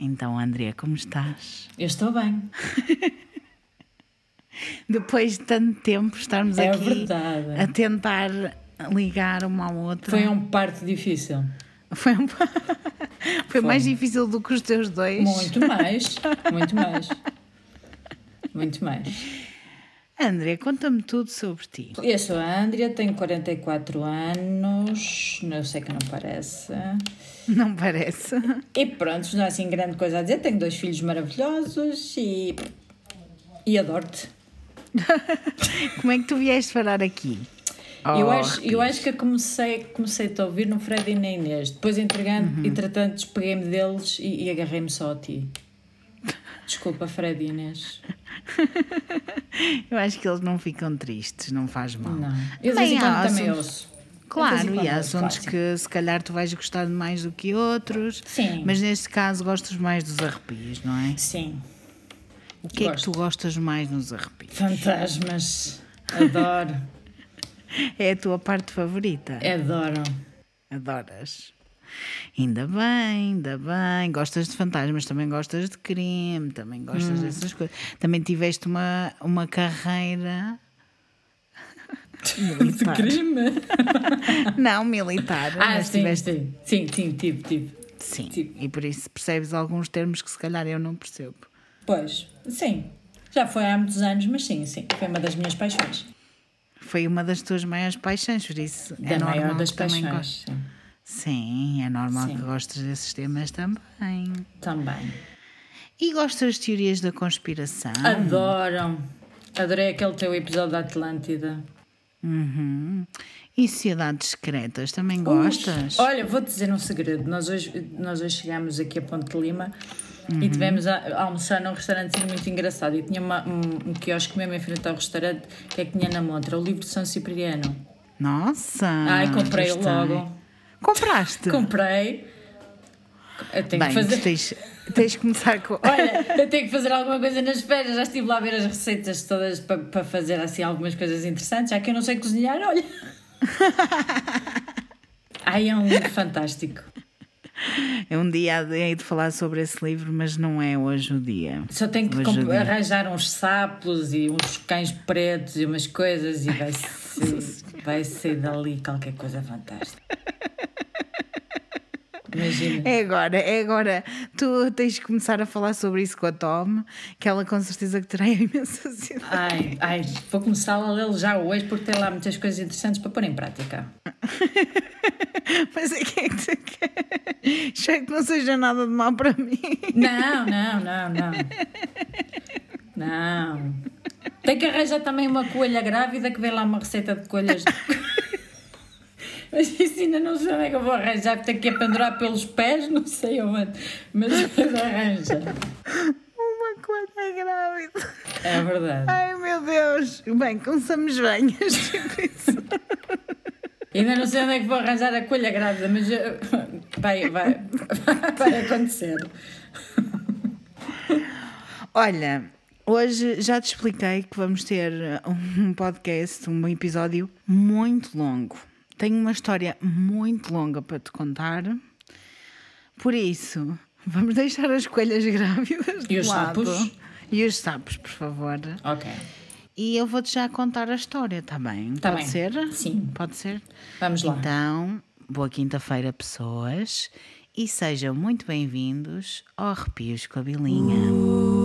Então, Andrea, como estás? Eu estou bem. Depois de tanto tempo estarmos É aqui verdade. a tentar ligar uma à outra. Foi um parto difícil. Foi, um- Foi mais difícil do que os teus dois. Muito mais. Muito mais. Muito mais. Andrea, conta-me tudo sobre ti. Eu sou a Andrea, tenho 44 anos. Eu sei que não parece. Não parece? E pronto, não há assim grande coisa a dizer. Tenho dois filhos maravilhosos e. E adoro-te. Como é que tu vieste parar aqui? eu, Oh, acho, eu acho que eu comecei, comecei a ouvir no Fred e na Inês. Depois, entregando, entretanto, despeguei-me deles e, e agarrei-me só a ti. Desculpa, Fred e Inês. Eu acho que eles não ficam tristes, não faz mal. Não. Eu Bem, há também ouço. Claro, e há assuntos claro, que se calhar tu vais gostar de mais do que outros. Sim. Mas neste caso gostas mais dos arrepios, não é? Sim. O que é que Gosto. tu gostas mais nos arrepios? Fantasmas. Adoro. É a tua parte favorita? Adoro. Adoras? Ainda bem, ainda bem. Gostas de fantasmas, também gostas de crime, também gostas Hum. dessas coisas. Também tiveste uma, uma carreira. De militar. crime? Não, militar. Ah, sim, tiveste. sim. Sim, sim, tive, tive. Sim, Tive. e por isso percebes alguns termos que se calhar eu não percebo. Pois, sim. Já foi há muitos anos, mas sim, sim. Foi uma das minhas paixões. Foi uma das tuas maiores paixões, por isso Da é normal maior das que também paixões. Sim. Sim, é normal Sim. que gostes desses temas também. Também. E gostas de teorias da conspiração? Adoram. Adorei aquele teu episódio da Atlântida. Uhum. E sociedades secretas, também gostas? Olha, vou-te dizer um segredo. Nós hoje, nós hoje chegámos aqui a Ponte de Lima e tivemos a, a almoçar num restaurantezinho muito engraçado. E tinha uma, um, um quiosque mesmo em frente ao restaurante que é que tinha na montra o livro de São Cipriano. Nossa! Ai, comprei-o gostei. logo. Compraste? Comprei. Eu tenho Bem, que fazer. tens, tens que começar com. Olha, eu tenho que fazer alguma coisa nas férias. Já estive lá a ver as receitas todas para, para fazer assim algumas coisas interessantes. Já que eu não sei cozinhar, olha. Ai, é um livro fantástico. É um dia hei de falar sobre esse livro, mas não é hoje o dia. Só tenho que arranjar uns sapos e uns cães pretos e umas coisas e vai ser, vai ser dali qualquer coisa fantástica. Imagina. É agora, é agora. Tu tens que começar a falar sobre isso com a Tom, que ela com certeza que terá imensa ansiedade. Ai, ai, vou começar a lê-lo já hoje porque tem lá muitas coisas interessantes para pôr em prática. Mas é que é que tu quer? Espero que não seja nada de mal para mim. Não, não, não, não. Não. Tem que arranjar também uma coelha grávida que vem lá uma receita de coelhas. Mas isso ainda não sei onde é que eu vou arranjar, porque tenho que a pendurar pelos pés, não sei onde. Mas arranja. Uma coisa grávida. É verdade. Ai meu Deus. Bem, começamos bem. tipo isso. Ainda não sei onde é que vou arranjar a coelha grávida, mas eu- vai, vai, vai acontecer. Olha, hoje já te expliquei que vamos ter um podcast, um episódio muito longo. Tenho uma história muito longa para te contar. Por isso, vamos deixar as coelhas grávidas de E os lado. sapos? E os sapos, por favor. Ok. E eu vou-te já contar a história, tá bem? Tá Pode bem. ser? Sim. Pode ser? Vamos lá. Então, boa quinta-feira, pessoas, e sejam muito bem-vindos ao Arrepios com a Bilinha. Arrepios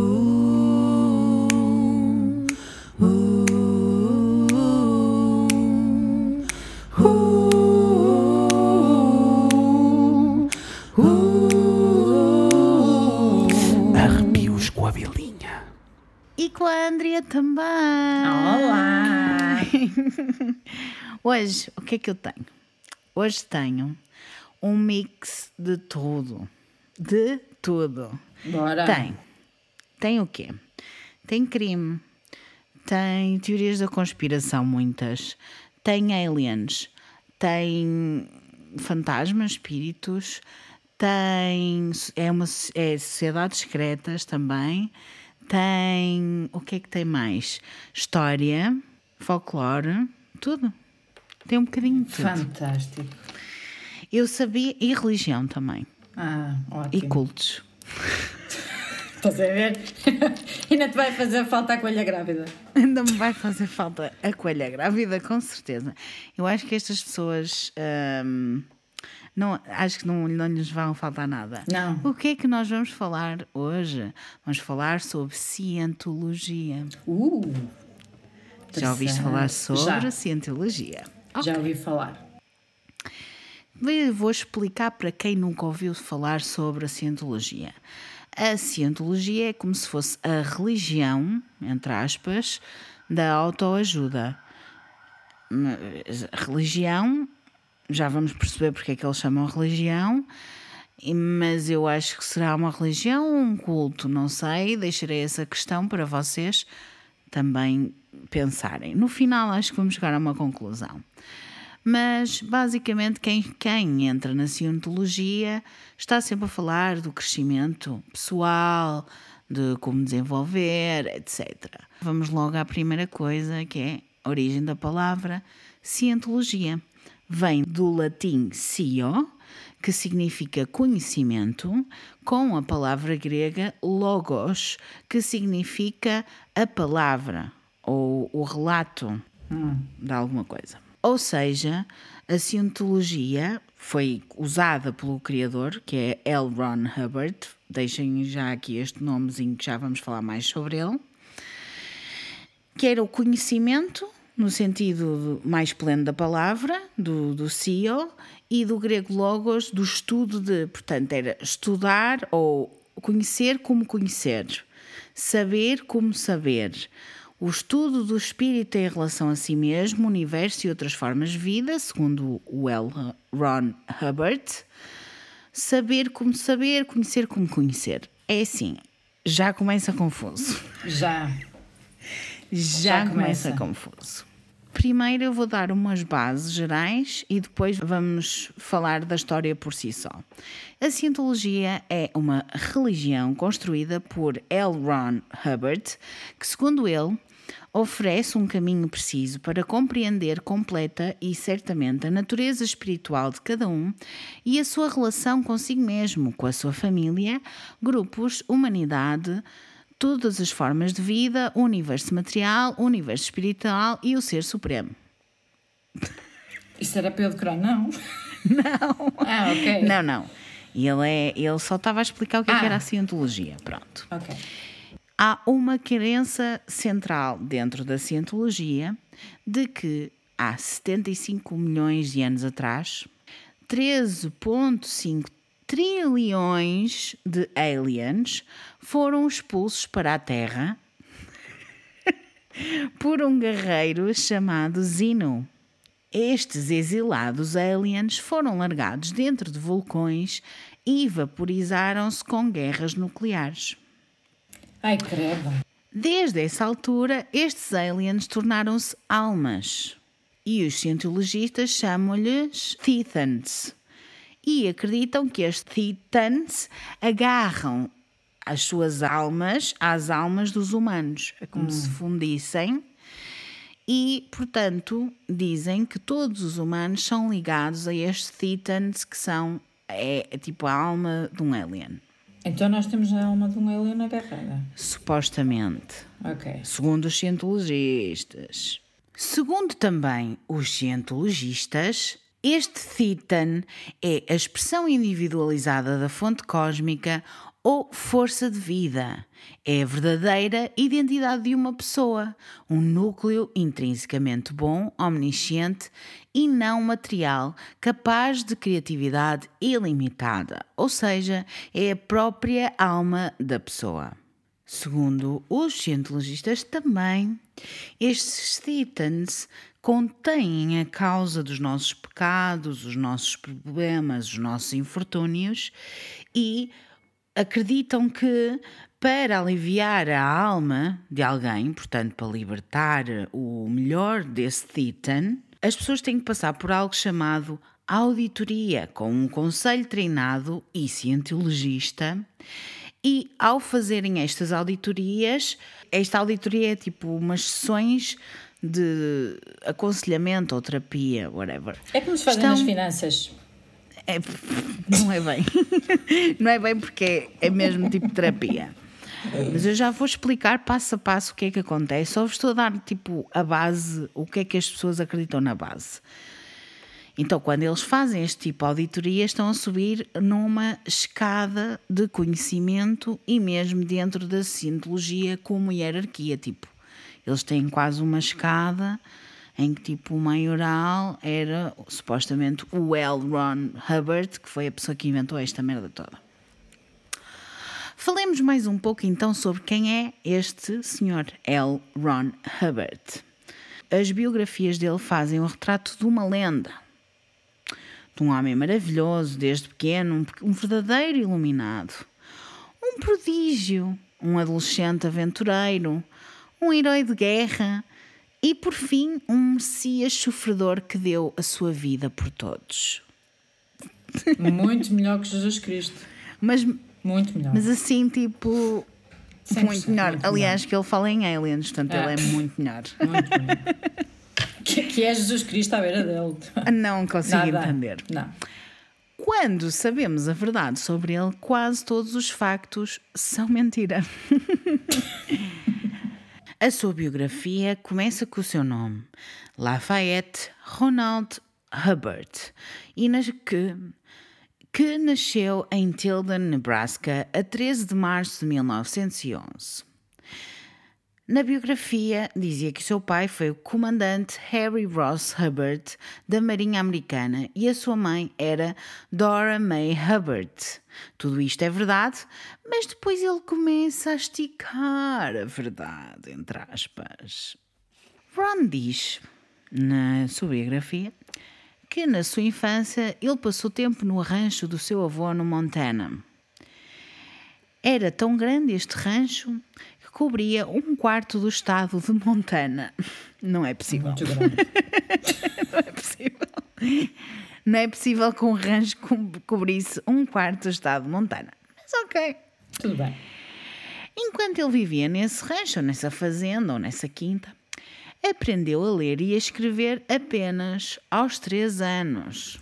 E com a Andrea também. Olá! Hoje, o que é que eu tenho? Hoje tenho um mix de tudo. De tudo. Bora! Tem. Tem o quê? Tem crime. Tem teorias da conspiração, muitas. Tem aliens. Tem fantasmas, espíritos. Tem. É, uma, é sociedades secretas também. Tem. O que é que tem mais? História, folclore, tudo. Tem um bocadinho de tudo. Fantástico. Eu sabia. E religião também. Ah, E ótimo. cultos. Estás a ver? Ainda te vai fazer falta a coelha grávida. Ainda me vai fazer falta a coelha grávida, com certeza. Eu acho que estas pessoas. hum, não, acho que não, não lhes vão faltar nada. Não. O que é que nós vamos falar hoje? Vamos falar sobre cientologia. Uh! Já ouviste falar sobre Já. cientologia? Já ouvi falar. Vou explicar para quem nunca ouviu falar sobre a cientologia. A cientologia é como se fosse a religião, entre aspas, da autoajuda. Religião, já vamos perceber porque é que eles chamam religião, mas eu acho que será uma religião ou um culto, não sei, deixarei essa questão para vocês também pensarem. No final, acho que vamos chegar a uma conclusão. Mas, basicamente, quem, quem entra na cientologia está sempre a falar do crescimento pessoal, de como desenvolver, etc. Vamos logo à primeira coisa, que é a origem da palavra cientologia. Vem do latim scio, que significa conhecimento, com a palavra grega logos, que significa a palavra ou o relato de alguma coisa. Ou seja, a cientologia foi usada pelo criador, que é L. Ron Hubbard. Deixem já aqui este nomezinho que já vamos falar mais sobre ele. Que era o conhecimento, no sentido mais pleno da palavra, do, do CEO, e do grego logos, do estudo de. Portanto, era estudar ou conhecer como conhecer, saber como saber o estudo do espírito em relação a si mesmo, universo e outras formas de vida, segundo o L. Ron Hubbard. Saber como saber, conhecer como conhecer. É assim, já começa confuso. Já. Já, Já começa. começa. confuso. Primeiro eu vou dar umas bases gerais e depois vamos falar da história por si só. A Cientologia é uma religião construída por L. Ron Hubbard, que, segundo ele, oferece um caminho preciso para compreender completa e certamente a natureza espiritual de cada um e a sua relação consigo mesmo, com a sua família, grupos, humanidade, todas as formas de vida, o universo material, o universo espiritual e o ser supremo. Isso era eu decorar? Não. Não. Ah, ok. Não, não. Ele, é, ele só estava a explicar o que, é que Ah. era a cientologia. Pronto. Ok. Há uma crença central dentro da cientologia de que há 75 milhões de anos atrás, 13,5 trilhões de aliens foram expulsos para a Terra por um guerreiro chamado Zeno. Estes exilados aliens foram largados dentro de vulcões e vaporizaram-se com guerras nucleares. Ai, credo. Desde essa altura, estes aliens tornaram-se almas e os cientologistas chamam-lhes Titans e acreditam que estes Titans agarram as suas almas às almas dos humanos, é como se fundissem e, portanto, dizem que todos os humanos são ligados a estes Titans que são é, é tipo a alma de um alien, Então nós temos a alma de um alien agarrada. supostamente. Ok. segundo os cientologistas. Segundo também os cientologistas, este Titan é a expressão individualizada da fonte cósmica ou força de vida. É a verdadeira identidade de uma pessoa, um núcleo intrinsecamente bom, omnisciente e não material, capaz de criatividade ilimitada, ou seja, é a própria alma da pessoa. Segundo os cientologistas também, estes titans contêm a causa dos nossos pecados, os nossos problemas, os nossos infortúnios e acreditam que para aliviar a alma de alguém, portanto, para libertar o melhor desse titan, as pessoas têm que passar por algo chamado auditoria, com um conselho treinado e cientologista. E ao fazerem estas auditorias, esta auditoria é tipo umas sessões de aconselhamento ou terapia, whatever. É como se fazem Estão- nas finanças. É, não é bem. Não é bem porque é, mesmo tipo terapia. Mas eu já vou explicar passo a passo o que é que acontece. Só vos estou a dar tipo a base, o que é que as pessoas acreditam na base. Então, quando eles fazem este tipo de auditoria, estão a subir numa escada de conhecimento e mesmo dentro da cientologia como hierarquia. Tipo, eles têm quase uma escada em que tipo o maioral era supostamente o L. Ron Hubbard, que foi a pessoa que inventou esta merda toda. Falemos mais um pouco então sobre quem é este senhor L. Ron Hubbard. As biografias dele fazem um retrato de uma lenda, de um homem maravilhoso desde pequeno, um verdadeiro iluminado, um prodígio, um adolescente aventureiro, um herói de guerra e, por fim, um Messias sofredor que deu a sua vida por todos. Muito melhor que Jesus Cristo. Mas, muito melhor. Mas assim, tipo. Muito melhor. Muito Aliás, melhor. que ele fala em aliens, portanto, é. ele é muito melhor. Muito melhor. que, que é Jesus Cristo à beira dele. Não consigo Nada. entender. Não. Quando sabemos a verdade sobre ele, quase todos os factos são mentira. A sua biografia começa com o seu nome, Lafayette Ronald Hubbard, e nas que, que nasceu em Tilden, Nebraska, a 13 de março de 1911. Na biografia, dizia que seu pai foi o comandante Harry Ross Hubbard da Marinha Americana e a sua mãe era Dora May Hubbard. Tudo isto é verdade, mas depois ele começa a esticar a verdade, entre aspas. Ron diz, na sua biografia, que na sua infância ele passou tempo no rancho do seu avô no Montana. Era tão grande este rancho cobria um quarto do estado de Montana. Não é possível. Muito grande. Não é possível. Não é possível que um rancho cobrisse um quarto do estado de Montana. Mas ok. Tudo bem. Enquanto ele vivia nesse rancho, ou nessa fazenda, ou nessa quinta, aprendeu a ler e a escrever apenas aos três anos.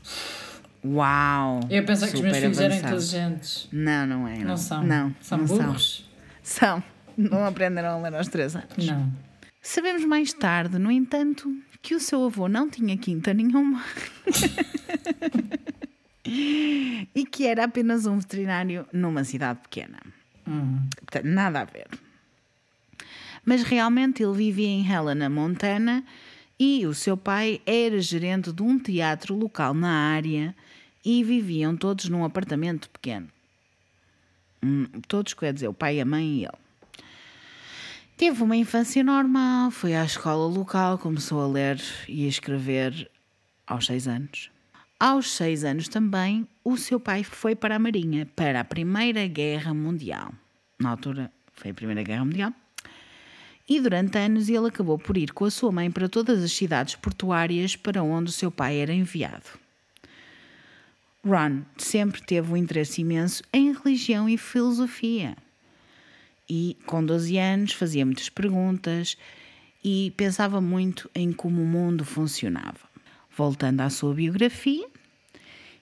Uau! Eu pensava que os meus filhos eram inteligentes. Não, não é. Não, não são. Não, são não burros. São. são. Não aprenderam a ler aos três anos. Não. Sabemos mais tarde, no entanto, que o seu avô não tinha quinta nenhuma. e que era apenas um veterinário numa cidade pequena. Hum. Portanto, nada a ver. Mas realmente ele vivia em Helena, Montana, e o seu pai era gerente de um teatro local na área e viviam todos num apartamento pequeno. Hum, todos, quer dizer, o pai, a mãe e ele. Teve uma infância normal, foi à escola local, começou a ler e a escrever aos seis anos. Aos seis anos também, o seu pai foi para a Marinha, para a Primeira Guerra Mundial. Na altura, foi a Primeira Guerra Mundial. E durante anos ele acabou por ir com a sua mãe para todas as cidades portuárias para onde o seu pai era enviado. Ron sempre teve um interesse imenso em religião e filosofia e com 12 anos fazia muitas perguntas e pensava muito em como o mundo funcionava. Voltando à sua biografia,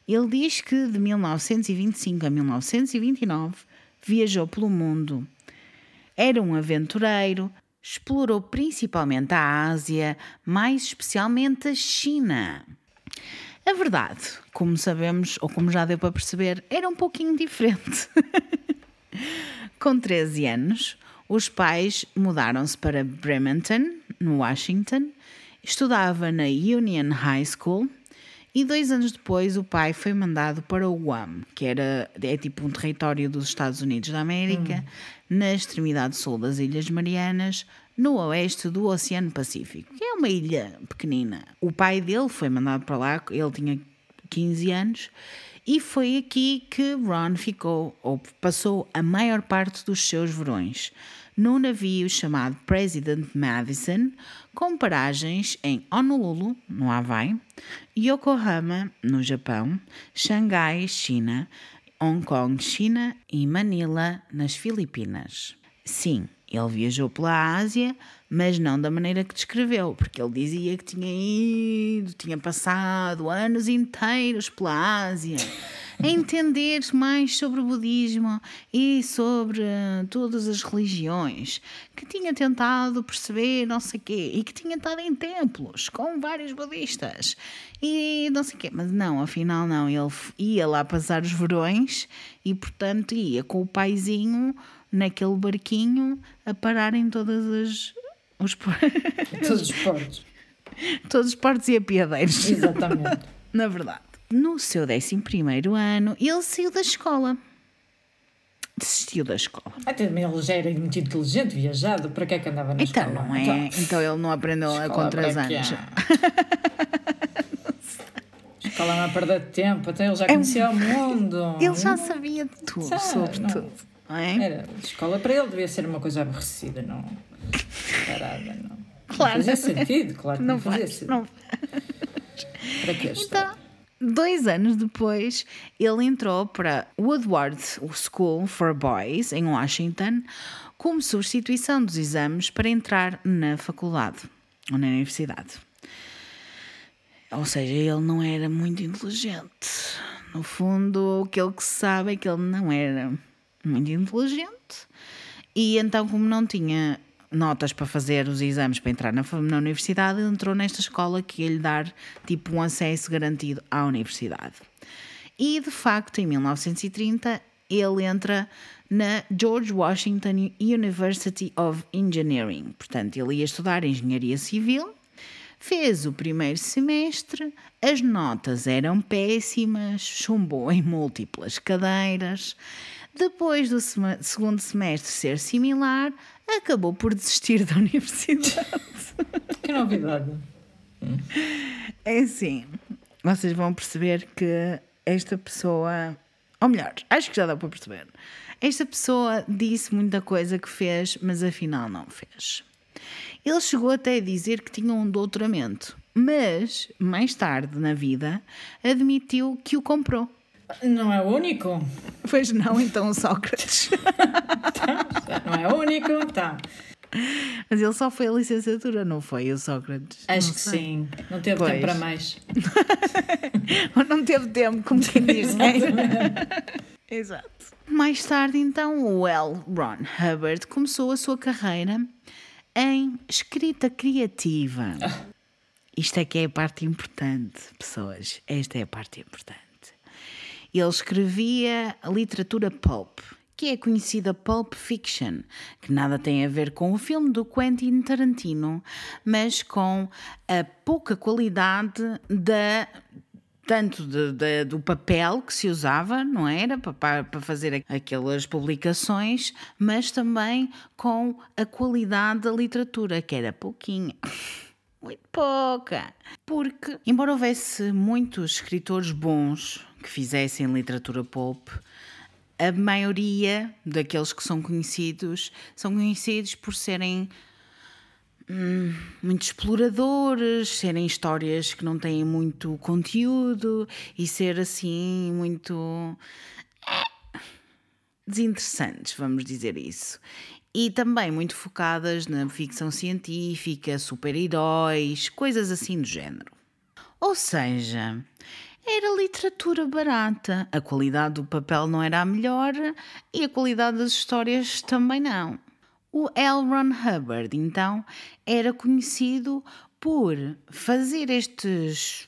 ele diz que de 1925 a 1929 viajou pelo mundo. Era um aventureiro, explorou principalmente a Ásia, mais especialmente a China. A verdade, como sabemos, ou como já deu para perceber, era um pouquinho diferente. Com 13 anos, os pais mudaram-se para Bremerton, no Washington, estudava na Union High School e dois anos depois o pai foi mandado para o Guam, que era, é tipo um território dos Estados Unidos da América, hum. na extremidade sul das Ilhas Marianas, no oeste do Oceano Pacífico, que é uma ilha pequenina. O pai dele foi mandado para lá, ele tinha 15 anos, e foi aqui que Ron ficou, ou passou a maior parte dos seus verões, num navio chamado President Madison, com paragens em Honolulu, no Havaí, Yokohama, no Japão, Xangai, China, Hong Kong, China e Manila, nas Filipinas. Sim, ele viajou pela Ásia, mas não da maneira que descreveu, porque ele dizia que tinha ido, tinha passado anos inteiros pela Ásia, a entender mais sobre o budismo e sobre uh, todas as religiões, que tinha tentado perceber não sei quê e que tinha estado em templos com vários budistas e não sei quê, mas não, afinal não, ele ia lá passar os verões e portanto ia com o paizinho naquele barquinho a parar em todas as os todos os portos. Todos os portos e apiadeiros. Exatamente. Na verdade. No seu 11 ano, ele saiu da escola. Desistiu da escola. Até ele já era muito inteligente, viajado. Para que é que andava na então, escola? Não é? Então, então ele não aprendeu a contra os anos. escola é perder tempo, até ele já conhecia é, o mundo. Ele já sabia de tudo, Sabe, sobre não, tudo. Não é? Era, escola para ele devia ser uma coisa aborrecida, não parada, não. Claro. Não fazia sentido, claro que não, não fazia faz, sentido. Não. Para que então, Dois anos depois, ele entrou para Woodward School for Boys, em Washington, como substituição dos exames para entrar na faculdade ou na universidade. Ou seja, ele não era muito inteligente. No fundo, aquilo que se sabe é que ele não era muito inteligente. E então, como não tinha notas para fazer os exames para entrar na, na universidade, ele entrou nesta escola que ia lhe dar tipo um acesso garantido à universidade. E de facto, em 1930, ele entra na George Washington University of Engineering. Portanto, ele ia estudar engenharia civil, fez o primeiro semestre, as notas eram péssimas, chumbou em múltiplas cadeiras. Depois do segundo semestre ser similar, acabou por desistir da universidade. Que novidade! É assim, vocês vão perceber que esta pessoa, ou melhor, acho que já dá para perceber. Esta pessoa disse muita coisa que fez, mas afinal não fez. Ele chegou até a dizer que tinha um doutoramento, mas mais tarde na vida admitiu que o comprou. Não é o único? Pois não, então o Sócrates. tá, não é o único, tá. Mas ele só foi a licenciatura, não foi o Sócrates? Acho que sei. sim. Não teve pois. tempo para mais. Ou não teve tempo, como quem diz. Exato. Mais tarde, então, o L. Ron Hubbard começou a sua carreira em escrita criativa. Ah. Isto é que é a parte importante, pessoas. Esta é a parte importante. Ele escrevia literatura pulp, que é conhecida pulp fiction, que nada tem a ver com o filme do Quentin Tarantino, mas com a pouca qualidade da tanto de, de, do papel que se usava, não era? Para, para fazer aquelas publicações, mas também com a qualidade da literatura, que era pouquinha. Muito pouca. Porque, embora houvesse muitos escritores bons que fizessem literatura pulp, a maioria daqueles que são conhecidos são conhecidos por serem hum, muito exploradores, serem histórias que não têm muito conteúdo e ser assim muito eh, desinteressantes, vamos dizer isso. E também muito focadas na ficção científica, super-heróis, coisas assim do género. Ou seja, era literatura barata. A qualidade do papel não era a melhor e a qualidade das histórias também não. O L. Ron Hubbard, então, era conhecido por fazer estes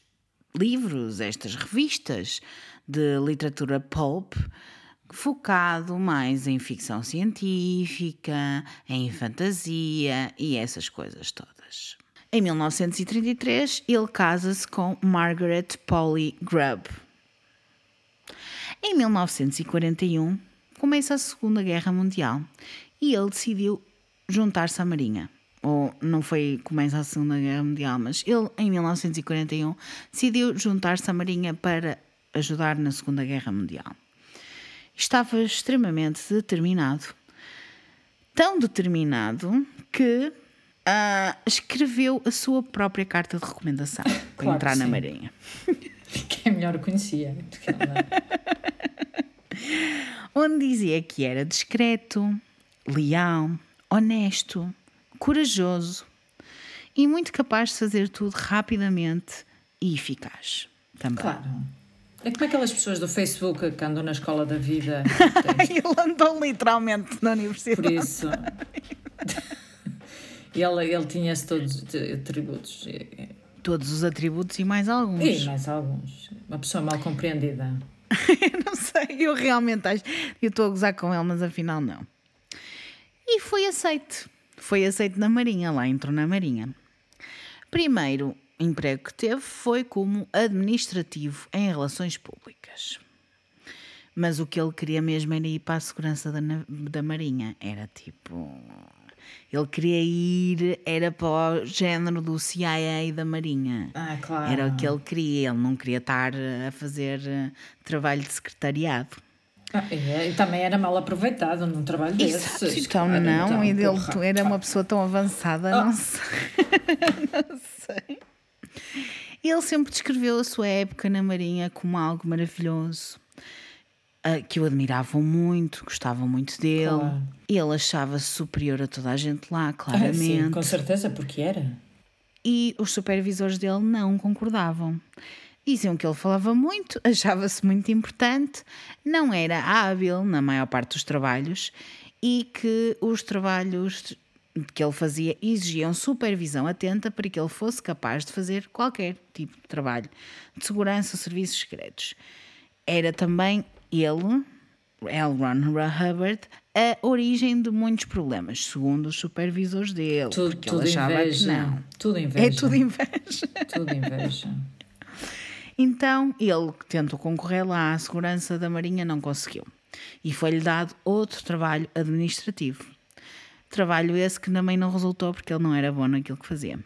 livros, estas revistas de literatura pulp, focado mais em ficção científica, em fantasia e essas coisas todas. Em 1933, ele casa-se com Margaret Polly Grubb. Em 1941, começa a Segunda Guerra Mundial e ele decidiu juntar-se à Marinha. Ou não foi começa a Segunda Guerra Mundial, mas ele em 1941 decidiu juntar-se à Marinha para ajudar na Segunda Guerra Mundial. Estava extremamente determinado. Tão determinado que uh, escreveu a sua própria carta de recomendação para claro entrar na Marinha. Que é melhor conhecia. Onde dizia que era discreto, leal, honesto, corajoso e muito capaz de fazer tudo rapidamente e eficaz. Também. Claro. É como aquelas pessoas do Facebook que andam na escola da vida. ele andou literalmente na universidade. Por isso. Ele, ele tinha todos os atributos. Todos os atributos e mais alguns. E mais alguns. Uma pessoa mal compreendida. eu não sei, eu realmente acho. Eu estou a gozar com ele, mas afinal não. E foi aceito. Foi aceito na Marinha, lá entrou na Marinha. Primeiro emprego que teve foi como administrativo em relações públicas. Mas o que ele queria mesmo era ir para a segurança da, da Marinha. Era tipo. Ele queria ir, era para o género do CIA da Marinha. Ah, claro. Era o que ele queria. Ele não queria estar a fazer eh, trabalho de secretariado. Ah, e, e também era mal aproveitado num trabalho Exato, desses. Então, Cara, não, então, e dele porra. era uma pessoa tão avançada, Ah. não sei. não sei. Ele sempre descreveu a sua época na Marinha como algo maravilhoso, que o admiravam muito, gostavam muito dele. Claro. E ele achava-se superior a toda a gente lá, Ah, claramente. sim, com certeza, porque era. e os supervisores dele não concordavam. Diziam que ele falava muito, achava-se muito importante, não era hábil na maior parte dos trabalhos e que os trabalhos que ele fazia exigiam supervisão atenta para que ele fosse capaz de fazer qualquer tipo de trabalho de segurança ou serviços secretos. Era também ele, L. Ron Hubbard, a origem de muitos problemas, segundo os supervisores dele, Tudo, porque tudo ele achava inveja. que não. Tudo inveja. É tudo inveja. Tudo inveja. Então ele tentou concorrer lá à segurança da Marinha, não conseguiu. E foi-lhe dado outro trabalho administrativo. Trabalho esse que também não resultou porque ele não era bom naquilo que fazia.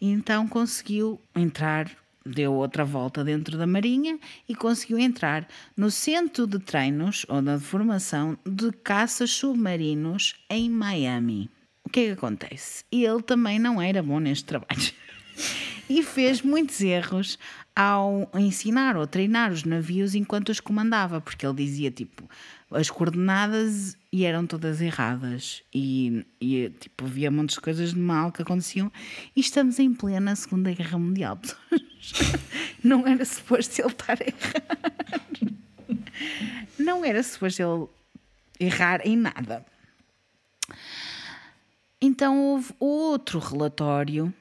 E então conseguiu entrar, deu outra volta dentro da Marinha e conseguiu entrar no centro de treinos ou da formação de caças submarinos em Miami. O que é que acontece? Ele também não era bom neste trabalho e fez muitos erros ao ensinar ou treinar os navios enquanto os comandava, porque ele dizia tipo as coordenadas e eram todas erradas e, e tipo havia muitas coisas de mal que aconteciam e estamos em plena Segunda Guerra Mundial. Não era suposto ele estar a errar. Não era suposto ele errar em nada. Então houve outro relatório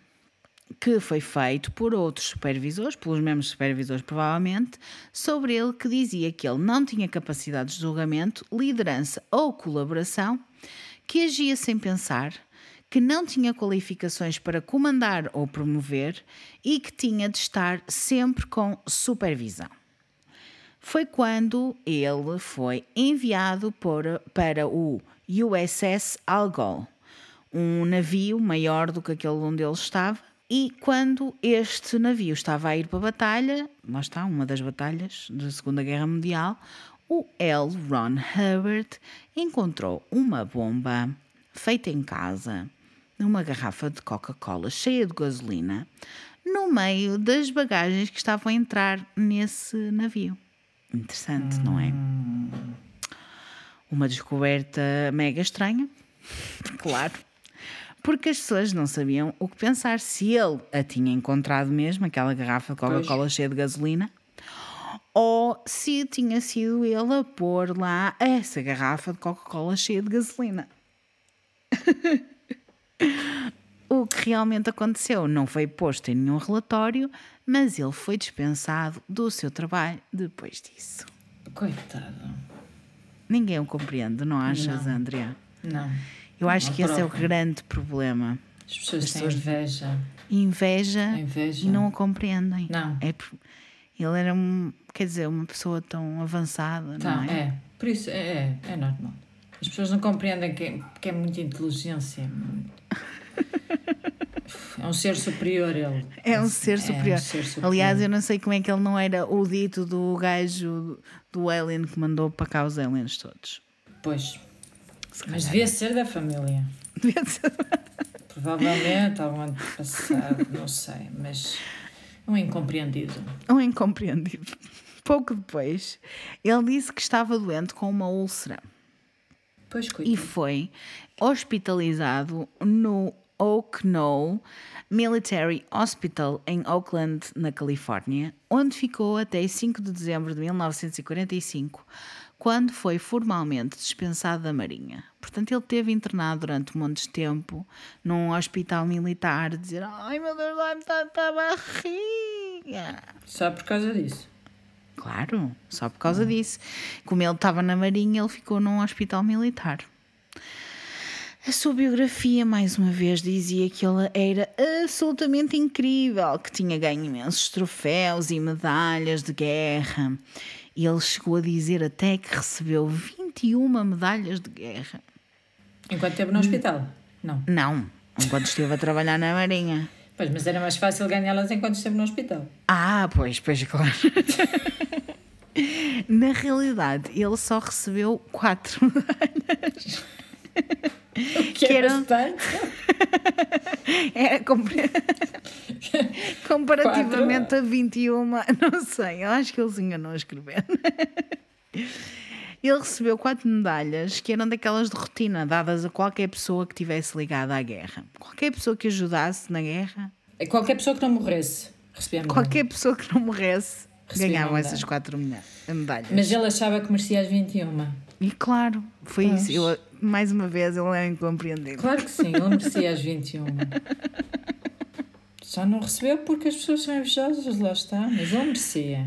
que foi feito por outros supervisores, pelos mesmos supervisores provavelmente, sobre ele que dizia que ele não tinha capacidade de julgamento, liderança ou colaboração, que agia sem pensar, que não tinha qualificações para comandar ou promover e que tinha de estar sempre com supervisão. Foi quando ele foi enviado por- para o USS Algol, um navio maior do que aquele onde ele estava. E quando este navio estava a ir para a batalha, lá está, uma das batalhas da Segunda Guerra Mundial, o L. Ron Hubbard encontrou uma bomba feita em casa, numa garrafa de Coca-Cola cheia de gasolina, no meio das bagagens que estavam a entrar nesse navio. Interessante, não é? Uma descoberta mega estranha, claro, porque as pessoas não sabiam o que pensar se ele a tinha encontrado mesmo, aquela garrafa de Coca-Cola cheia de gasolina, ou se tinha sido ele a pôr lá essa garrafa de Coca-Cola cheia de gasolina. o que realmente aconteceu não foi posto em nenhum relatório, mas ele foi dispensado do seu trabalho depois disso. Coitado. Ninguém o compreende, não achas, Não. Andrea? Não. Eu acho Não que esse é o grande problema. As pessoas As têm pessoas- inveja. Inveja, Inveja. e não o compreendem. Não. É, ele era, um, quer dizer, uma pessoa tão avançada, Tá, não é? é. Por isso, é, é, é normal. As pessoas não compreendem que é, que é muita inteligência. é muito- É um ser superior ele. É um ser superior. um ser superior. Aliás, eu não sei como é que ele não era o dito do gajo do Alien que mandou para cá os aliens todos. Pois. Mas devia ser da família. Devia ser- Provavelmente algum antepassado, não sei. Mas um incompreendido. um incompreendido. Pouco depois, ele disse que estava doente com uma úlcera Pois, e coitado. foi hospitalizado no Oak Knoll Military Hospital em Oakland, na Califórnia, onde ficou até 5 de dezembro de 1945, quando foi formalmente dispensado da Marinha. Portanto, ele teve internado durante um monte de tempo num hospital militar, a dizer: Ai meu Deus, vai-me tanta barriga. Só por causa disso. Claro, só por causa disso. Como ele estava na Marinha, ele ficou num hospital militar. A sua biografia, mais uma vez, dizia que ele era absolutamente incrível, que tinha ganho imensos troféus e medalhas de guerra. E ele chegou a dizer até que recebeu 21 medalhas de guerra. Enquanto esteve no hospital? Não. Não, enquanto esteve a trabalhar na Marinha. Pois, mas era mais fácil ganhá-las enquanto esteve no hospital. Ah, pois, pois, claro. Na realidade, ele só recebeu quatro medalhas. Que, é eram- bastante. Era compar- comparativamente a 21, não sei, eu acho que ele se enganou a escrever. Ele recebeu quatro medalhas que eram daquelas de rotina, dadas a qualquer pessoa que tivesse ligada à guerra. Qualquer pessoa que ajudasse na guerra, Qualquer pessoa que não morresse recebia qualquer pessoa que não morresse, Recebia ganhava uma essas quatro medalha- medalhas. Mas ele achava que merecia as 21. E claro, foi Pois. isso. Eu, mais uma vez, ele é incompreendido. Claro que sim, ele merecia as 21. Só não recebeu porque as pessoas são invejosas, lá está. Mas ele merecia.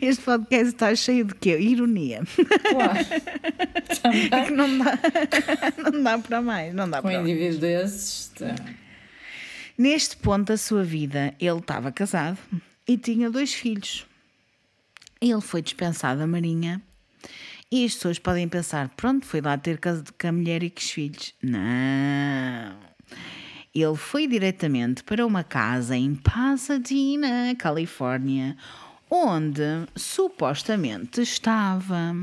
Este podcast está cheio de quê? Ironia. Claro. É que não dá, não dá para mais, não dá Com um para mais. indivíduo desses. tá. Neste ponto da sua vida, ele estava casado e tinha dois filhos. Ele foi dispensado da Marinha e as pessoas podem pensar: pronto, foi lá ter casa com a mulher e com os filhos. Não. Ele foi diretamente para uma casa em Pasadena, Califórnia, onde supostamente estava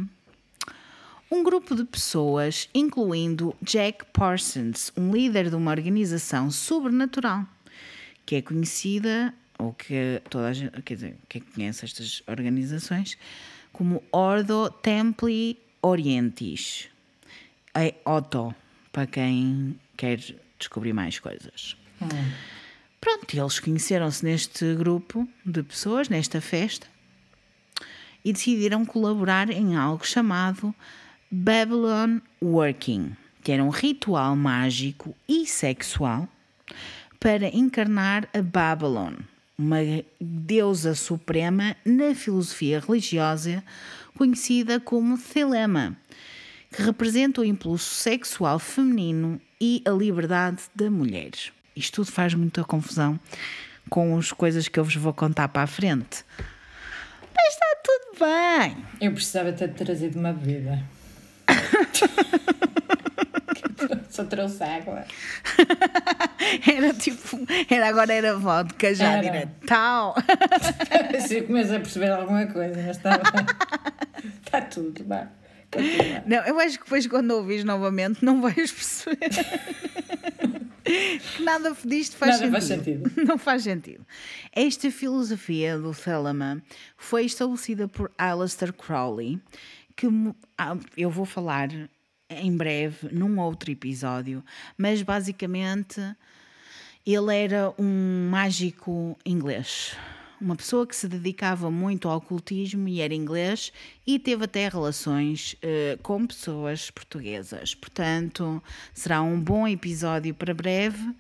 um grupo de pessoas, incluindo Jack Parsons, um líder de uma organização sobrenatural, que é conhecida, ou que toda a gente, quer dizer, quem conhece estas organizações, como Ordo Templi Orientis. É Otto, para quem quer descobrir mais coisas. Pronto, eles conheceram-se neste grupo de pessoas, nesta festa, e decidiram colaborar em algo chamado Babylon Working, que era um ritual mágico e sexual para encarnar a Babylon, uma deusa suprema na filosofia religiosa conhecida como Thelema, que representa o impulso sexual feminino e a liberdade da mulher. Isto tudo faz muita confusão com as coisas que eu vos vou contar para a frente. Mas está tudo bem. Eu precisava ter trazido uma bebida. Só trouxe água. Era tipo, era agora era vodka já Era. direto. Tal. Se eu começo a perceber alguma coisa, mas está. Está tudo, vá. Não, eu acho que depois quando ouvires novamente não vais perceber. que nada disto faz Nada sentido. faz sentido. Não faz sentido. Esta filosofia do Thelema foi estabelecida por Aleister Crowley, que ah, eu vou falar em breve num outro episódio, mas basicamente ele era um mágico inglês. Uma pessoa que se dedicava muito ao ocultismo e era inglês e teve até relações eh, com pessoas portuguesas. Portanto, será um bom episódio para breve.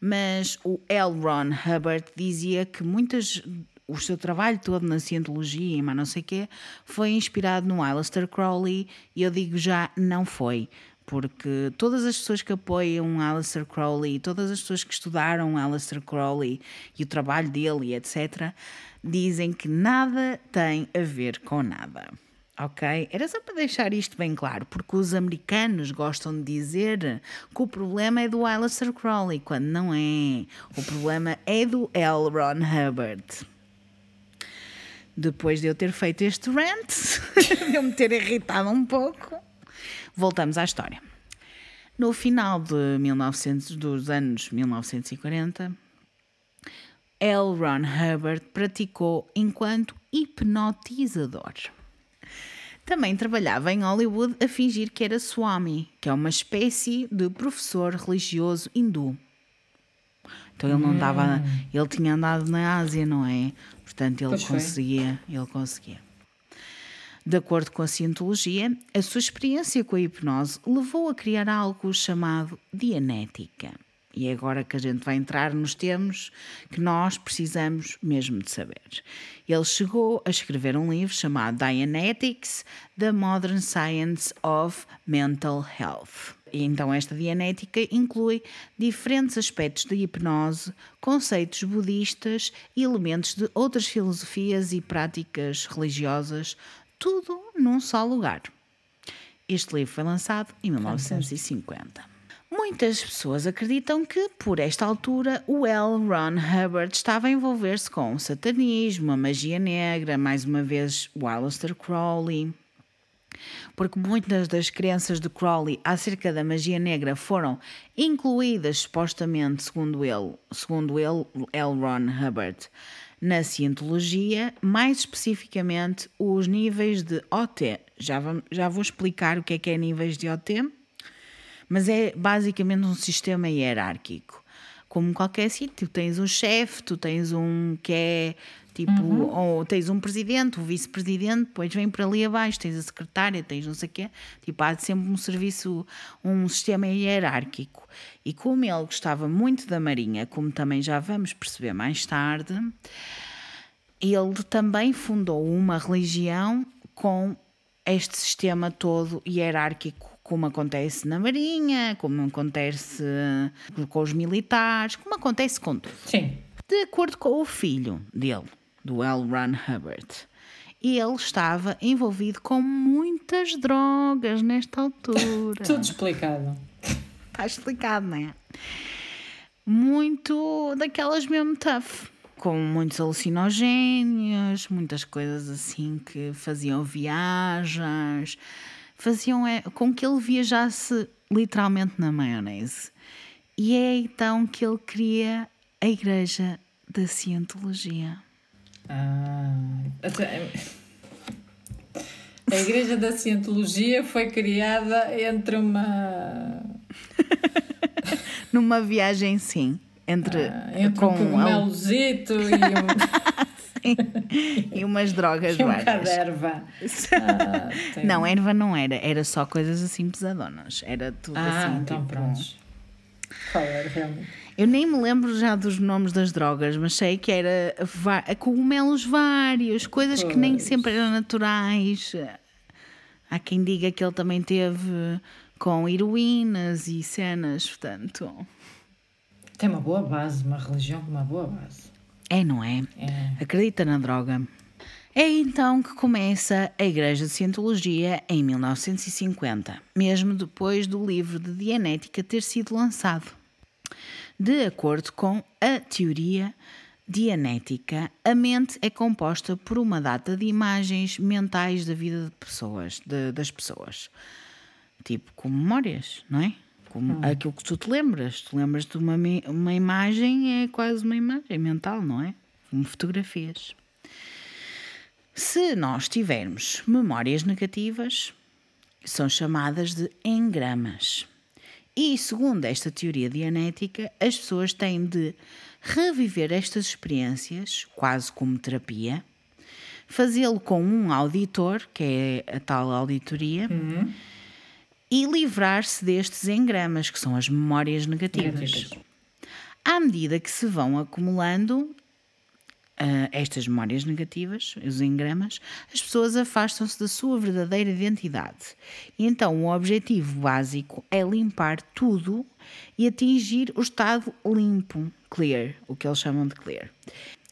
Mas o L. Ron Hubbard dizia que muitas o seu trabalho todo na cientologia e não sei quê foi inspirado no Aleister Crowley e eu digo já não foi porque todas as pessoas que apoiam Aleister Crowley, todas as pessoas que estudaram Aleister Crowley e o trabalho dele etc, dizem que nada tem a ver com nada. Ok? Era só para deixar isto bem claro, porque os americanos gostam de dizer que o problema é do Aleister Crowley, quando não é. O problema é do L. Ron Hubbard. Depois de eu ter feito este rant, de eu me ter irritado um pouco, voltamos à história. No final de 1900, dos anos 1940, L. Ron Hubbard praticou enquanto hipnotizador. Também trabalhava em Hollywood a fingir que era Swami, que é uma espécie de professor religioso hindu. Então ele não estava, ele tinha andado na Ásia, não é? Portanto, ele Pois foi. conseguia, ele conseguia. De acordo com a cientologia, a sua experiência com a hipnose levou a criar algo chamado Dianética. E é agora que a gente vai entrar nos termos que nós precisamos mesmo de saber. Ele chegou a escrever um livro chamado Dianetics, The Modern Science of Mental Health. E então esta Dianética inclui diferentes aspectos da hipnose, conceitos budistas e elementos de outras filosofias e práticas religiosas, tudo num só lugar. Este livro foi lançado em 1950. Muitas pessoas acreditam que, por esta altura, o L. Ron Hubbard estava a envolver-se com o satanismo, a magia negra, mais uma vez o Aleister Crowley. Porque muitas das crenças de Crowley acerca da magia negra foram incluídas, supostamente, segundo ele, segundo ele L. Ron Hubbard, na cientologia, mais especificamente os níveis de OT. Já, já vou explicar o que é que é níveis de OT mas é basicamente um sistema hierárquico. Como qualquer sítio, tens um chefe, tu tens um que é tipo, ou tens um presidente, um vice-presidente, depois vem para ali abaixo, tens a secretária, tens não sei o quê. Tipo, há sempre um serviço, um sistema hierárquico. E como ele gostava muito da Marinha, como também já vamos perceber mais tarde, ele também fundou uma religião com este sistema todo hierárquico, como acontece na Marinha, como acontece com os militares, como acontece com tudo. Sim. De acordo com o filho dele, do L. Ron Hubbard, ele estava envolvido com muitas drogas nesta altura. Tudo explicado. Está explicado, não é? Muito daquelas mesmo tough. Com muitos alucinogénios, muitas coisas assim que faziam viagens, faziam é, com que ele viajasse literalmente na maionese. E é então que ele cria a Igreja da Cientologia. Ah, a Igreja da Cientologia foi criada entre uma. Numa viagem, sim, entre, ah, entre com um cogumelozito e um, e umas drogas e um várias. caderva. Ah, tem- Não, erva não era, era só coisas assim pesadonas. Era tudo Ah, assim. então tipo- prontos. Qual era realmente? Eu nem me lembro já dos nomes das drogas, mas sei que era cogumelos vários, coisas que nem sempre eram naturais. Há quem diga que ele também teve com heroínas e cenas, portanto. Tem uma boa base, uma religião com uma boa base. É, não é? É. Acredita na droga. É então que começa a Igreja de Cientologia em 1950, mesmo depois do livro de Dianética ter sido lançado. De acordo com a teoria dianética, a mente é composta por uma data de imagens mentais da vida de pessoas, de- das pessoas. Tipo, com memórias, não é? Como aquilo que tu te lembras. Tu lembras de uma, uma imagem, é quase uma imagem mental, não é? Como fotografias. Se nós tivermos memórias negativas, são chamadas de engramas. E, segundo esta teoria dianética, as pessoas têm de reviver estas experiências, quase como terapia, fazê-lo com um auditor, que é a tal auditoria, e livrar-se destes engramas, que são as memórias negativas. Negativas. À medida que se vão acumulando ah, estas memórias negativas, os engramas, as pessoas afastam-se da sua verdadeira identidade. E então o objetivo básico é limpar tudo e atingir o estado limpo, clear, o que eles chamam de clear.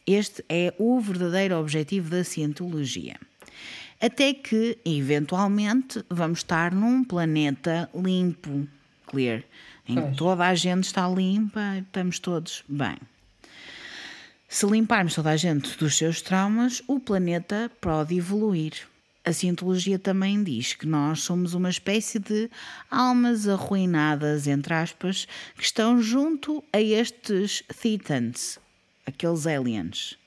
Este é o verdadeiro objetivo da cientologia. Até que, eventualmente, vamos estar num planeta limpo, clear, em que toda a gente está limpa, estamos todos bem. Se limparmos toda a gente dos seus traumas, o planeta pode evoluir. A cientologia também diz que nós somos uma espécie de almas arruinadas, entre aspas, que estão junto a estes Thetans, aqueles aliens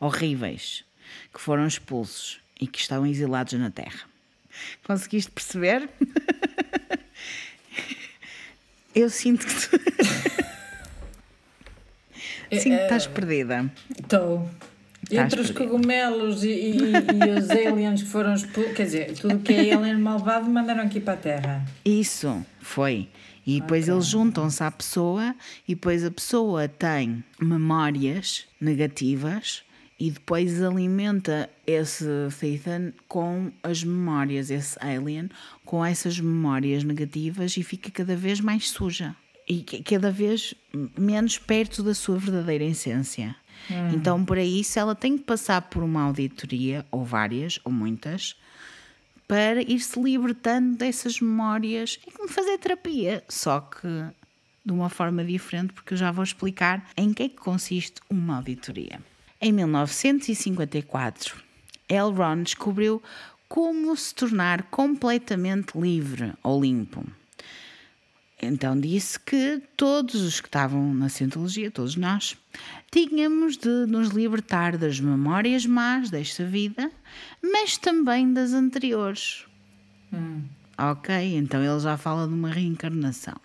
horríveis que foram expulsos e que estão exilados na Terra. Conseguiste perceber? Eu sinto que tu... Sinto que estás perdida. Estou. Entre os cogumelos e, e, e, os aliens que foram expulsos, quer dizer, tudo que é alien malvado mandaram aqui para a Terra. Isso, foi. E depois okay. eles juntam-se à pessoa e depois a pessoa tem memórias negativas e depois alimenta esse Ethan com as memórias, esse alien, com essas memórias negativas e fica cada vez mais suja e cada vez menos perto da sua verdadeira essência. Hum. Então, por isso, ela tem que passar por uma auditoria, ou várias, ou muitas, para ir se libertando dessas memórias. É como fazer terapia, só que de uma forma diferente, porque eu já vou explicar em que é que consiste uma auditoria. Em 1954, L. Ron descobriu como se tornar completamente livre ou limpo. Então disse que todos os que estavam na Cientologia, todos nós, tínhamos de nos libertar das memórias más desta vida, mas também das anteriores. Hum. Ok? Então ele já fala de uma reencarnação.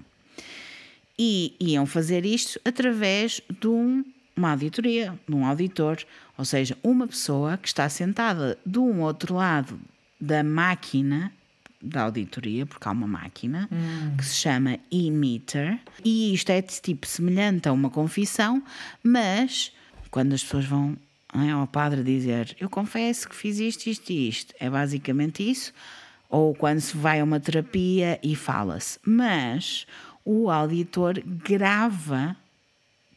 E iam fazer isto através de um, uma auditoria, de um auditor, ou seja, uma pessoa que está sentada de um outro lado da máquina da auditoria, porque há uma máquina hum. que se chama e-meter, e isto é tipo semelhante a uma confissão, mas quando as pessoas vão é, ao padre dizer eu confesso que fiz isto, isto e isto, é basicamente isso, ou quando se vai a uma terapia e fala-se, mas o auditor grava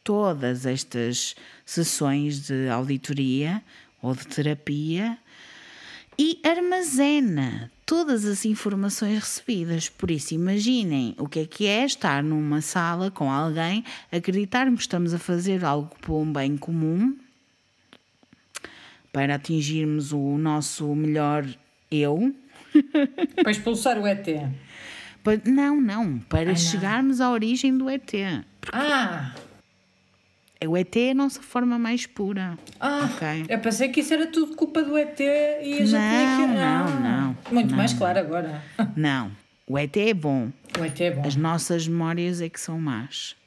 todas estas sessões de auditoria ou de terapia e armazena todas as informações recebidas. Por isso, imaginem o que é que é estar numa sala com alguém, acreditarmos que estamos a fazer algo por um bem comum, para atingirmos o nosso melhor eu. Para expulsar o ET. não, não, para Ai, chegarmos não. à origem do ET. Ah! O ET é a nossa forma mais pura. Ah, okay. eu pensei que isso era tudo culpa do ET e a gente não, que... Não, ah, não. Muito não. mais claro agora. Não, o ET é bom. O ET é bom. As nossas memórias é que são más.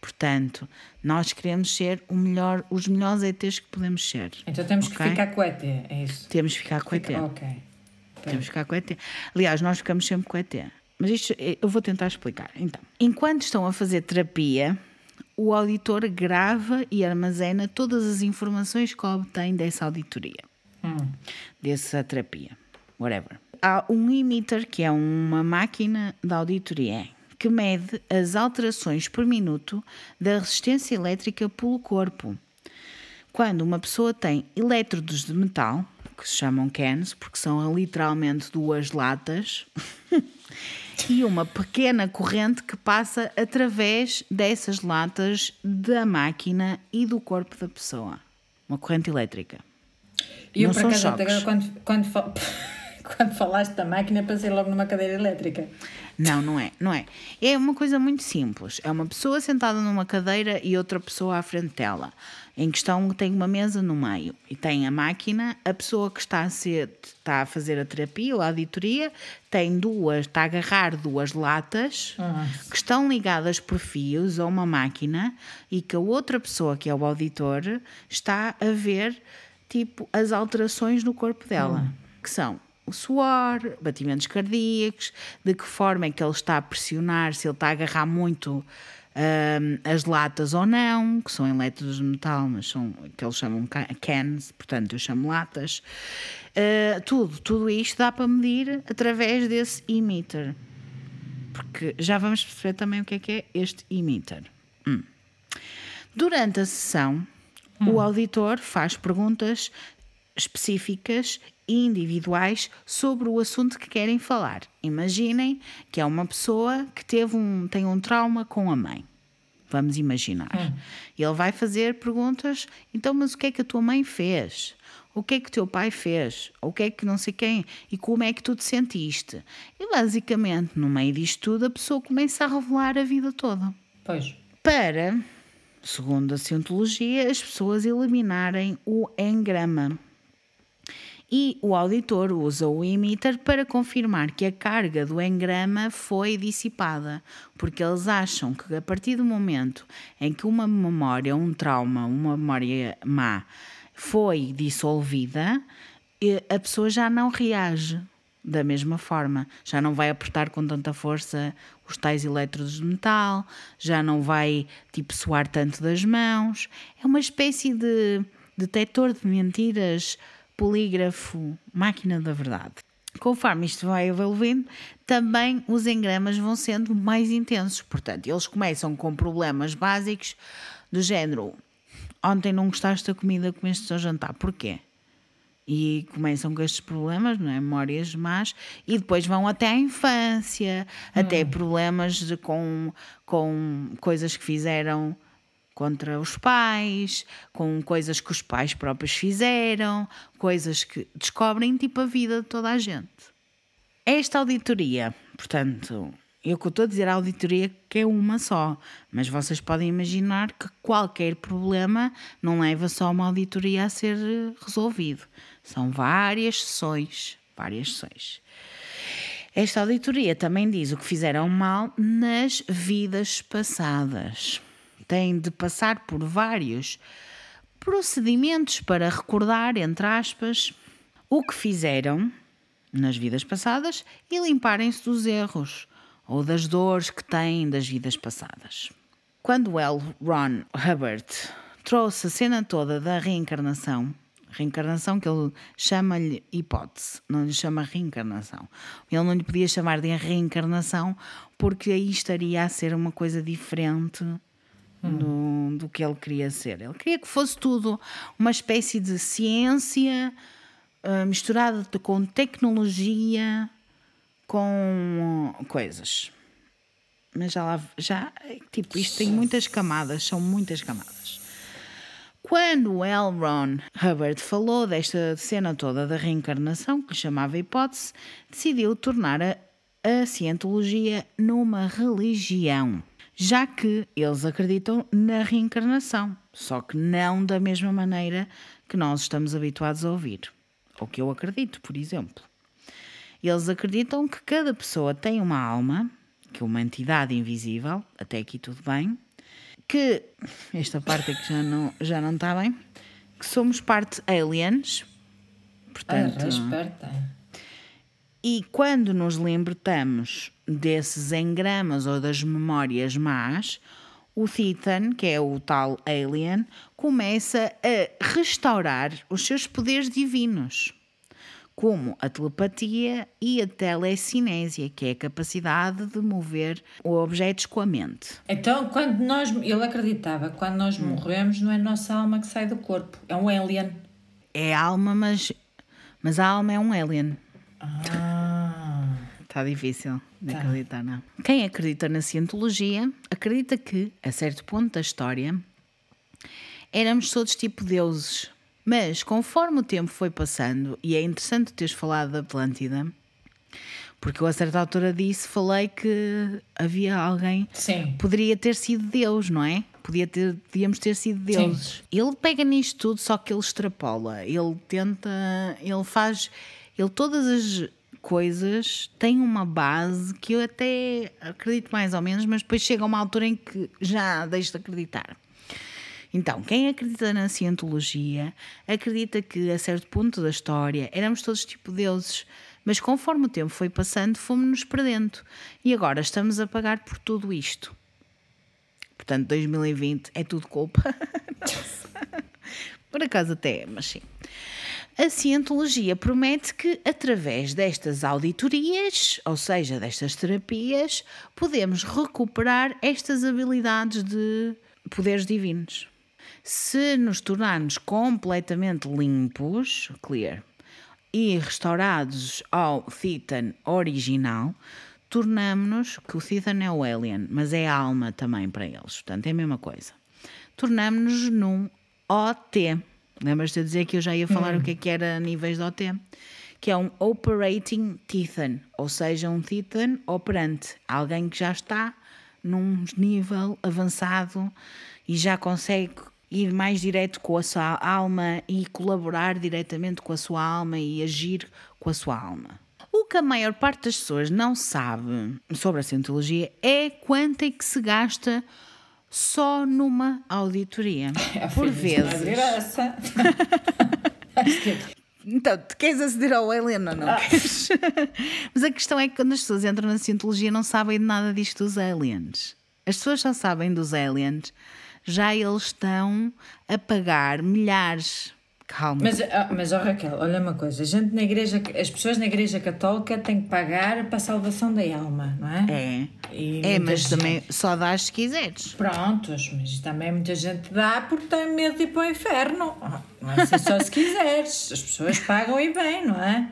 Portanto, nós queremos ser o melhor, os melhores ETs que podemos ser. Então temos okay? que ficar com o ET, é isso? Temos que ficar com o ET. Ok. Temos que ficar com o ET. Aliás, nós ficamos sempre com o ET. Mas isto eu vou tentar explicar. Então, enquanto estão a fazer terapia, o auditor grava e armazena todas as informações que obtém dessa auditoria, hum. dessa terapia, whatever. Há um emitter, que é uma máquina de auditoria, que mede as alterações por minuto da resistência elétrica pelo corpo. Quando uma pessoa tem elétrodos de metal, que se chamam cans, porque são literalmente duas latas, e uma pequena corrente que passa através dessas latas da máquina e do corpo da pessoa. Uma corrente elétrica. E eu, por acaso, agora, quando, quando, quando falaste da máquina, passei logo numa cadeira elétrica. Não, não é, não é. É uma coisa muito simples. É uma pessoa sentada numa cadeira e outra pessoa à frente dela. Em questão tem uma mesa no meio e tem a máquina, a pessoa que está a, ser, está a fazer a terapia ou a auditoria tem duas, está a agarrar duas latas que estão ligadas por fios a uma máquina e que a outra pessoa, que é o auditor, está a ver tipo as alterações no corpo dela, uhum. que são o suor, batimentos cardíacos, de que forma é que ele está a pressionar, se ele está a agarrar muito um, as latas ou não, que são elétrodos de metal, mas são que eles chamam cans, portanto eu chamo latas. Uh, tudo, tudo isto dá para medir através desse emitter. Porque já vamos perceber também o que é que é este emitter. Hum. Durante a sessão, hum. o auditor faz perguntas específicas e individuais sobre o assunto que querem falar. Imaginem que é uma pessoa que teve um, tem um trauma com a mãe. Vamos imaginar. Hum. Ele vai fazer perguntas, então, mas o que é que a tua mãe fez? O que é que o teu pai fez? O que é que não sei quem? E como é que tu te sentiste? E basicamente, no meio disto tudo, a pessoa começa a revelar a vida toda. Pois. Para, segundo a cientologia, as pessoas eliminarem o engrama E o auditor usa o emitter para confirmar que a carga do engrama foi dissipada, porque eles acham que a partir do momento em que uma memória, um trauma, uma memória má foi dissolvida, a pessoa já não reage da mesma forma. Já não vai apertar com tanta força os tais elétrodos de metal, já não vai tipo suar tanto das mãos. É uma espécie de detector de mentiras, polígrafo, máquina da verdade. Conforme isto vai evoluindo, também os engramas vão sendo mais intensos. Portanto, eles começam com problemas básicos do género: ontem não gostaste da comida comeste ao jantar, porquê? e começam com estes problemas, não é? memórias más, e depois vão até à infância, hum. até problemas de, com, com coisas que fizeram contra os pais, com coisas que os pais próprios fizeram, coisas que descobrem tipo a vida de toda a gente. Esta auditoria, portanto, eu que estou a dizer a auditoria que é uma só, mas vocês podem imaginar que qualquer problema não leva só uma auditoria a ser resolvido. São várias sessões, várias sessões. Esta auditoria também diz o que fizeram mal nas vidas passadas. Têm de passar por vários procedimentos para recordar, entre aspas, o que fizeram nas vidas passadas e limparem-se dos erros ou das dores que têm das vidas passadas. Quando L. Ron Hubbard trouxe a cena toda da reencarnação, Reencarnação que ele chama-lhe hipótese, não lhe chama reencarnação. Ele não lhe podia chamar de reencarnação porque aí estaria a ser uma coisa diferente hum. do, do que ele queria ser. Ele queria que fosse tudo uma espécie de ciência uh, misturada com tecnologia, com coisas. Mas já lá, já, tipo, isto tem muitas camadas, são muitas camadas. Quando L. Ron Hubbard falou desta cena toda da reencarnação, que chamava hipótese, decidiu tornar a, a cientologia numa religião, já que eles acreditam na reencarnação, só que não da mesma maneira que nós estamos habituados a ouvir, ou que eu acredito, por exemplo. Eles acreditam que cada pessoa tem uma alma, que é uma entidade invisível, até aqui tudo bem, que esta parte é que já não, já não está bem, que somos parte aliens, portanto. Ah, e quando nos libertamos desses engramas ou das memórias más, o Titan, que é o tal alien, começa a restaurar os seus poderes divinos como a telepatia e a telecinésia, que é a capacidade de mover objetos com a mente. Então, quando nós, ele acreditava, quando nós hum. morremos, não é a nossa alma que sai do corpo, é um alien. É alma, mas, mas a alma é um alien. Ah. Está difícil de tá. acreditar, não. Quem acredita na cientologia acredita que, a certo ponto da história, éramos todos tipo deuses mas conforme o tempo foi passando, e é interessante teres falado da Atlântida, porque eu a certa altura disse, falei que havia alguém Sim. poderia ter sido Deus, não é? Podia ter, podíamos ter sido deuses. Sim. Ele pega nisto tudo, só que ele extrapola. Ele tenta, ele faz, ele todas as coisas têm uma base que eu até acredito mais ou menos, mas depois chega uma altura em que já deixo de acreditar. Então, quem acredita na cientologia acredita que a certo ponto da história éramos todos tipo deuses, mas conforme o tempo foi passando, fomos-nos perdendo e agora estamos a pagar por tudo isto. Portanto, 2020 é tudo culpa. por acaso até é, mas sim. A cientologia promete que, através destas auditorias, ou seja, destas terapias, podemos recuperar estas habilidades de poderes divinos. Se nos tornarmos completamente limpos, clear, e restaurados ao Titan original, tornamos-nos, que o Titan é o alien, mas é a alma também para eles, portanto é a mesma coisa. Tornamos-nos num OT. Lembras-te de dizer que eu já ia falar hum. o que é que era níveis de OT? Que é um Operating Titan, ou seja, um Titan operante, alguém que já está num nível avançado e já consegue ir mais direto com a sua alma e colaborar diretamente com a sua alma e agir com a sua alma. O que a maior parte das pessoas não sabe sobre a cientologia é quanto é que se gasta só numa auditoria. Por vezes. Graça. Então, tu queres aceder ao Alien ou não Ah. queres? Mas a questão é que quando as pessoas entram na cientologia não sabem de nada disto dos aliens. As pessoas só sabem dos aliens, já eles estão a pagar milhares. Calma. Mas, ah, mas ó Raquel, olha uma coisa, a gente na igreja, as pessoas na igreja católica têm que pagar para a salvação da alma, não é? É. E É, mas gente- também só dás se quiseres. Prontos, mas também muita gente dá porque tem medo de ir para o inferno. Não é assim só se quiseres. As pessoas pagam e bem, não é?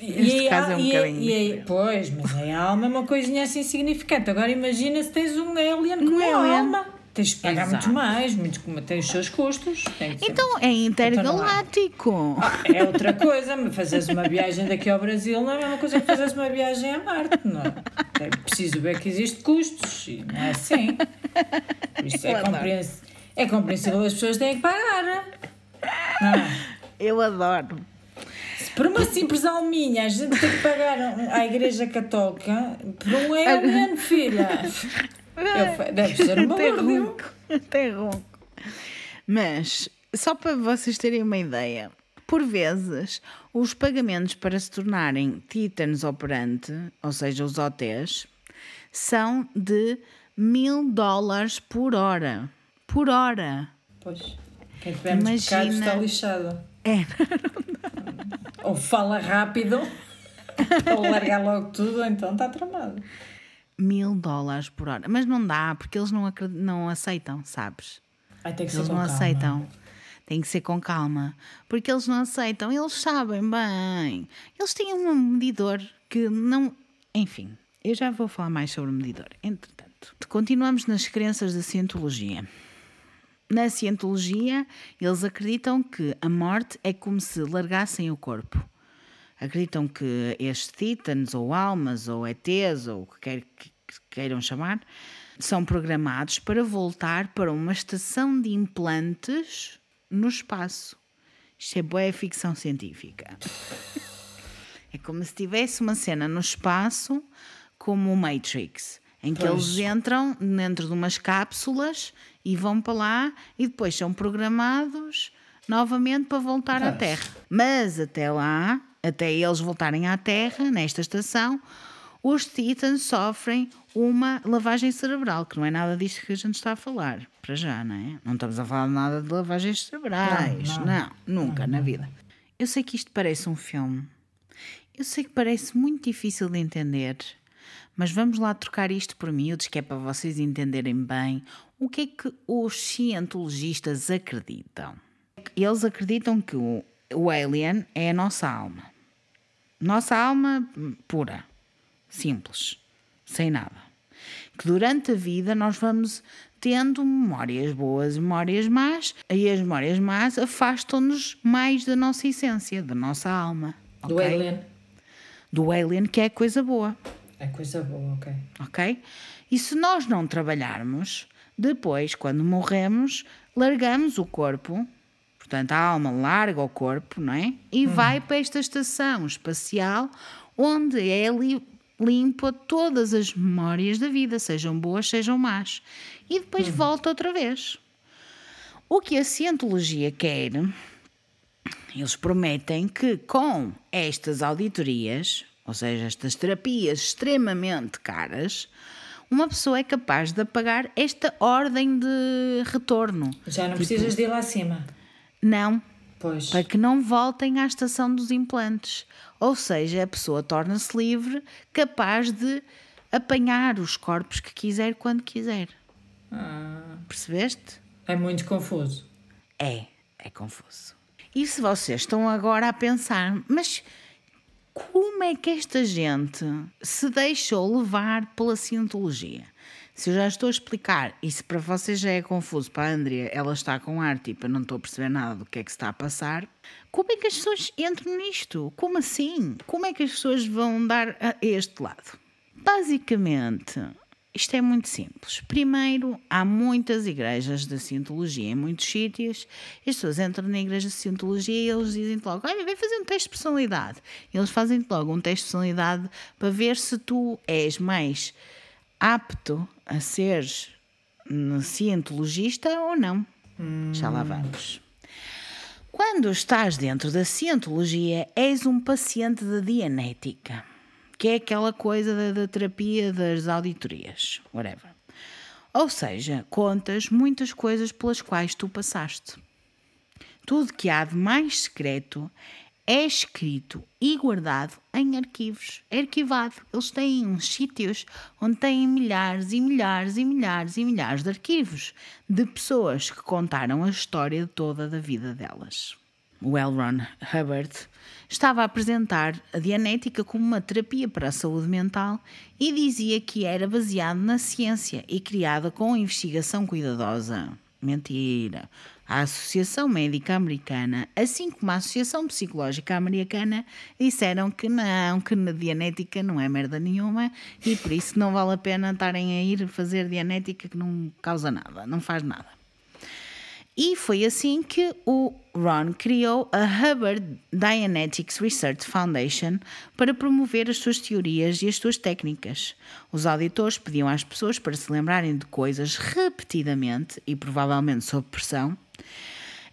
Este a- caso é um e bocadinho e Pois, mas a alma é uma coisinha assim significante. Agora imagina se tens um alien com Um alien. alma. Tens de pagar Exato. muito mais, muito, tem os seus custos. Tem que ser- Então é intergaláctico. É outra coisa, mas fazeres uma viagem daqui ao Brasil não é a mesma coisa que fazeres uma viagem a Marte, não é? É preciso ver que existe custos e não é assim. Eu é, compreens- é compreensível as pessoas têm que pagar. Não é? Eu adoro. Se por uma simples alminha a gente tem que pagar à Igreja Católica por um alien, filha. Eu fa- deve ser uma Até balúrdia. ronco. Mas, só para vocês terem uma ideia, por vezes os pagamentos para se tornarem titãs operante, ou seja, os hotéis, são de mil dólares por hora. Por hora. Pois. Quem tiver Imagina- pecados está lixado. É. Ou fala rápido, ou largar logo tudo, ou então está tramado. Mil dólares por hora. Mas não dá, porque eles não, não aceitam, sabes? Ai, tem que Eles ser não calma. aceitam. Tem que ser com calma. Porque eles não aceitam. Eles sabem bem. Eles têm um medidor que não. Enfim, eu já vou falar mais sobre o medidor. Entretanto, continuamos nas crenças da cientologia. Na cientologia, eles acreditam que a morte é como se largassem o corpo. Acreditam que estes titãs, ou almas, ou ETs, ou o que quer que queiram chamar, são programados para voltar para uma estação de implantes no espaço. Isto é boa ficção científica. É como se tivesse uma cena no espaço, como o Matrix, em que Pois. eles entram dentro de umas cápsulas e vão para lá e depois são programados novamente para voltar à Pois. Terra. Mas até lá, até eles voltarem à Terra, nesta estação, os Titans sofrem uma lavagem cerebral, que não é nada disto que a gente está a falar, para já, não é? Não estamos a falar de nada de lavagens cerebrais, Não, não, não. nunca na vida. Eu sei que isto parece um filme, eu sei que parece muito difícil de entender, mas vamos lá trocar isto por miúdos, que é para vocês entenderem bem o que é que os cientologistas acreditam. Eles acreditam que o, o alien é a nossa alma. Nossa alma pura, simples, sem nada. Que durante a vida nós vamos tendo memórias boas e memórias más, e as memórias más afastam-nos mais da nossa essência, da nossa alma. Do alien. Do alien, que é coisa boa É coisa boa, ok. ok? E se nós não trabalharmos, depois, quando morremos, largamos o corpo, portanto, a alma larga o corpo, não é? E vai para esta estação espacial onde é li limpa todas as memórias da vida, sejam boas, sejam más. E depois volta outra vez. O que a cientologia quer eles prometem que com estas auditorias, ou seja, estas terapias extremamente caras, uma pessoa é capaz de pagar esta ordem de retorno. Já não precisas de ir lá acima. Não, Pois. para que não voltem à estação dos implantes. Ou seja, a pessoa torna-se livre, capaz de apanhar os corpos que quiser quando quiser. Ah, Percebeste? é muito confuso. É, é confuso. E se vocês estão agora a pensar, mas como é que esta gente se deixou levar pela cientologia? Se eu já estou a explicar, e se para vocês já é confuso, para a Andrea ela está com ar, tipo, eu não estou a perceber nada do que é que se está a passar, como é que as pessoas entram nisto? Como assim? Como é que as pessoas vão dar a este lado? Basicamente, Isto é muito simples. Primeiro, há muitas igrejas de Cientologia em muitos sítios. As pessoas entram na igreja de Cientologia e eles dizem logo: Olha, vem fazer um teste de personalidade. Eles fazem logo um teste de personalidade para ver se tu és mais apto a seres cientologista ou não. Hum. Já lá vamos. Quando estás dentro da cientologia, és um paciente da dianética que é aquela coisa da, da terapia das auditorias, whatever. Ou seja, contas muitas coisas pelas quais tu passaste. Tudo que há de mais secreto é escrito e guardado em arquivos. É arquivado. Eles têm uns sítios onde têm milhares e milhares e milhares e milhares de arquivos de pessoas que contaram a história toda da vida delas. O. Ron Hubbard estava a apresentar a Dianética como uma terapia para a saúde mental e dizia que era baseado na ciência e criada com investigação cuidadosa. Mentira. A Associação Médica Americana, assim como a Associação Psicológica Americana, disseram que não, que na Dianética não é merda nenhuma e por isso não vale a pena estarem a ir fazer Dianética que não causa nada, não faz nada. E foi assim que o Ron criou a Hubbard Dianetics Research Foundation para promover as suas teorias e as suas técnicas. Os auditores pediam às pessoas para se lembrarem de coisas repetidamente e provavelmente sob pressão.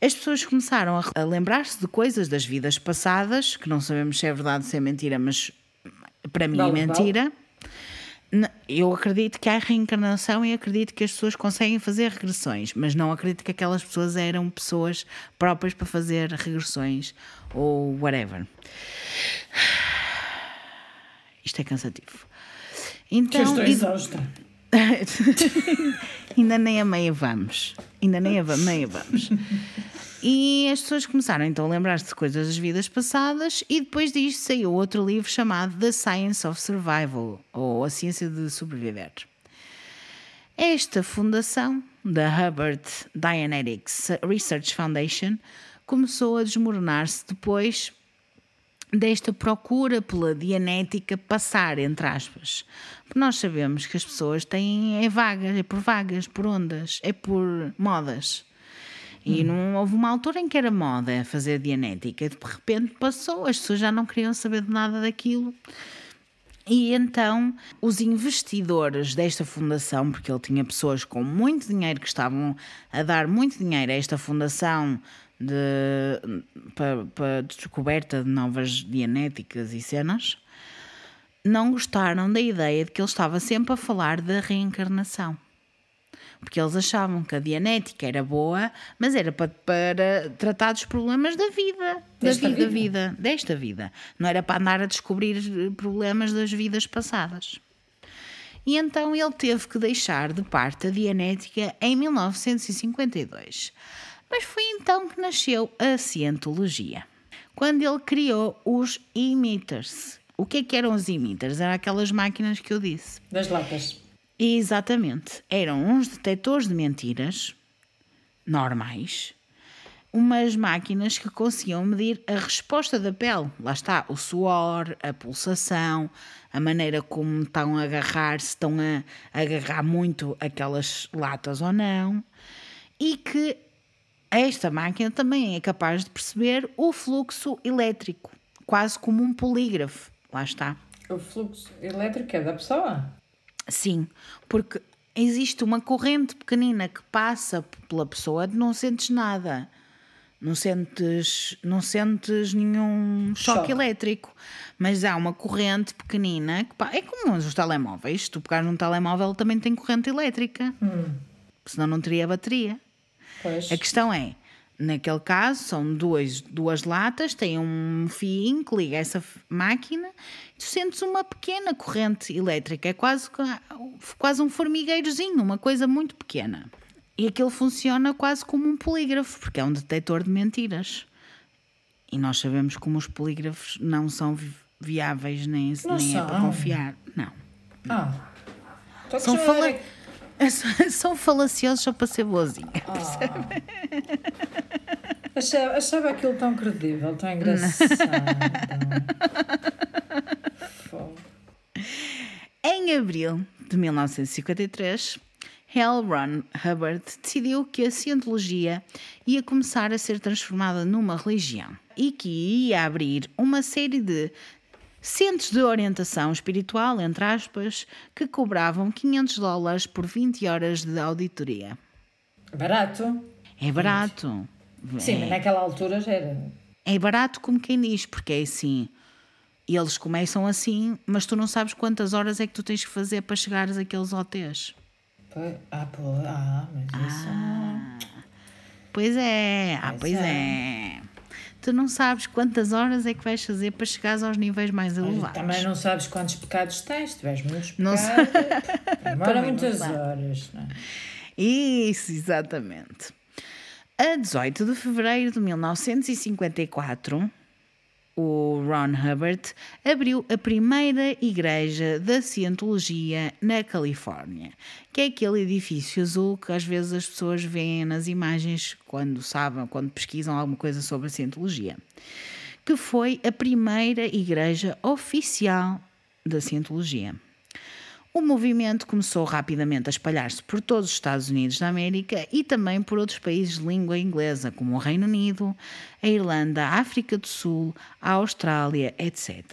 As pessoas começaram a lembrar-se de coisas das vidas passadas, que não sabemos se é verdade ou se é mentira, mas para mim é mentira. Vale eu acredito que há reencarnação e acredito que as pessoas conseguem fazer regressões, mas não acredito que aquelas pessoas eram pessoas próprias para fazer regressões ou whatever. Isto é cansativo. Então, estou exausta. ainda nem a meia vamos. Ainda nem a meia vamos. E as pessoas começaram então a lembrar-se de coisas das vidas passadas, e depois disto saiu outro livro chamado The Science of Survival, ou A Ciência de Sobreviver. Esta fundação, da Hubbard Dianetics Research Foundation, começou a desmoronar-se depois desta procura pela dianética passar, entre aspas. Porque nós sabemos que as pessoas têm é vagas, é por vagas, por ondas, é por modas. E hum. não houve uma altura em que era moda fazer dianética, de repente passou, as pessoas já não queriam saber de nada daquilo. E então os investidores desta fundação, porque ele tinha pessoas com muito dinheiro que estavam a dar muito dinheiro a esta fundação de, para, para descoberta de novas dianéticas e cenas, não gostaram da ideia de que ele estava sempre a falar da reencarnação porque eles achavam que a dianética era boa, mas era para, para tratar dos problemas da vida, desta da vida, vida, vida, desta vida. Não era para andar a descobrir problemas das vidas passadas. E então ele teve que deixar de parte a dianética em 1952. Mas foi então que nasceu a cientologia, quando ele criou os emitters. O que é que eram os emitters? Eram aquelas máquinas que eu disse. Das latas. Exatamente. Eram uns detectores de mentiras normais, umas máquinas que conseguiam medir a resposta da pele. Lá está, o suor, a pulsação, a maneira como estão a agarrar, se estão a agarrar muito aquelas latas ou não. E que esta máquina também é capaz de perceber o fluxo elétrico, quase como um polígrafo. Lá está. O fluxo elétrico é da pessoa? Sim, porque existe uma corrente pequenina que passa pela pessoa, não sentes nada. Não sentes, não sentes nenhum choque, choque. elétrico, mas há uma corrente pequenina que é como os telemóveis. Se tu pegares num telemóvel, também tem corrente elétrica, hum. senão não teria bateria. Pois. A questão é: Naquele caso, são duas, duas latas, tem um fio que liga essa máquina, tu sentes uma pequena corrente elétrica, é quase, quase um formigueirozinho, uma coisa muito pequena. E aquilo funciona quase como um polígrafo, porque é um detector de mentiras. E nós sabemos como os polígrafos não são viáveis nem, nem é para confiar. Não. Ah. Então são, fala... são falaciosos só para ser boazinha, ah. percebe? Achava, achava aquilo tão credível, tão engraçado. Em abril de 1953, L. Ron Hubbard decidiu que a cientologia ia começar a ser transformada numa religião e que ia abrir uma série de centros de orientação espiritual, entre aspas, que cobravam 500 dólares por 20 horas de auditoria. Barato? É barato. Sim, mas naquela altura já era. É barato como quem diz, porque é assim. Eles começam assim, mas tu não sabes quantas horas é que tu tens que fazer para chegares àqueles hotéis. Pois- Ah, pô, ah, mas isso. Pois é, ah, pois Pois é. Tu não sabes quantas horas é que vais fazer para chegares aos níveis mais elevados. Também não sabes quantos pecados tens, se tiveres muitos Não pecados. Também não muitas sabe. horas. Não é? Isso, exatamente. A 18 de fevereiro de 1954, o Ron Hubbard abriu a primeira igreja da Cientologia na Califórnia, que é aquele edifício azul que às vezes as pessoas veem nas imagens quando sabem, quando pesquisam alguma coisa sobre a Cientologia, que foi a primeira igreja oficial da Cientologia. O movimento começou rapidamente a espalhar-se por todos os Estados Unidos da América e também por outros países de língua inglesa, como o Reino Unido, a Irlanda, a África do Sul, a Austrália, etc.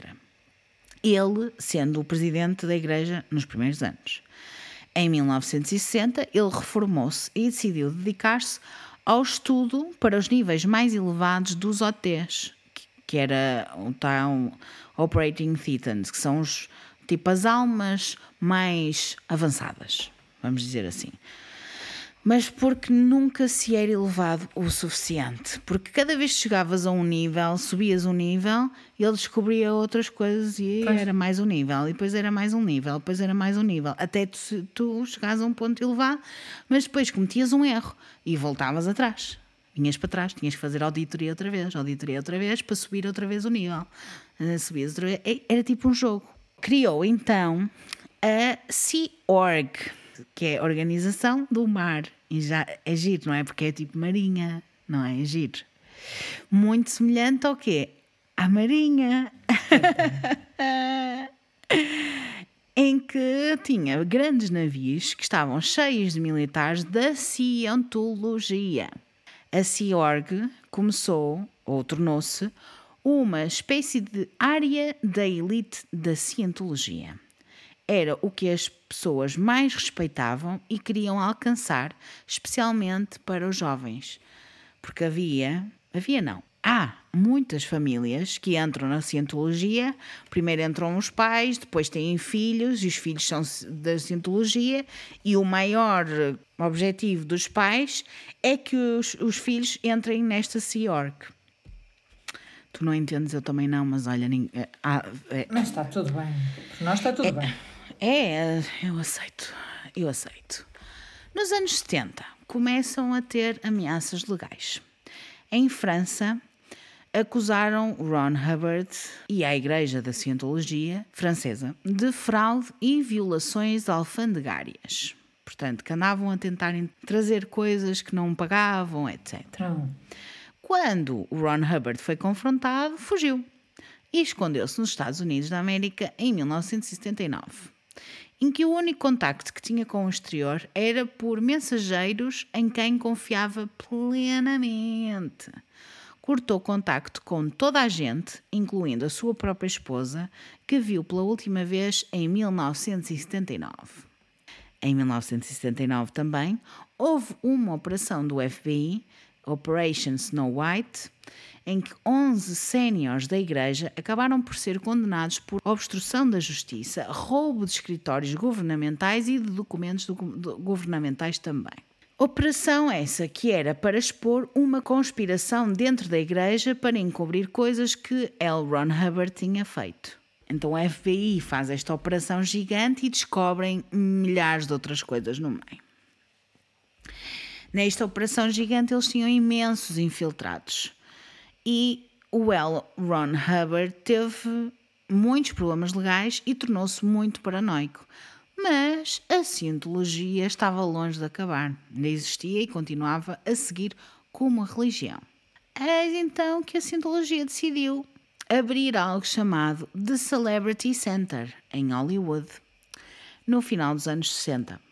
Ele sendo o presidente da Igreja nos primeiros anos. Em 1960, ele reformou-se e decidiu dedicar-se ao estudo para os níveis mais elevados dos OTs, que- era o Town Operating Thetans, que são os tipo as almas mais avançadas, vamos dizer assim. Mas porque nunca se era elevado o suficiente. Porque cada vez que chegavas a um nível, subias um nível, ele descobria outras coisas e Pois. era mais um nível, e depois era mais um nível, depois era mais um nível, até tu, tu chegares a um ponto elevado, mas depois cometias um erro e voltavas atrás. Vinhas para trás, tinhas que fazer auditoria outra vez, auditoria outra vez, para subir outra vez o nível. Eh, Subias outra vez. É- Era tipo um jogo. Criou então a Sea Org, que é a Organização do Mar. E já é giro, não é? Porque é tipo marinha, não é? É giro. Muito semelhante ao quê? À marinha. em que tinha grandes navios que estavam cheios de militares da cientologia. A Sea Org começou, ou tornou-se, uma espécie de área da elite da cientologia. Era o que as pessoas mais respeitavam e queriam alcançar, especialmente para os jovens. Porque havia, havia não, há muitas famílias que entram na cientologia, primeiro entram os pais, depois têm filhos, e os filhos são da cientologia, e o maior objetivo dos pais é que os, os filhos entrem nesta Org. Tu não entendes, eu também não, mas olha, nin- eh, há- é, Mas está tudo bem. Por nós está tudo bem. é, eu aceito, eu aceito. Nos anos 70, começam a ter ameaças legais. Em França, acusaram Ron Hubbard e a Igreja da Cientologia francesa de fraude e violações alfandegárias. Portanto, que andavam a tentar trazer coisas que não pagavam, etc. Hum. Quando o Ron Hubbard foi confrontado, fugiu e escondeu-se nos Estados Unidos da América em 1979, em que o único contacto que tinha com o exterior era por mensageiros em quem confiava plenamente. Cortou contacto com toda a gente, incluindo a sua própria esposa, que viu pela última vez em 1979. Em 1979 também houve uma operação do FBI, Operation Snow White, em que 11 séniores da igreja acabaram por ser condenados por obstrução da justiça, roubo de escritórios governamentais e de documentos do- do- governamentais também. Operação essa que era para expor uma conspiração dentro da igreja para encobrir coisas que L. Ron Hubbard tinha feito. Então o FBI faz esta operação gigante e descobrem milhares de outras coisas no meio. Nesta operação gigante eles tinham imensos infiltrados. E o L. Ron Hubbard teve muitos problemas legais e tornou-se muito paranoico. Mas a cientologia estava longe de acabar. Ainda existia e continuava a seguir como religião. Eis então que a cientologia decidiu abrir algo chamado The Celebrity Center, em Hollywood. no final dos anos 60.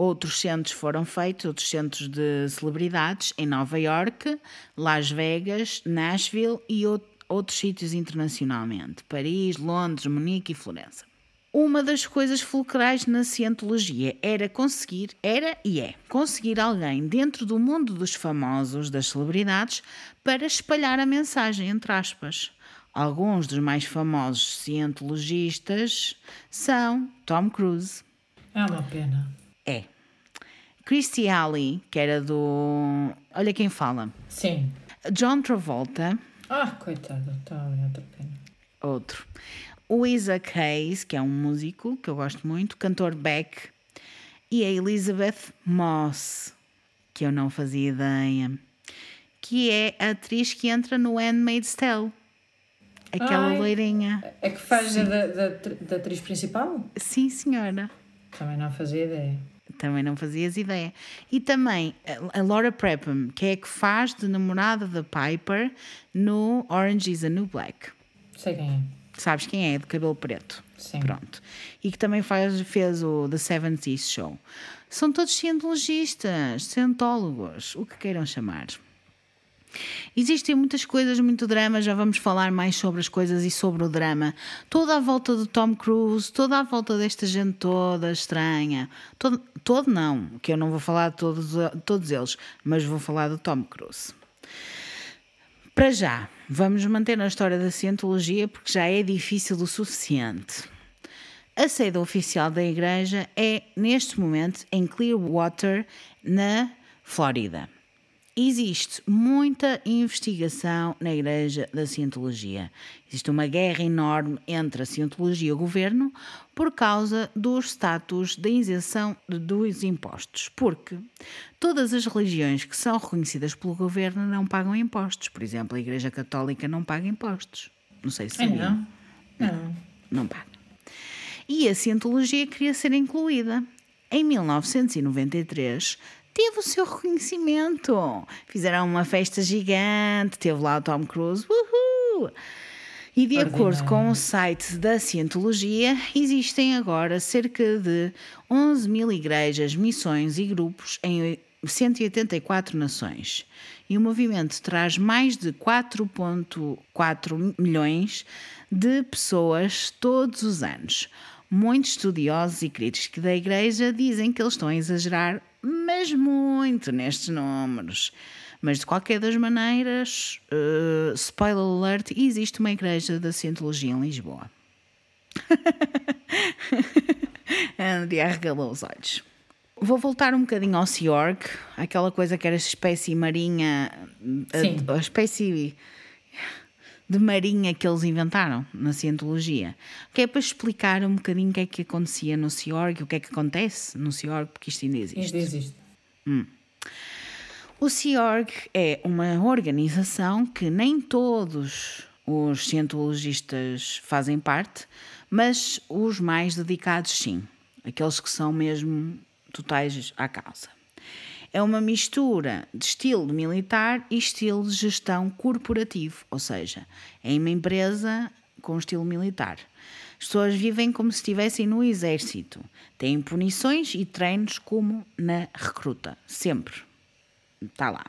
Outros centros foram feitos, outros centros de celebridades em Nova York, Las Vegas, Nashville e outros sítios internacionalmente, Paris, Londres, Munique e Florença. Uma das coisas fulcrais na cientologia era conseguir, era e é, conseguir alguém dentro do mundo dos famosos, das celebridades, para espalhar a mensagem, entre aspas. Alguns dos mais famosos cientologistas são Tom Cruise. É uma pena. É. Christy Alley, que era do. Olha quem fala. Sim. John Travolta. Ah, coitado, está outra pena. Outro o Isaac Hayes, que é um músico que eu gosto muito, cantor Beck, e a Elizabeth Moss, que eu não fazia ideia, que é a atriz que entra no Handmaid's Tale. Aquela Ai, loirinha. É que faz da, da, da atriz principal? Sim, senhora. Também não fazia ideia. Também não fazias ideia. E também a Laura Prepon, que é a que faz de namorada da Piper no Orange is the New Black. Sei quem é. Sabes quem é? De cabelo preto. Sim. Pronto. E que também faz, fez o The Seven Seas Show. São todos cientologistas, cientólogos, o que queiram chamar. Existem muitas coisas, muito drama, já vamos falar mais sobre as coisas e sobre o drama. Toda a volta do Tom Cruise, toda a volta desta gente toda estranha. Todo, todo não, que eu não vou falar de todos, todos eles, mas vou falar do Tom Cruise. Para já, vamos manter na história da cientologia porque já é difícil o suficiente. A sede oficial da igreja é, neste momento, em Clearwater, na Flórida. Existe muita investigação na Igreja da Cientologia. Existe uma guerra enorme entre a Cientologia e o governo por causa do status da isenção dos impostos, porque todas as religiões que são reconhecidas pelo governo não pagam impostos. Por exemplo, a Igreja Católica não paga impostos. Não sei se é, não. Não. Não paga. E a Cientologia queria ser incluída. Em 1993, teve o seu reconhecimento. Fizeram uma festa gigante, teve lá o Tom Cruise. Uhul! E de acordo com o site da Cientologia, existem agora cerca de 11 mil igrejas, missões e grupos em 184 nações. E o movimento traz mais de 4,4 milhões de pessoas todos os anos. Muitos estudiosos e críticos da Igreja dizem que eles estão a exagerar mas muito nestes números. Mas de qualquer das maneiras, uh, spoiler alert, existe uma igreja da Cientologia em Lisboa. Andy arregalou os olhos. Vou voltar um bocadinho ao Sea Org, aquela coisa que era espécie marinha, a, a espécie de marinha que eles inventaram na cientologia, que é para explicar um bocadinho o que é que acontecia no Ciorg, o que é que acontece no Ciorg, porque isto ainda existe. Ainda existe. Hum. O Ciorg é uma organização que nem todos os cientologistas fazem parte, mas os mais dedicados sim, aqueles que são mesmo totais à causa. É uma mistura de estilo militar e estilo de gestão corporativo, ou seja, é uma empresa com estilo militar. As pessoas vivem como se estivessem no exército, têm punições e treinos como na recruta, sempre. Está lá.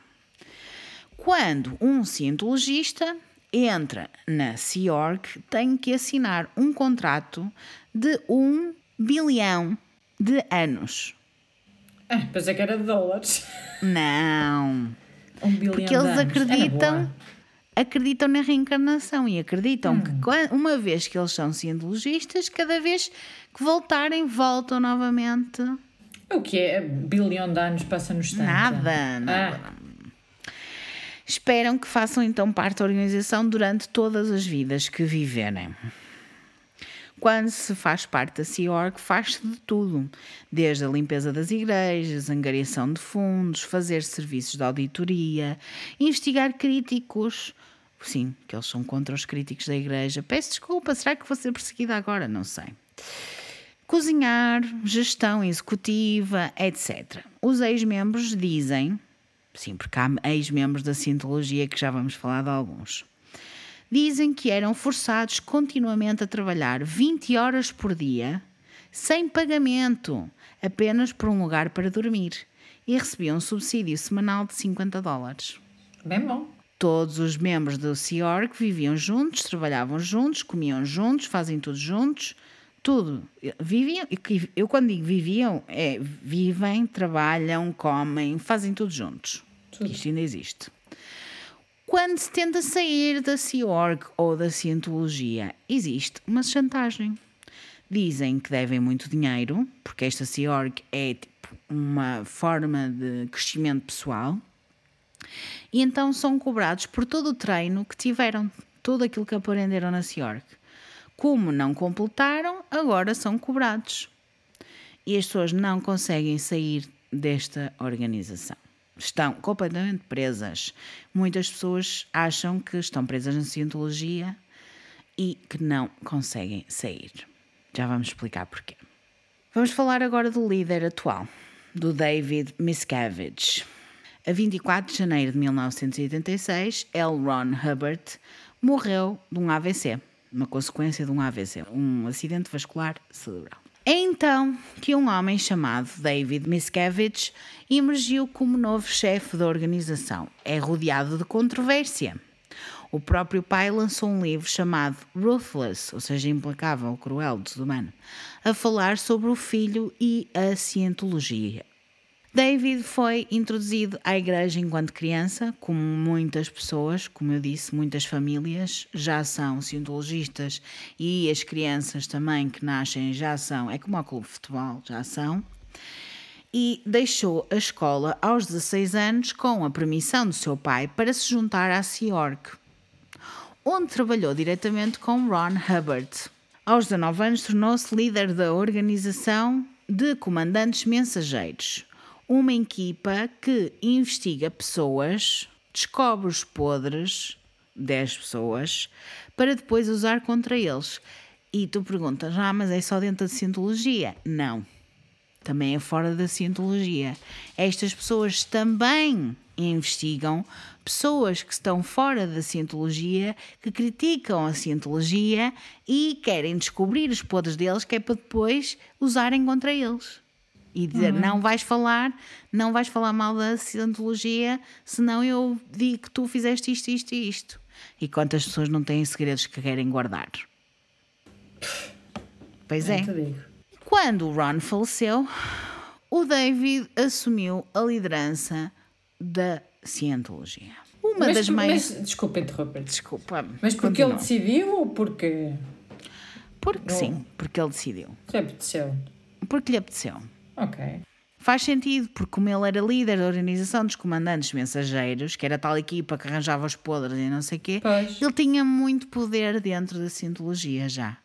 Quando um cientologista entra na Sea Org, tem que assinar um contrato de um bilhão de anos. Ah, pensei que era de dólares. Não. Um bilhão Porque eles acreditam, acreditam na reencarnação e acreditam hum. que uma vez que eles são cientologistas, cada vez que voltarem, voltam novamente. O que é? Bilhão de anos passa no instante? Nada, nada. Ah. Esperam que façam então parte da organização durante todas as vidas que viverem. Quando se faz parte da Sea Org, faz-se de tudo, desde a limpeza das igrejas, angariação de fundos, fazer serviços de auditoria, investigar críticos. Sim, que eles são contra os críticos da igreja. Peço desculpa, será que vou ser perseguida agora? Não sei. Cozinhar, gestão executiva, etc. Os ex-membros dizem, sim, porque há ex-membros da Cientologia que já vamos falar de alguns dizem que eram forçados continuamente a trabalhar 20 horas por dia, sem pagamento, apenas por um lugar para dormir, e recebiam um subsídio semanal de 50 dólares. Bem bom. Todos os membros do Sea Org viviam juntos, trabalhavam juntos, comiam juntos, fazem tudo juntos, tudo. Viviam, eu quando digo viviam, é vivem, trabalham, comem, fazem tudo juntos. Tudo. Isto ainda existe. Quando se tenta sair da Sea Org ou da Cientologia, existe uma chantagem. Dizem que devem muito dinheiro, porque esta Sea Org é tipo uma forma de crescimento pessoal e então são cobrados por todo o treino que tiveram, tudo aquilo que aprenderam na Ciorg. Como não completaram, agora são cobrados. E as pessoas não conseguem sair desta organização. Estão completamente presas. Muitas pessoas acham que estão presas na cientologia e que não conseguem sair. Já vamos explicar porquê. Vamos falar agora do líder atual, do David Miscavige. A 24 de janeiro de 1986, L. Ron Hubbard morreu de um AVC, uma consequência de um AVC, um acidente vascular cerebral. É então que um homem chamado David Miscavige emergiu como novo chefe da organização. É rodeado de controvérsia. O próprio pai lançou um livro chamado Ruthless, ou seja, implacável, cruel, desumano, a falar sobre o filho e a cientologia. David foi introduzido à igreja enquanto criança, como muitas pessoas, como eu disse, muitas famílias já são cientologistas e as crianças também que nascem já são, é como ao clube de futebol, já são. E deixou a escola aos 16 anos com a permissão do seu pai para se juntar à Sea Org, onde trabalhou diretamente com Ron Hubbard. Aos 19 anos tornou-se líder da organização de comandantes mensageiros uma equipa que investiga pessoas, descobre os podres, 10 pessoas, para depois usar contra eles. E tu perguntas, ah, mas é só dentro da cientologia? Não. Também é fora da cientologia. Estas pessoas também investigam pessoas que estão fora da cientologia, que criticam a cientologia e querem descobrir os podres deles, que é para depois usarem contra eles e dizer uhum. não vais falar, não vais falar mal da cientologia, senão eu digo que tu fizeste isto, isto e isto. E quantas pessoas não têm segredos que querem guardar? Pois é. Quando o Ron faleceu, o David assumiu a liderança da cientologia. Uma mas, das maiores. Desculpa interromper. Desculpa. Mas porque continua. ele decidiu ou porque. Porque não. sim, porque ele decidiu. Lhe apeteceu. Porque lhe apeteceu. Ok. Faz sentido, porque como ele era líder da organização dos comandantes mensageiros, que era tal equipa que arranjava os podres e não sei o quê, pois. ele tinha muito poder dentro da cientologia já.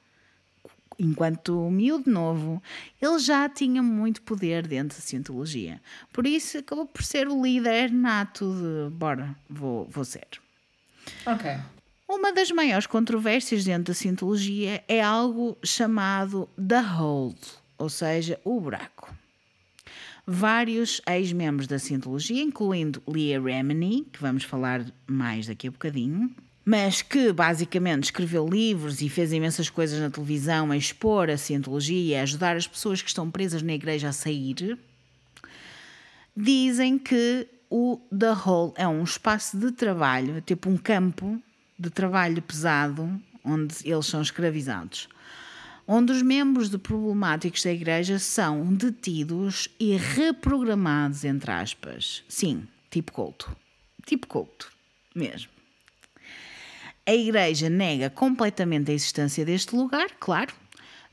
Enquanto miúdo novo, ele já tinha muito poder dentro da cientologia. Por isso acabou por ser o líder nato de bora, vou, vou ser. Ok. Uma das maiores controvérsias dentro da cientologia é algo chamado The Hold, ou seja, o buraco vários ex-membros da Scientologia, incluindo Leah Remini, que vamos falar mais daqui a bocadinho, mas que basicamente escreveu livros e fez imensas coisas na televisão a expor a Scientologia e a ajudar as pessoas que estão presas na igreja a sair, dizem que o The Hall é um espaço de trabalho, tipo um campo de trabalho pesado, onde eles são escravizados onde os membros de problemáticos da igreja são detidos e reprogramados, entre aspas. Sim, tipo culto. Tipo culto, mesmo. A igreja nega completamente a existência deste lugar, claro,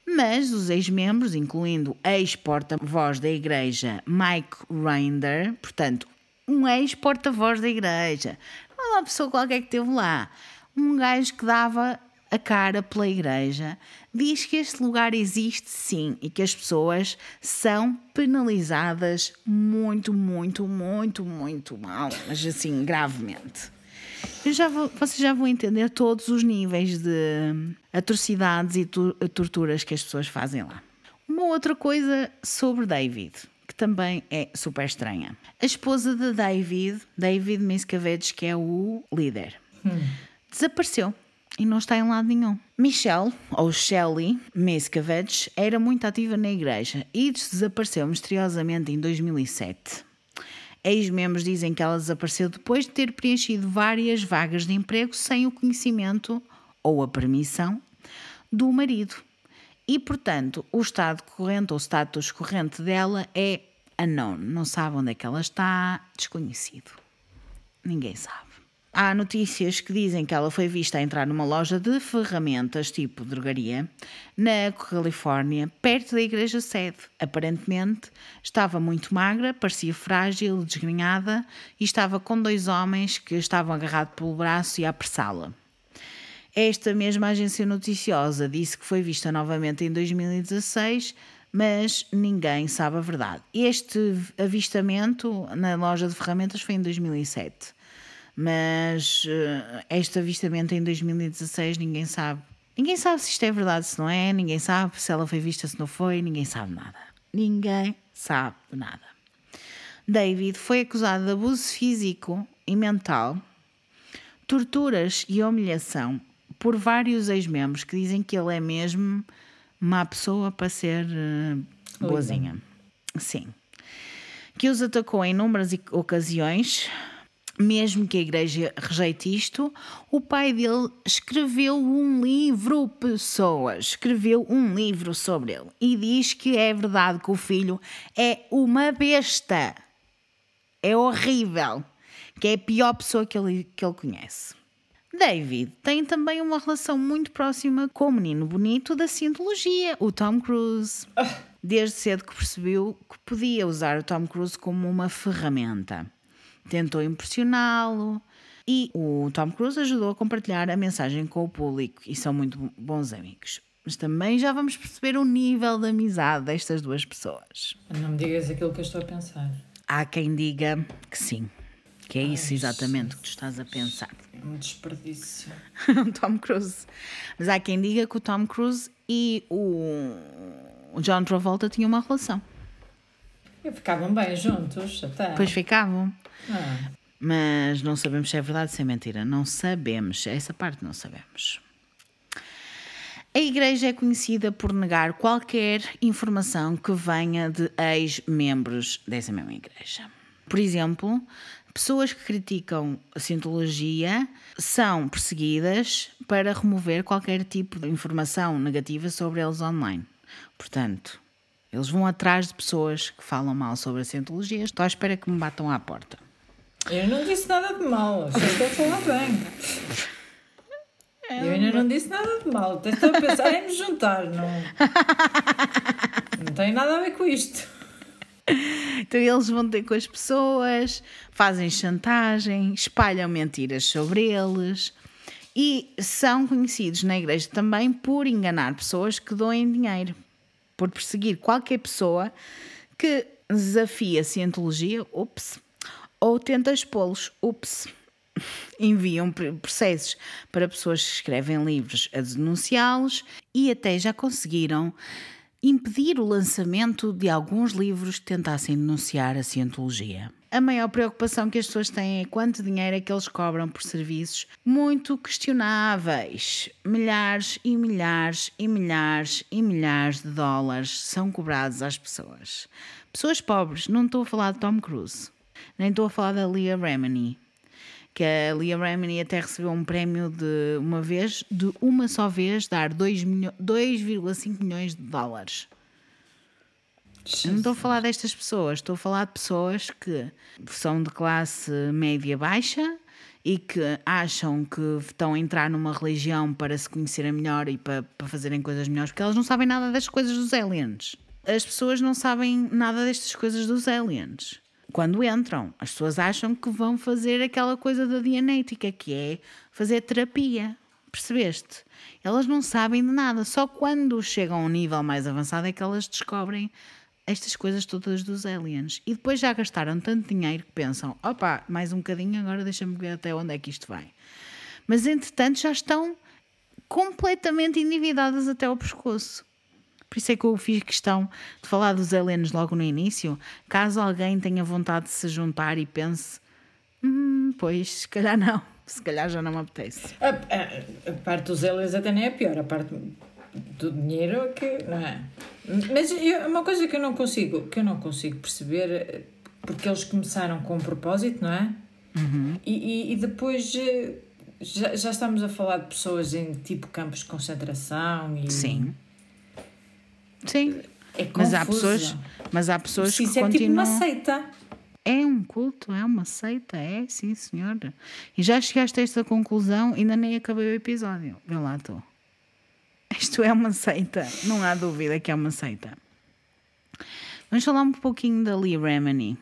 mas os ex-membros, incluindo ex-porta-voz da igreja Mike Reinder, portanto, um ex-porta-voz da igreja, uma pessoa qualquer que esteve lá, um gajo que dava a cara pela igreja, diz que este lugar existe sim e que as pessoas são penalizadas muito, muito, muito, muito mal, mas assim, gravemente. Eu já vou, vocês já vão entender todos os níveis de atrocidades e torturas que as pessoas fazem lá. Uma outra coisa sobre David, que também é super estranha. A esposa de David, David Miscavige, que é o líder, hum. desapareceu e não está em lado nenhum. Michelle, ou Shelley Miscavige, era muito ativa na igreja e desapareceu misteriosamente em 2007. Ex-membros dizem que ela desapareceu depois de ter preenchido várias vagas de emprego sem o conhecimento ou a permissão do marido. E, portanto, o estado corrente ou status corrente dela é unknown. Não sabe onde é que ela está, desconhecido. Ninguém sabe. Há notícias que dizem que ela foi vista a entrar numa loja de ferramentas tipo drogaria na Califórnia, perto da igreja sede. Aparentemente estava muito magra, parecia frágil, desgrenhada e estava com dois homens que estavam agarrados pelo braço e a apressá-la. Esta mesma agência noticiosa disse que foi vista novamente em 2016, mas ninguém sabe a verdade. Este avistamento na loja de ferramentas foi em 2007 mas uh, este avistamento em 2016 ninguém sabe. Ninguém sabe se isto é verdade, se não é, ninguém sabe se ela foi vista, se não foi, ninguém sabe nada. Ninguém sabe nada. David foi acusado de abuso físico e mental, torturas e humilhação por vários ex-membros que dizem que ele é mesmo má pessoa para ser uh, boazinha. Sim. Que os atacou em inúmeras ocasiões, mesmo que a igreja rejeite isto, o pai dele escreveu um livro, pessoas, escreveu um livro sobre ele e diz que é verdade que o filho é uma besta. É horrível, que é a pior pessoa que ele, que ele conhece. David tem também uma relação muito próxima com o menino bonito da cientologia, o Tom Cruise. Desde cedo que percebeu que podia usar o Tom Cruise como uma ferramenta tentou impressioná-lo e o Tom Cruise ajudou a compartilhar a mensagem com o público e são muito bons amigos. Mas também já vamos perceber o nível de amizade destas duas pessoas. Não me digas aquilo que eu estou a pensar. Há quem diga que sim, que é isso exatamente que tu estás a pensar. Um desperdício. Tom Cruise. Mas há quem diga que o Tom Cruise e o John Travolta tinham uma relação. E ficavam bem juntos, até. Pois ficavam. Ah. Mas não sabemos se é verdade ou se é mentira. Não sabemos. Essa parte não sabemos. A Igreja é conhecida por negar qualquer informação que venha de ex-membros dessa mesma Igreja. Por exemplo, pessoas que criticam a Cientologia são perseguidas para remover qualquer tipo de informação negativa sobre eles online. Portanto, eles vão atrás de pessoas que falam mal sobre a Cientologia. Estou à espera que me batam à porta. Eu não disse nada de mal, só estou a falar bem. Eu ainda não disse nada de mal, estou a pensar em me juntar, não, não tem nada a ver com isto. Então eles vão ter com as pessoas, fazem chantagem, espalham mentiras sobre eles e são conhecidos na igreja também por enganar pessoas que doem dinheiro, por perseguir qualquer pessoa que desafia a cientologia, ups, ou tenta expô-los. Ups! Enviam processos para pessoas que escrevem livros a denunciá-los e até já conseguiram impedir o lançamento de alguns livros que tentassem denunciar a cientologia. A maior preocupação que as pessoas têm é quanto dinheiro é que eles cobram por serviços muito questionáveis. Milhares e milhares e milhares e milhares de dólares são cobrados às pessoas. Pessoas pobres, não estou a falar de Tom Cruise. Nem estou a falar da Leah Remini, que a Leah Remini até recebeu um prémio de uma vez, de uma só vez, dar 2,5 milhões de dólares. Eu não estou a falar destas pessoas, estou a falar de pessoas que são de classe média baixa e que acham que estão a entrar numa religião para se conhecerem melhor e para, para fazerem coisas melhores, porque elas não sabem nada das coisas dos aliens. As pessoas não sabem nada destas coisas dos aliens quando entram. As pessoas acham que vão fazer aquela coisa da dianética, que é fazer terapia. Percebeste? Elas não sabem de nada, só quando chegam a um nível mais avançado é que elas descobrem estas coisas todas dos aliens. E depois já gastaram tanto dinheiro que pensam: opa, mais um bocadinho, agora deixa-me ver até onde é que isto vai. Mas entretanto já estão completamente endividadas até ao pescoço. Por isso é que eu fiz questão de falar dos aliens logo no início, caso alguém tenha vontade de se juntar e pense: hum, pois, se calhar não, se calhar já não me apetece. A, a, a parte dos aliens até nem é pior, a parte do dinheiro é que não é. Mas eu, uma coisa que eu não consigo, que eu não consigo perceber, porque eles começaram com um propósito, não é? Uhum. E, e, e, depois eh, já, já estamos a falar de pessoas em tipo campos de concentração e. Sim. Sim. É mas há pessoas, mas há pessoas que isso é continuam. tipo uma seita. É um culto, é uma seita, é, sim, senhora. E já chegaste a esta conclusão, ainda nem acabei o episódio. Vê lá, estou. Isto é uma seita, não há dúvida que é uma seita. Vamos falar um pouquinho da Lee Remini.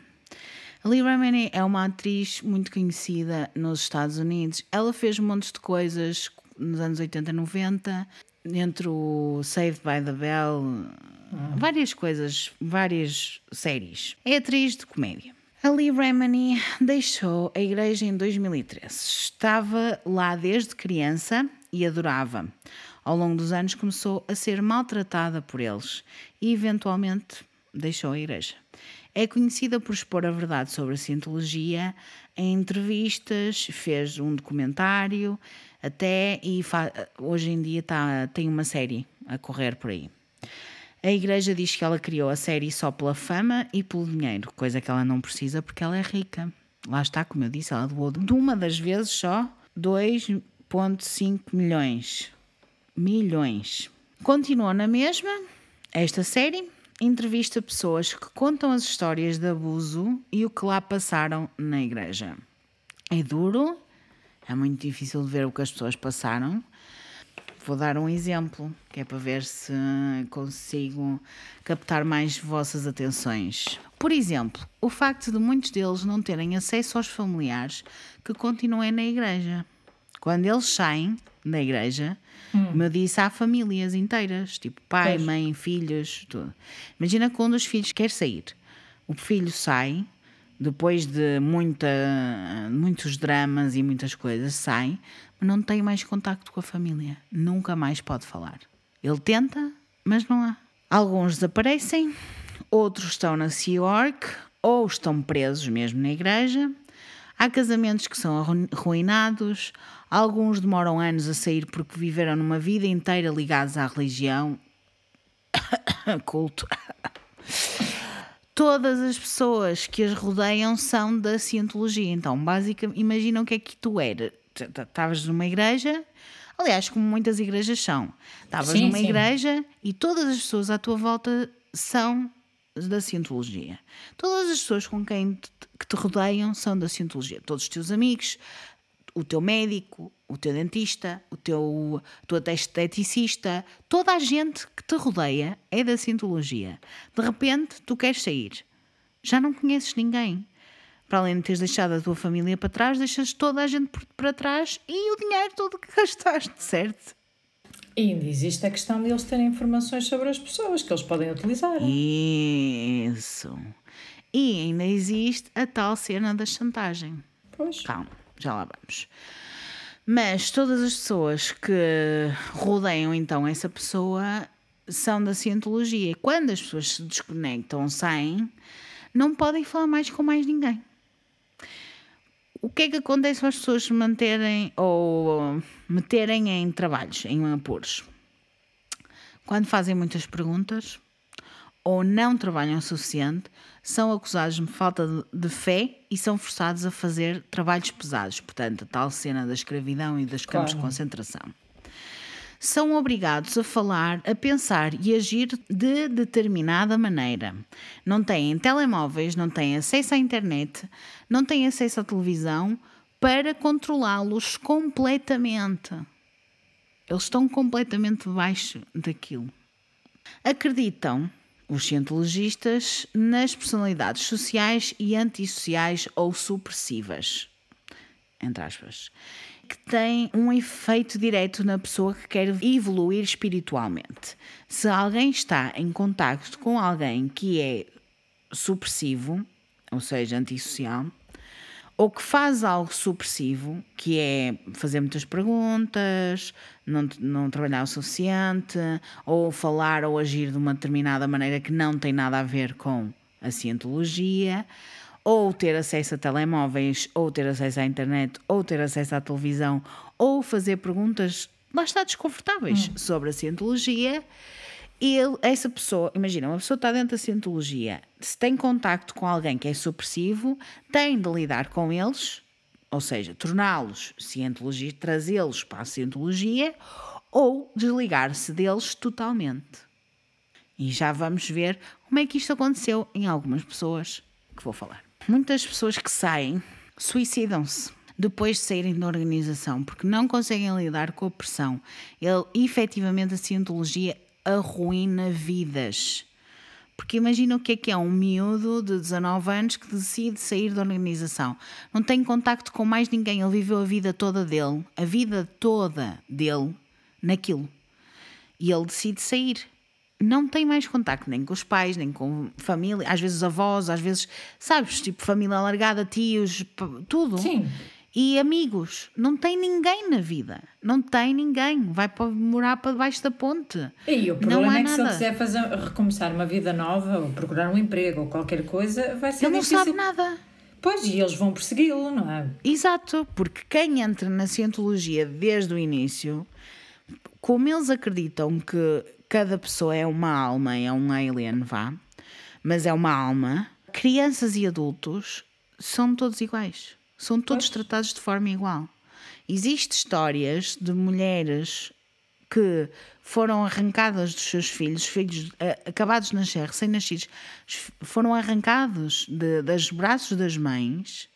A Lee Remini é uma atriz muito conhecida nos Estados Unidos. Ela fez montes de coisas nos anos 80 e 90, entre o Saved by the Bell, várias coisas, várias séries. É atriz de comédia. A Lee Remini deixou a igreja em 2013. Estava lá desde criança e adorava. Ao longo dos anos começou a ser maltratada por eles e eventualmente deixou a igreja. É conhecida por expor a verdade sobre a cientologia em entrevistas, fez um documentário até e hoje em dia tá, tem uma série a correr por aí. A igreja diz que ela criou a série só pela fama e pelo dinheiro, coisa que ela não precisa porque ela é rica. Lá está, como eu disse, ela doou de uma das vezes só 2,5 milhões. Milhões. Continuou na mesma, esta série entrevista pessoas que contam as histórias de abuso e o que lá passaram na igreja. É duro, é muito difícil de ver o que as pessoas passaram, Vou dar um exemplo, que é para ver se consigo captar mais vossas atenções. Por exemplo, o facto de muitos deles não terem acesso aos familiares que continuem na igreja. Quando eles saem da igreja, hum. eu disse, há famílias inteiras, tipo pai, pois. mãe, filhos, tudo. Imagina quando os filhos querem sair. O filho sai, depois de muita, muitos dramas e muitas coisas, sai, não tem mais contacto com a família. Nunca mais pode falar. Ele tenta, mas não há. Alguns desaparecem, outros estão na Sea York ou estão presos mesmo na igreja. Há casamentos que são arruinados, alguns demoram anos a sair porque viveram numa vida inteira ligados à religião, culto. Todas as pessoas que as rodeiam são da cientologia. Então, basicamente, imagina o que é que tu eras estavas numa igreja, aliás, como muitas igrejas são, estavas numa sim. igreja e todas as pessoas à tua volta são da cientologia. Todas as pessoas com quem te, que te rodeiam são da cientologia. Todos os teus amigos, o teu médico, o teu dentista, o teu, a tua esteticista, toda a gente que te rodeia é da cientologia. De repente, tu queres sair. Já não conheces ninguém para além de teres deixado a tua família para trás, deixas toda a gente para trás e o dinheiro todo que gastaste, certo? E ainda existe a questão de eles terem informações sobre as pessoas que eles podem utilizar. Isso. E ainda existe a tal cena da chantagem. Pois. Calma, já lá vamos. Mas todas as pessoas que rodeiam então essa pessoa são da cientologia. Quando as pessoas se desconectam, saem, não podem falar mais com mais ninguém o que é que acontece para as pessoas se manterem ou meterem em trabalhos, em apuros? Quando fazem muitas perguntas ou não trabalham o suficiente, são acusados de falta de fé e são forçados a fazer trabalhos pesados, portanto, a tal cena da escravidão e dos campos claro. de concentração são obrigados a falar, a pensar e agir de determinada maneira. Não têm telemóveis, não têm acesso à internet, não têm acesso à televisão para controlá-los completamente. Eles estão completamente debaixo daquilo. Acreditam os cientologistas nas personalidades sociais e antissociais ou supressivas. Entre aspas que tem um efeito direto na pessoa que quer evoluir espiritualmente. Se alguém está em contacto com alguém que é supressivo, ou seja, antissocial, ou que faz algo supressivo, que é fazer muitas perguntas, não, não trabalhar o suficiente, ou falar ou agir de uma determinada maneira que não tem nada a ver com a cientologia, ou ter acesso a telemóveis, ou ter acesso à internet, ou ter acesso à televisão, ou fazer perguntas, lá está, desconfortáveis sobre a cientologia. Ele, essa pessoa, imagina, uma pessoa está dentro da cientologia, se tem contacto com alguém que é supressivo, tem de lidar com eles, ou seja, torná-los cientologia, trazê-los para a cientologia, ou desligar-se deles totalmente. E já vamos ver como é que isto aconteceu em algumas pessoas que vou falar. Muitas pessoas que saem suicidam-se depois de saírem da organização porque não conseguem lidar com a pressão. Ele, efetivamente, a cientologia arruína vidas. Porque imagina o que é que é um miúdo de 19 anos que decide sair da organização. Não tem contacto com mais ninguém. Ele viveu a vida toda dele, a vida toda dele, naquilo. E ele decide sair não tem mais contacto nem com os pais, nem com família, às vezes avós, às vezes, sabes, tipo família alargada, tios, tudo. Sim. E amigos, não tem ninguém na vida, não tem ninguém, vai para morar para debaixo da ponte. E o problema não é que nada. se ele quiser fazer, recomeçar uma vida nova, ou procurar um emprego ou qualquer coisa, vai ser Ele não difícil. sabe nada. Pois, e eles vão persegui-lo, não é? Exato, porque quem entra na cientologia desde o início, como eles acreditam que cada pessoa é uma alma, é um alien, vá, mas é uma alma. Crianças e adultos são todos iguais, são todos pois. tratados de forma igual. Existem histórias de mulheres que foram arrancadas dos seus filhos, filhos uh, acabados de nascer, recém-nascidos, foram arrancados de, dos braços das mães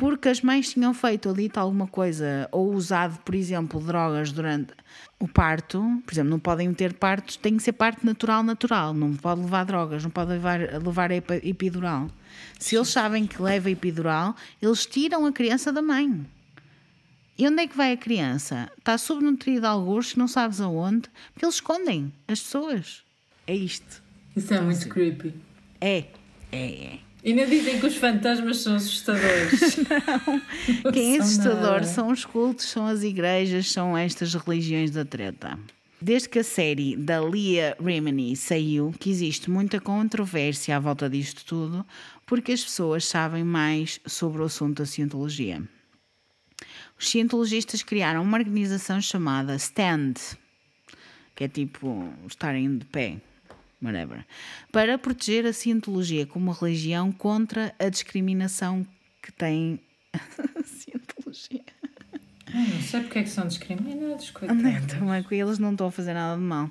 porque as mães tinham feito ou dito alguma coisa ou usado, por exemplo, drogas durante o parto, por exemplo, não podem ter partos, tem que ser parte natural, natural, não pode levar drogas, não pode levar, levar epidural. Se eles sabem que leva epidural, eles tiram a criança da mãe. E onde é que vai a criança? Está subnutrida a alguns, não sabes aonde, porque eles escondem as pessoas. É isto. Isso é muito creepy. É, é, é. E não dizem que os fantasmas são assustadores. não. Quem é assustador são os cultos, são as igrejas, são estas religiões da treta. Desde que a série da Leah Remini saiu, que existe muita controvérsia à volta disto tudo, porque as pessoas sabem mais sobre o assunto da cientologia. Os cientologistas criaram uma organização chamada STAND, que é tipo estarem de pé, whatever, para proteger a cientologia como religião contra a discriminação que tem a cientologia. não sei porque é que são discriminados, coitados. Também que eles não estão a fazer nada de mal.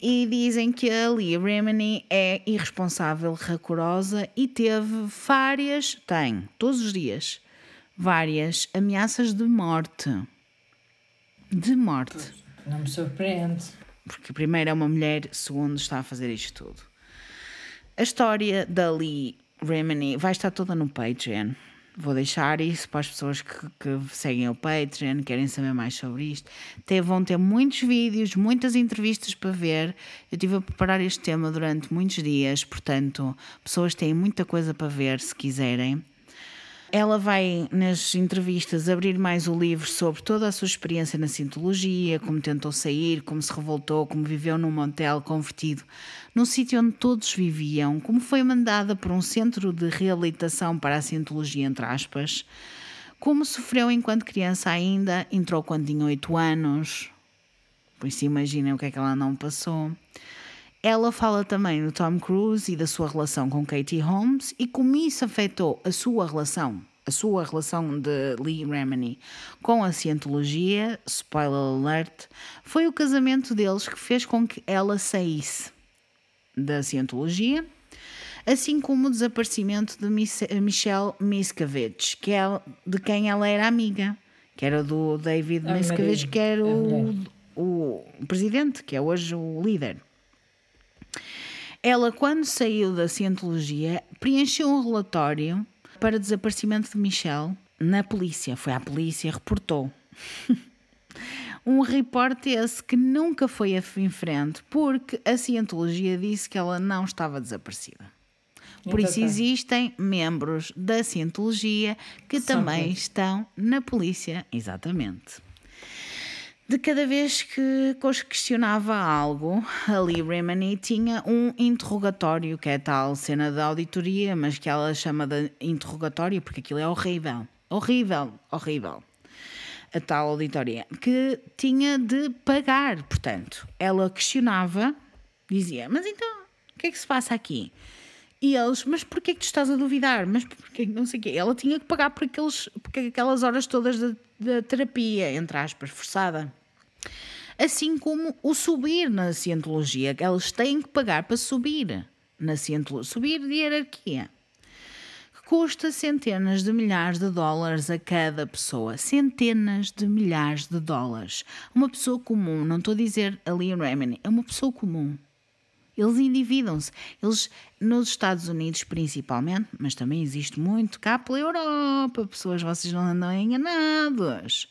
E dizem que a Lia Remini é irresponsável, rancorosa e teve várias, tem, todos os dias, várias ameaças de morte. De morte. Não me surpreende. Porque, primeiro, é uma mulher, segundo, está a fazer isto tudo. A história da Lee Remini vai estar toda no Patreon. Vou deixar isso para as pessoas que, que seguem o Patreon, querem saber mais sobre isto. Tem, vão ter muitos vídeos, muitas entrevistas para ver. Eu estive a preparar este tema durante muitos dias, portanto, pessoas têm muita coisa para ver se quiserem. Ela vai, nas entrevistas, abrir mais o livro sobre toda a sua experiência na Scientologia, como tentou sair, como se revoltou, como viveu num motel convertido num sítio onde todos viviam, como foi mandada por um centro de reabilitação para a Scientologia, entre aspas, como sofreu enquanto criança ainda, entrou quando tinha 8 anos, por isso imaginem o que é que ela não passou. Ela fala também do Tom Cruise e da sua relação com Katie Holmes e como isso afetou a sua relação, a sua relação de Lee Remini com a cientologia, spoiler alert, foi o casamento deles que fez com que ela saísse da cientologia, assim como o desaparecimento de Michelle Miscavige, que é de quem ela era amiga, que era do David Miscavige, que era o, o presidente, que é hoje o líder. Ela, quando saiu da Cientologia, preencheu um relatório para desaparecimento de Michelle na polícia. Foi à polícia, reportou. um reporte esse que nunca foi em frente, porque a Cientologia disse que ela não estava desaparecida. Por isso existem membros da Cientologia que também estão na polícia, exatamente. De cada vez que questionava algo, a Lee Remini tinha um interrogatório, que é tal cena de auditoria, mas que ela chama de interrogatório porque aquilo é horrível. Horrível, horrível. A tal auditoria, que tinha de pagar, portanto. Ela questionava, dizia, mas então, o que é que se passa aqui? E eles, mas porquê que tu estás a duvidar? Mas porquê não sei o quê? Ela tinha que pagar por, aqueles, por aquelas horas todas da terapia, entre aspas, forçada. Assim como o subir na cientologia, que elas têm que pagar para subir na cientologia, subir de hierarquia. Custa centenas de milhares de dólares a cada pessoa. Centenas de milhares de dólares. Uma pessoa comum, não estou a dizer a Lee Remini, é uma pessoa comum eles endividam-se. Eles, nos Estados Unidos principalmente, mas também existe muito cá pela Europa, pessoas, vocês não andam enganados.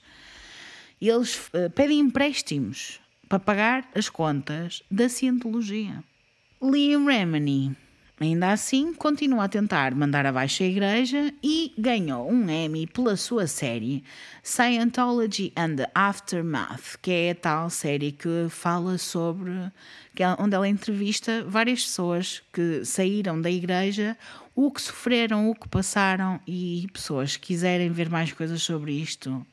Eles uh, pedem empréstimos para pagar as contas da cientologia. Liam Remini Ainda assim, continua a tentar mandar abaixo a igreja e ganhou um Emmy pela sua série Scientology and the Aftermath, que é a tal série que fala sobre. Que é onde ela entrevista várias pessoas que saíram da igreja, o que sofreram, o que passaram e pessoas que quiserem ver mais coisas sobre isto.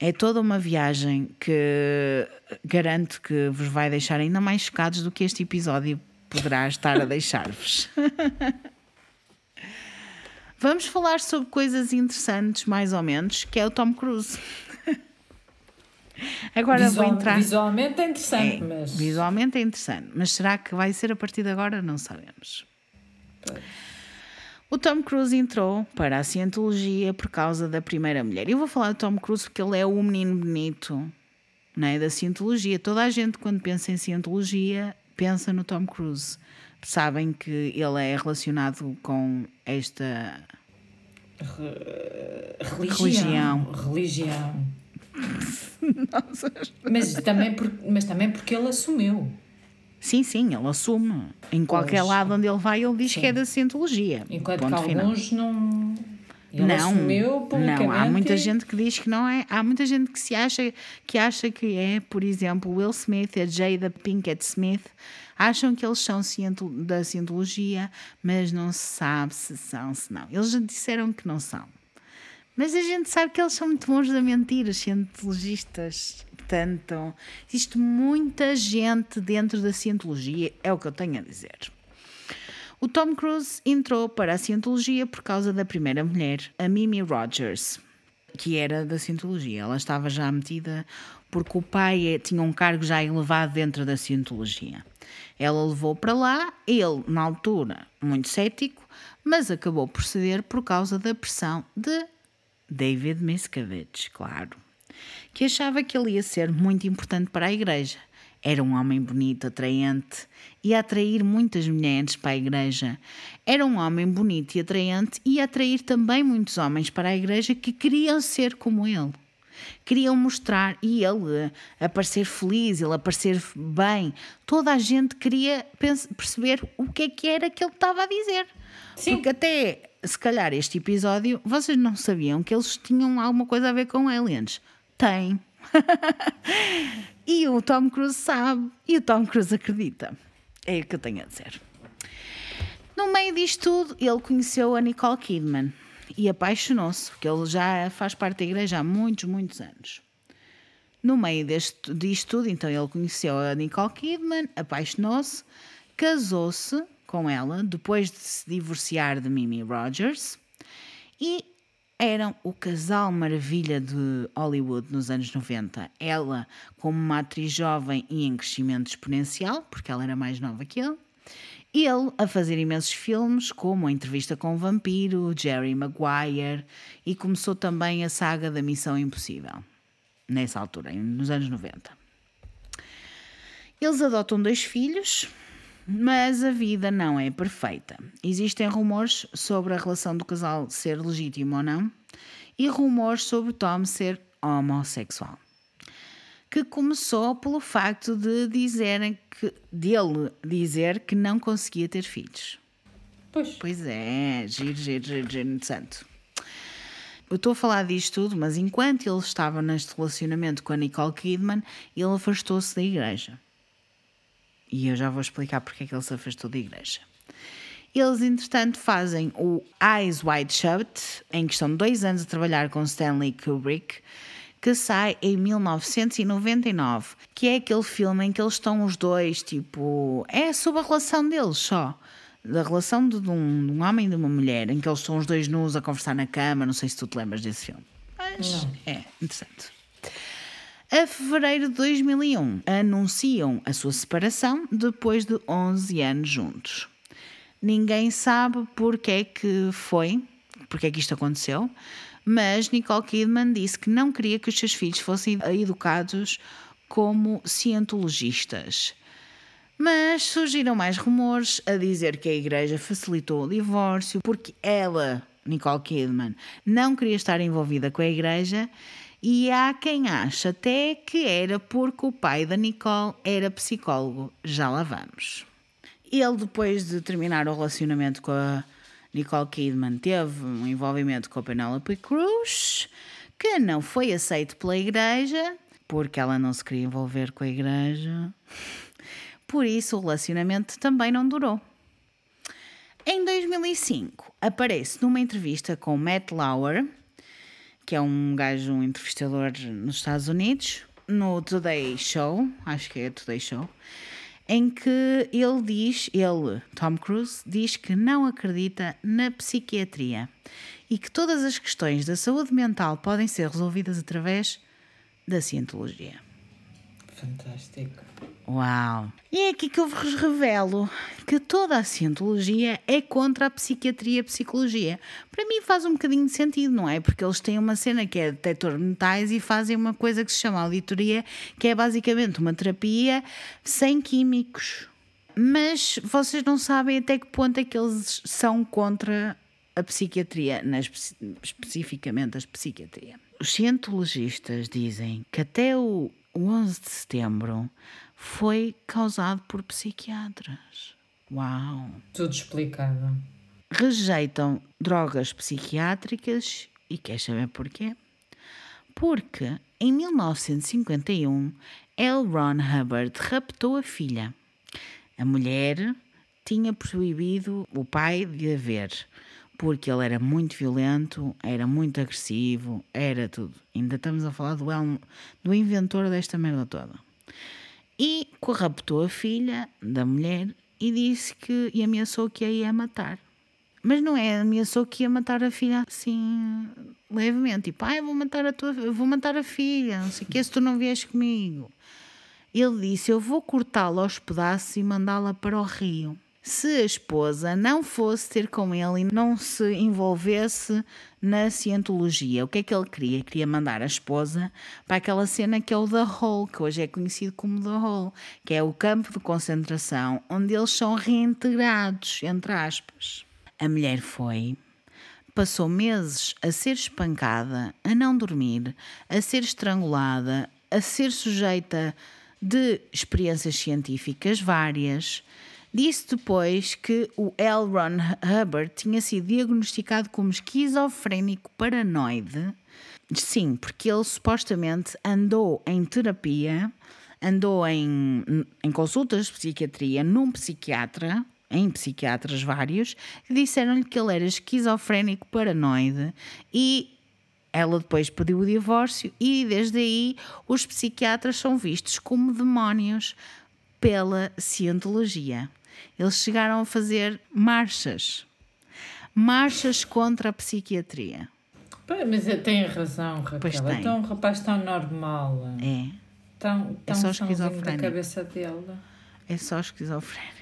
É toda uma viagem que garanto que vos vai deixar ainda mais chocados do que este episódio poderá estar a deixar-vos. Vamos falar sobre coisas interessantes, mais ou menos, que é o Tom Cruise. Agora Visual, vou entrar. Visualmente é interessante, é, mas. Visualmente é interessante, mas será que vai ser a partir de agora? Não sabemos. Pois. O Tom Cruise entrou para a Cientologia por causa da primeira mulher. Eu vou falar do Tom Cruise porque ele é o menino bonito né, da Cientologia. Toda a gente, quando pensa em Cientologia, pensa no Tom Cruise. Sabem que ele é relacionado com esta religião. Religião. mas, também por, mas também porque ele assumiu. Sim, sim, ele assume. Em qualquer pois. lado onde ele vai, ele diz sim. que é da Cientologia. Enquanto que alguns não. Ele não, não, há muita gente que diz que não é. Há muita gente que se acha que acha que é, por exemplo, Will Smith e a Jada Pinkett Smith acham que eles são da cientologia, mas não se sabe se são, se não. Eles já disseram que não são. Mas a gente sabe que eles são muito bons a mentir, os cientologistas. Portanto, existe muita gente dentro da cientologia, é o que eu tenho a dizer. O Tom Cruise entrou para a Cientologia por causa da primeira mulher, a Mimi Rogers, que era da Cientologia. Ela estava já metida porque o pai é, tinha um cargo já elevado dentro da Cientologia. Ela levou para lá, ele, na altura, muito cético, mas acabou por ceder por causa da pressão de David Miscavige, claro, que achava que ele ia ser muito importante para a igreja era um homem bonito, atraente e a atrair muitas mulheres para a igreja. Era um homem bonito e atraente e a atrair também muitos homens para a igreja que queriam ser como ele. Queriam mostrar e ele aparecer feliz, ele aparecer bem. Toda a gente queria perceber o que é que era que ele estava a dizer. Sim. Porque até, se calhar, este episódio, vocês não sabiam que eles tinham alguma coisa a ver com aliens. Tem. E o Tom Cruise sabe e o Tom Cruise acredita. É o que eu tenho a dizer. No meio disto tudo, ele conheceu a Nicole Kidman e apaixonou-se, porque ele já faz parte da igreja há muitos, muitos anos. No meio deste, disto tudo, então ele conheceu a Nicole Kidman, apaixonou-se, casou-se com ela depois de se divorciar de Mimi Rogers e eram o casal maravilha de Hollywood nos anos 90. Ela, como uma atriz jovem e em crescimento exponencial, porque ela era mais nova que ele. Ele a fazer imensos filmes, como A Entrevista com o Vampiro, Jerry Maguire, e começou também a saga da Missão Impossível, nessa altura, nos anos 90. Eles adotam dois filhos, mas a vida não é perfeita. Existem rumores sobre a relação do casal ser legítimo ou não e rumores sobre Tom ser homossexual. Que começou pelo facto de dizerem que dele dizer que não conseguia ter filhos. Pois. Pois é, giro, giro, giro, giro, santo. eu estou a falar disto tudo, mas enquanto ele estava neste relacionamento com a Nicole Kidman, ele afastou-se da igreja. E eu já vou explicar porque é que ele se afastou da igreja. Eles, entretanto, fazem o Eyes Wide Shut, em que estão dois anos a trabalhar com Stanley Kubrick, que sai em 1999, que é aquele filme em que eles estão os dois, tipo, é sobre a relação deles só. Da relação de um, de um homem e de uma mulher, em que eles estão os dois nus a conversar na cama. Não sei se tu te lembras desse filme. Mas Não. é interessante. A fevereiro de 2001, anunciam a sua separação depois de 11 anos juntos. Ninguém sabe porque é que foi, porque é que isto aconteceu, mas Nicole Kidman disse que não queria que os seus filhos fossem educados como cientologistas. Mas surgiram mais rumores a dizer que a igreja facilitou o divórcio porque ela, Nicole Kidman, não queria estar envolvida com a igreja e há quem acha até que era porque o pai da Nicole era psicólogo. Já lá vamos. Ele, depois de terminar o relacionamento com a Nicole Kidman teve um envolvimento com a Penelope Cruz, que não foi aceito pela igreja, porque ela não se queria envolver com a igreja. Por isso, o relacionamento também não durou. Em 2005, aparece numa entrevista com Matt Lauer, que é um gajo, um entrevistador nos Estados Unidos, no Today Show, acho que é Today Show, em que ele diz, ele, Tom Cruise, diz que não acredita na psiquiatria e que todas as questões da saúde mental podem ser resolvidas através da cientologia. Fantástico. Uau! E é aqui que eu vos revelo que toda a cientologia é contra a psiquiatria e a psicologia. Para mim faz um bocadinho de sentido, não é? Porque eles têm uma cena que é detector de metais e fazem uma coisa que se chama auditoria, que é basicamente uma terapia sem químicos. Mas vocês não sabem até que ponto é que eles são contra a psiquiatria, especificamente a psiquiatria. Os cientologistas dizem que até o 11 de setembro foi causado por psiquiatras. Uau! Tudo explicado. Rejeitam drogas psiquiátricas e quer saber porquê? Porque em 1951 L. Ron Hubbard raptou a filha. A mulher tinha proibido o pai de a ver, porque ele era muito violento, era muito agressivo, era tudo. Ainda estamos a falar do, do inventor desta merda toda e corruptou a filha da mulher e disse que e ameaçou que a ia matar. Mas não é, ameaçou que ia matar a filha assim levemente, tipo, ah, vou matar a tua, vou matar a filha, não sei o que, se tu não vies comigo. Ele disse: Eu vou cortá-la aos pedaços e mandá-la para o rio se a esposa não fosse ter com ele e não se envolvesse na cientologia. O que é que ele queria? Queria mandar a esposa para aquela cena que é o The Hole, que hoje é conhecido como The Hole, que é o campo de concentração onde eles são reintegrados, entre aspas. A mulher foi, passou meses a ser espancada, a não dormir, a ser estrangulada, a ser sujeita de experiências científicas várias Disse depois que o L. Ron Hubbard tinha sido diagnosticado como esquizofrénico paranoide. Sim, porque ele supostamente andou em terapia, andou em, em consultas de psiquiatria num psiquiatra, em psiquiatras vários, que disseram-lhe que ele era esquizofrénico paranoide e ela depois pediu o divórcio e desde aí os psiquiatras são vistos como demónios pela cientologia. Eles chegaram a fazer marchas. Marchas contra a psiquiatria. Mas tem razão, Raquel. Pois tem. Então um rapaz tão normal. É. Tão, tão é só esquizofrénico. da cabeça dele. É só esquizofrénico.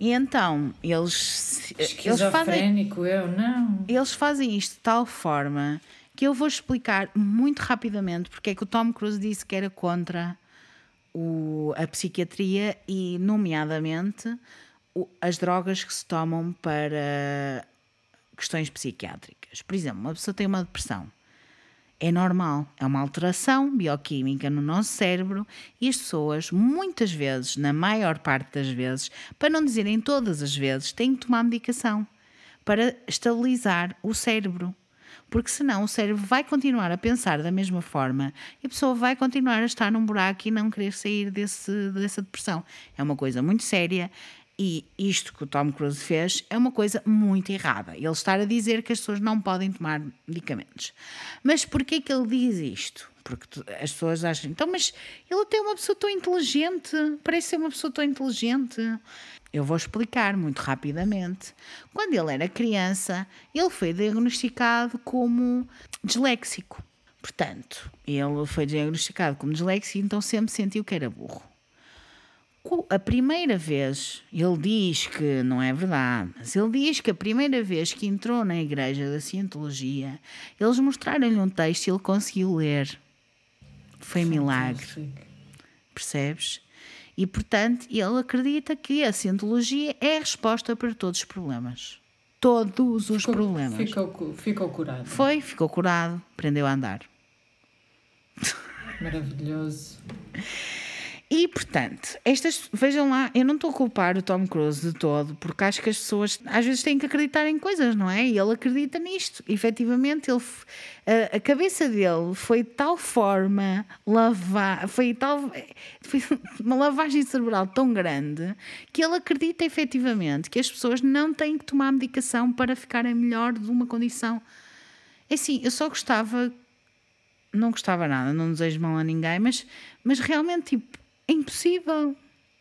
E então, eles. Esquizofrénico, eles fazem, eu não. Eles fazem isto de tal forma que eu vou explicar muito rapidamente porque é que o Tom Cruise disse que era contra o, a psiquiatria e, nomeadamente, o, as drogas que se tomam para questões psiquiátricas. Por exemplo, uma pessoa tem uma depressão. É normal, é uma alteração bioquímica no nosso cérebro e as pessoas, muitas vezes, na maior parte das vezes, para não dizerem todas as vezes, têm que tomar medicação para estabilizar o cérebro. Porque senão o cérebro vai continuar a pensar da mesma forma e a pessoa vai continuar a estar num buraco e não querer sair desse, dessa depressão. É uma coisa muito séria e isto que o Tom Cruise fez é uma coisa muito errada. Ele estar a dizer que as pessoas não podem tomar medicamentos. Mas porquê que ele diz isto? Porque as pessoas acham, então, mas ele tem uma pessoa tão inteligente, parece ser uma pessoa tão inteligente. Eu vou explicar muito rapidamente. Quando ele era criança, ele foi diagnosticado como disléxico. Portanto, ele foi diagnosticado como disléxico, então sempre sentiu que era burro. A primeira vez, ele diz que não é verdade, mas ele diz que a primeira vez que entrou na igreja da Cientologia, eles mostraram-lhe um texto e ele conseguiu ler. Foi milagre. Percebes? E, portanto, ele acredita que a cientologia é a resposta para todos os problemas. Todos os ficou, problemas. Ficou, ficou curado. Foi, ficou curado, aprendeu a andar. Maravilhoso. E, portanto, estas, vejam lá, eu não estou a culpar o Tom Cruise de todo, porque acho que as pessoas às vezes têm que acreditar em coisas, não é? E ele acredita nisto. efetivamente, ele, a, a, cabeça dele foi de tal forma lavar, foi tal, foi uma lavagem cerebral tão grande que ele acredita efetivamente que as pessoas não têm que tomar medicação para ficarem melhor de uma condição. É assim, eu só gostava, não gostava nada, não desejo mal a ninguém, mas, mas realmente, tipo, é impossível,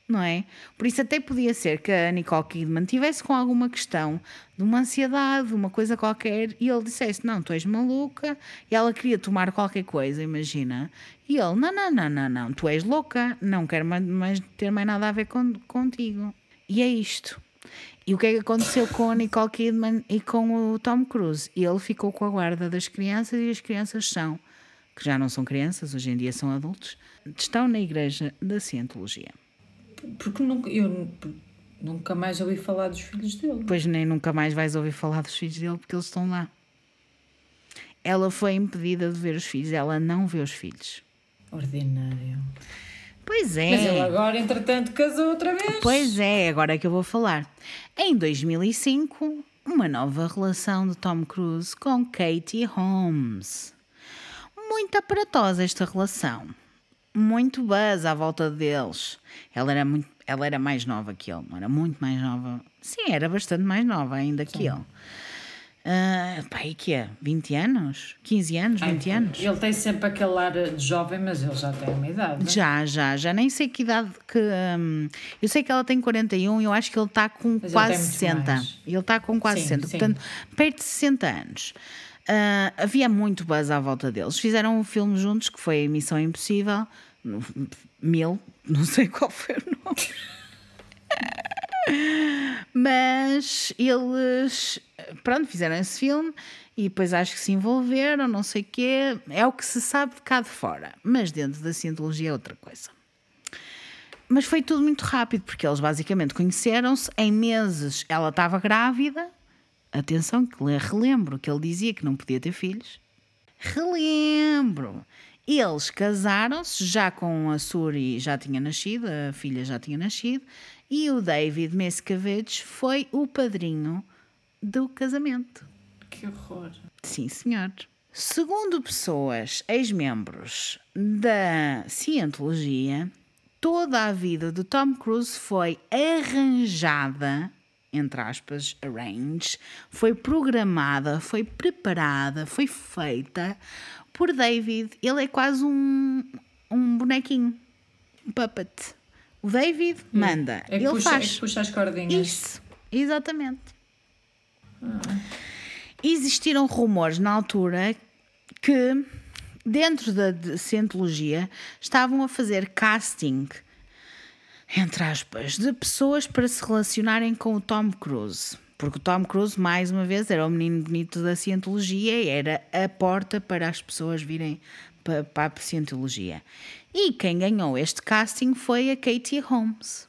não é? Por isso até podia ser que a Nicole Kidman tivesse com alguma questão de uma ansiedade, uma coisa qualquer, e ele dissesse, não, tu és maluca, e ela queria tomar qualquer coisa, imagina, e ele, não, não, não, não, não, tu és louca, não quero mais ter mais nada a ver contigo. E é isto. E o que é que aconteceu com a Nicole Kidman e com o Tom Cruise? Ele ficou com a guarda das crianças e as crianças são, que já não são crianças, hoje em dia são adultos, estão na Igreja da Cientologia. Porque nunca, eu nunca mais ouvi falar dos filhos dele. Pois nem nunca mais vais ouvir falar dos filhos dele porque eles estão lá. Ela foi impedida de ver os filhos, ela não vê os filhos. Ordinário. Pois é. Mas ele agora, entretanto, casou outra vez. Pois é, agora é que eu vou falar. Em 2005, uma nova relação de Tom Cruise com Katie Holmes. Muito aparatosa esta relação muito buzz à volta deles. Ela era, muito, ela era mais nova que ele, não era muito mais nova. Sim, era bastante mais nova ainda Sim. que ele. Uh, pá, e que é? 20 anos? 15 anos? 20 Ai, anos? Ele tem sempre aquele ar de jovem, mas ele já tem uma idade. Não? Já, já, já nem sei que idade que. Um, eu sei que ela tem 41 e eu acho que ele está com mas quase ele 60. Mais. Ele está com quase sim, 60, sim. portanto, perto de 60 anos. Uh, havia muito buzz à volta deles. Fizeram um filme juntos que foi Missão Impossível mil, não sei qual foi o nome. Mas eles, pronto, fizeram esse filme e depois acho que se envolveram, não sei o quê. É o que se sabe de cá de fora. Mas dentro da cientologia é outra coisa. Mas foi tudo muito rápido, porque eles basicamente conheceram-se. Em meses ela estava grávida. Atenção, que relembro que ele dizia que não podia ter filhos. Relembro. Eles casaram-se, já com a Suri já tinha nascido, a filha já tinha nascido, e o David Mescavage foi o padrinho do casamento. Que horror! Sim, senhor. Segundo pessoas, ex-membros da Cientologia, toda a vida de Tom Cruise foi arranjada, entre aspas, arrange, foi programada, foi preparada, foi feita por David. Ele é quase um, um bonequinho, um puppet. O David hum. manda. É ele puxa, faz. É puxa as cordinhas. Isso, exatamente. Ah. Existiram rumores na altura que dentro da Cientologia estavam a fazer casting, entre aspas, de pessoas para se relacionarem com o Tom Cruise. Porque o Tom Cruise, mais uma vez, era o menino bonito da cientologia e era a porta para as pessoas virem para, a cientologia. E quem ganhou este casting foi a Katie Holmes.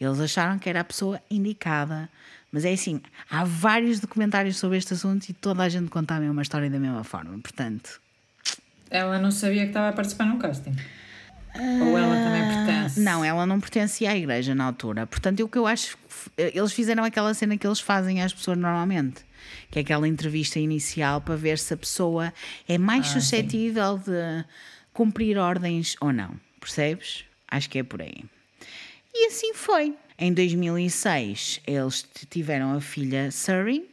Eles acharam que era a pessoa indicada. Mas é assim, há vários documentários sobre este assunto e toda a gente conta a mesma história da mesma forma. Portanto. Ela não sabia que estava a participar num casting. Ou ela também pertence? Não, ela não pertencia à igreja na altura. Portanto, o que eu acho. Eles fizeram aquela cena que eles fazem às pessoas normalmente, que é aquela entrevista inicial para ver se a pessoa é mais Ah, suscetível de cumprir ordens ou não. Percebes? Acho que é por aí. E assim foi. Em 2006, eles tiveram a filha Surrey.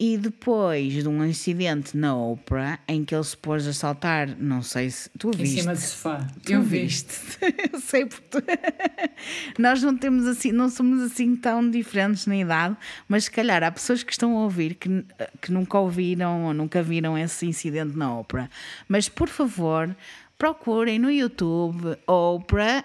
E depois de um incidente na Oprah, em que ele se pôs a saltar, não sei se tu Em viste. cima do sofá. Tu Eu vi. viste. Eu sei porque nós não temos assim, não somos assim tão diferentes na idade, mas se calhar há pessoas que estão a ouvir que, que nunca ouviram ou nunca viram esse incidente na Oprah. Mas por favor, procurem no YouTube Oprah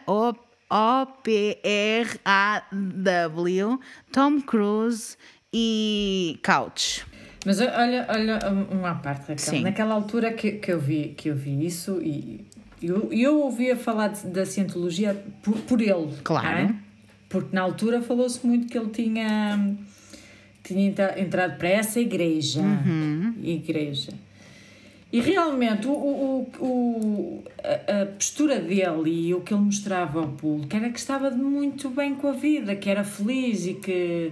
O-P-R-A-W Tom Cruise e Couch. Mas olha, olha uma parte, Raquel. Sim. Naquela altura que, que, eu vi, que eu vi isso e eu, eu ouvia falar de- da cientologia por, por ele. Claro. é? Porque na altura falou-se muito que ele tinha, tinha entra- entrado para essa igreja. Uhum. Igreja. E realmente o, o- o- a, a postura dele e o que ele mostrava ao público era que estava muito bem com a vida, que era feliz e que.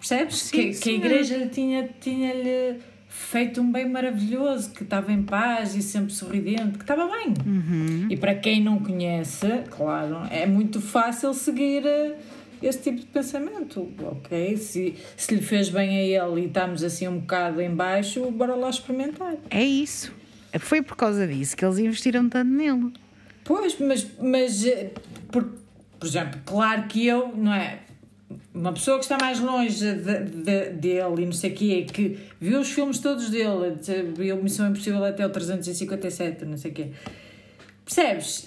Percebes? Sim, que, que a igreja lhe tinha, tinha-lhe feito um bem maravilhoso, que estava em paz e sempre sorridente, que estava bem. Uhum. E para quem não conhece, claro, é muito fácil seguir eh, esse tipo de pensamento, ok? Se, se lhe fez bem a ele e estamos assim um bocado em baixo, bora lá experimentar. É isso. Foi por causa disso que eles investiram tanto nele. Pois, mas, mas eh, por, por exemplo, claro que eu, não é? Uma pessoa que está mais longe de, de- dele e não sei o quê, que viu os filmes todos dele, de- viu Missão Impossível até o 357, não sei o quê. Percebes?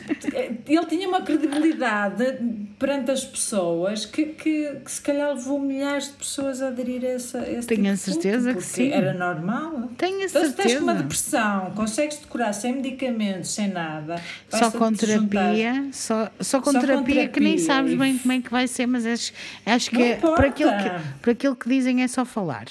Ele tinha uma credibilidade perante as pessoas que, que, que se calhar levou milhares de pessoas a aderir a essa, esse Tenho tipo a de culto, certeza que sim. Era normal. Tenho a Então, se tens uma certeza. depressão, consegues-te curar sem medicamentos, sem nada. Só com terapia, só, só com Só com terapia que nem terapia sabes bem como é que vai ser, mas acho, acho que Não é- por, aquilo que por aquilo que dizem é só falar.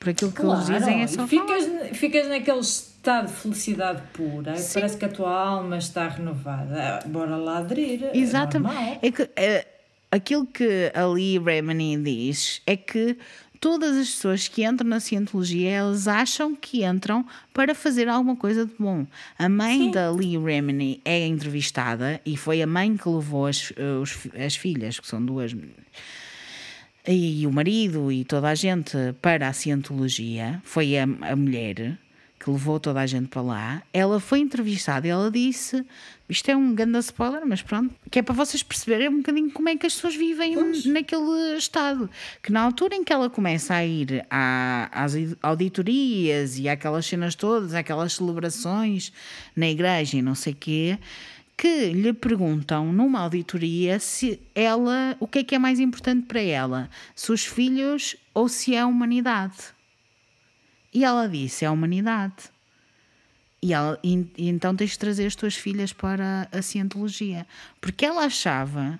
Por aquilo que eles dizem é só ficas, falar. ficas naquele estado de felicidade pura, e Sim. parece que a tua alma está renovada. Bora lá aderir. é Exatamente. normal. É que eh, aquilo que a Lee Remini diz é que todas as pessoas que entram na cientologia, elas acham que entram para fazer alguma coisa de bom. A mãe Sim. da Lee Remini é entrevistada e foi a mãe que levou as, os fi- as filhas, que são duas e o marido e toda a gente para a cientologia, foi a, a mulher que levou toda a gente para lá. Ela foi entrevistada e ela disse: Isto é um grande spoiler, mas pronto, que é para vocês perceberem um bocadinho como é que as pessoas vivem naquele estado. Que na altura em que ela começa a ir à- às auditorias e àquelas cenas todas, àquelas celebrações na igreja e não sei o quê que lhe perguntam numa auditoria se ela, o que é que é mais importante para ela, se os filhos ou se é a humanidade. E ela disse: é a humanidade. E, ela, e, e então tens de trazer as tuas filhas para a cientologia. Porque ela achava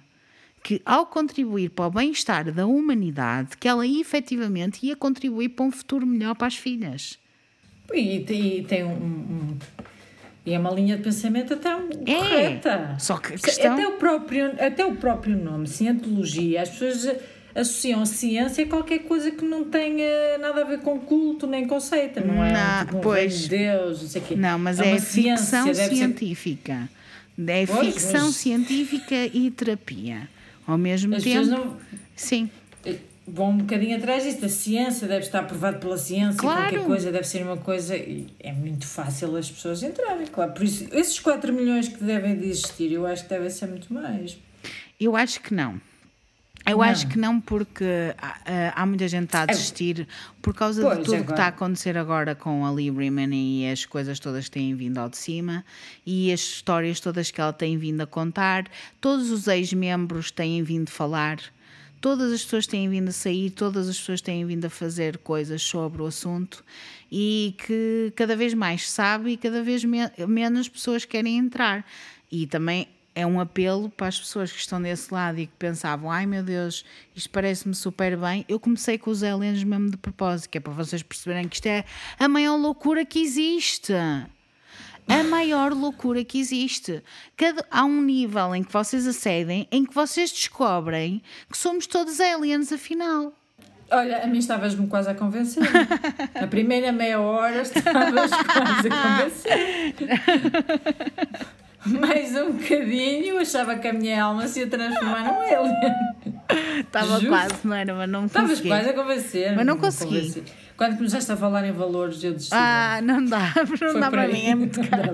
que ao contribuir para o bem-estar da humanidade, que ela efetivamente ia contribuir para um futuro melhor para as filhas. E, e tem um, um- E é uma linha de pensamento até um- É, correta. só que questão- Até, o próprio, até o próprio nome, cientologia, as pessoas associam a ciência a qualquer coisa que não tenha nada a ver com culto nem conceito, não é? Não, tipo um pois. de Deus, não sei o quê. Não, mas é, ciência, ficção ser- científica. É Pois, ficção mas- científica e terapia. Ao mesmo As tempo. não Sim. vão um bocadinho atrás disso, da ciência, deve estar aprovado pela ciência, Claro. qualquer coisa deve ser uma coisa, e é muito fácil as pessoas entrarem, claro. Por isso, esses 4 milhões que devem de existir, eu acho que devem ser muito mais. Eu acho que não. Eu Não. acho que não, porque há, há- há muita gente que a desistir por causa Pois, de tudo que agora. está a acontecer agora com a Remini e as coisas todas que têm vindo ao de cima e as histórias todas que ela tem vindo a contar. Todos os ex-membros têm vindo falar, todas as pessoas têm vindo a sair, todas as pessoas têm vindo a fazer coisas sobre o assunto e que cada vez mais sabe e cada vez me- menos pessoas querem entrar. E também é um apelo para as pessoas que estão desse lado e que pensavam, ai meu Deus, isto parece-me super bem. Eu comecei com os aliens mesmo de propósito, que é para vocês perceberem que isto é a maior loucura que existe. a maior loucura que existe. Cada, há um nível em que vocês acedem em que vocês descobrem que somos todos aliens, afinal. Olha, a mim estavas-me quase a convencer. Na primeira meia hora estavas quase a convencer. Mais um bocadinho, achava que a minha alma se ia transformar num alien. Estava quase, não era? Mas não Estavas consegui. quase a convencer. Mas não consegui. Quando começaste a falar em valores, eu desisti. Ah, não dá, não Foi dá para mim, é muito caro.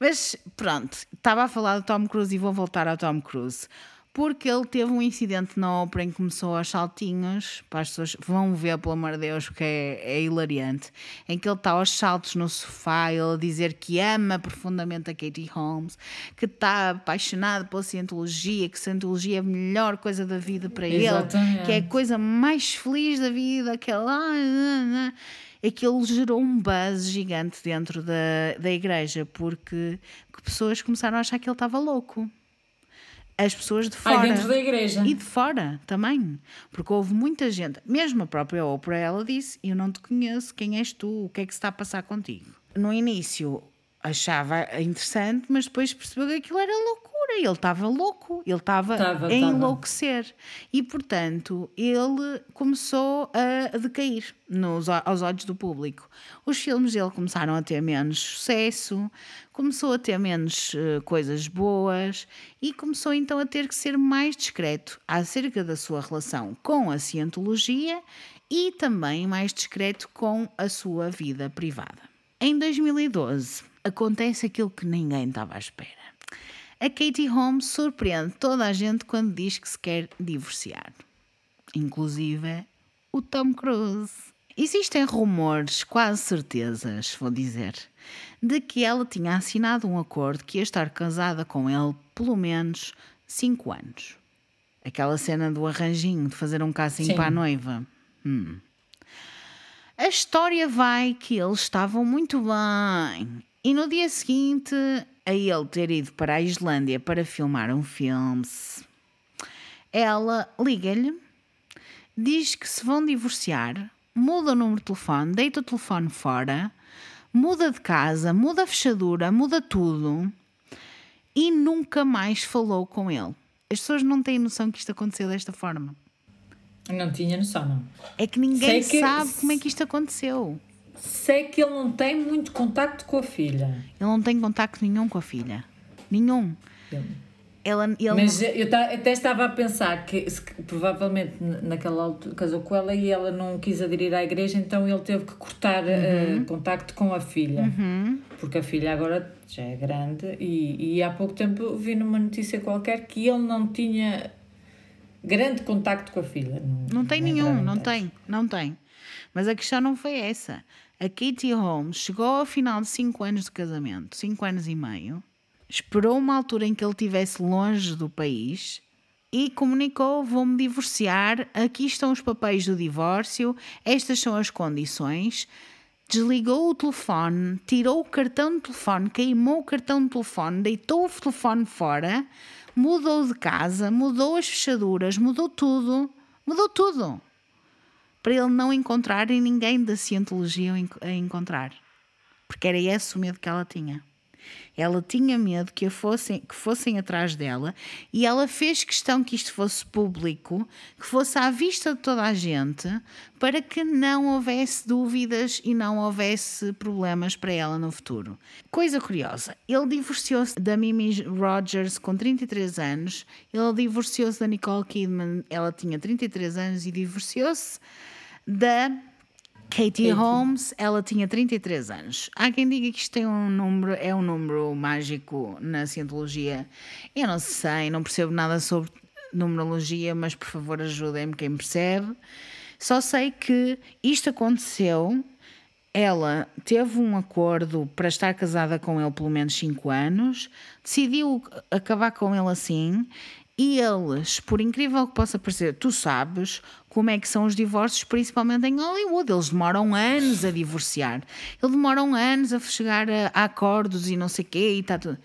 Mas pronto, estava a falar do Tom Cruise e vou voltar ao Tom Cruise. Porque ele teve um incidente na ópera em que começou aos saltinhos, para as pessoas vão ver, pelo amor de Deus, porque é, é hilariante, em que ele está aos saltos no sofá, ele a dizer que ama profundamente a Katie Holmes, que está apaixonado pela cientologia, que cientologia é a melhor coisa da vida para ele, Exatamente. que é a coisa mais feliz da vida, aquela. Aquilo gerou um buzz gigante dentro da, da igreja, porque que pessoas começaram a achar que ele estava louco. As pessoas de fora. Ai, dentro da igreja. E de fora também. Porque houve muita gente, mesmo a própria Oprah, ela disse: Eu não te conheço, quem és tu? O que é que se está a passar contigo? No início achava interessante, mas depois percebeu que aquilo era loucura. Ele estava louco, ele estava Tava, a tava. enlouquecer. E portanto, ele começou a decair nos, aos olhos do público. Os filmes dele começaram a ter menos sucesso, começou a ter menos eh, coisas boas e começou então a ter que ser mais discreto acerca da sua relação com a cientologia e também mais discreto com a sua vida privada. Em 2012, acontece aquilo que ninguém estava à espera. A Katie Holmes surpreende toda a gente quando diz que se quer divorciar, inclusive o Tom Cruise. Existem rumores, quase certezas, vou dizer, de que ela tinha assinado um acordo que ia estar casada com ele pelo menos 5 anos. Aquela cena do arranjinho de fazer um casting Sim. para a noiva. Hum. A história vai que eles estavam muito bem. E no dia seguinte, a ele ter ido para a Islândia para filmar um filme, ela liga-lhe, diz que se vão divorciar, muda o número de telefone, deita o telefone fora, muda de casa, muda a fechadura, muda tudo e nunca mais falou com ele. As pessoas não têm noção que isto aconteceu desta forma. Não tinha noção, não. É que ninguém que- sabe como é que isto aconteceu. Sei que ele não tem muito contacto com a filha. Ele não tem contacto nenhum com a filha. Nenhum. Ela, ele Mas eu ta- até estava a pensar que, se- que provavelmente naquela altura casou com ela e ela não quis aderir à igreja, então ele teve que cortar eh, Uhum. contacto com a filha. Porque a filha agora já é grande e, e há pouco tempo eu vi numa notícia qualquer que ele não tinha grande contacto com a filha. Não tem não nenhum, entrava em não tem, não tem. Mas a questão não foi essa. A Katie Holmes chegou ao final de 5 anos de casamento, 5 anos e meio, esperou uma altura em que ele estivesse longe do país e comunicou: vou-me divorciar, aqui estão os papéis do divórcio, estas são as condições. Desligou o telefone, tirou o cartão de telefone, queimou o cartão de telefone, deitou o telefone fora, mudou de casa, mudou as fechaduras, mudou tudo, mudou tudo para ele não encontrar em ninguém da cientologia a enco- a encontrar. Porque era esse o medo que ela tinha. Ela tinha medo que, fossem, que fossem atrás dela e ela fez questão que isto fosse público, que fosse à vista de toda a gente, para que não houvesse dúvidas e não houvesse problemas para ela no futuro. Coisa curiosa, ele divorciou-se da Mimi Rogers com 33 anos, ele divorciou-se da Nicole Kidman, ela tinha 33 anos e divorciou-se da Katie Holmes, ela tinha 33 anos. Há quem diga que isto tem um número, é um número mágico na cientologia. Eu não sei, não percebo nada sobre numerologia, mas por favor ajudem-me quem percebe. Só sei que isto aconteceu. Ela teve um acordo para estar casada com ele pelo menos 5 anos, decidiu acabar com ele assim, e eles, por incrível que possa parecer, tu sabes como é que são os divórcios, principalmente em Hollywood. Eles demoram anos a divorciar. Eles demoram anos a chegar a, a acordos e não sei o quê e tá tudo.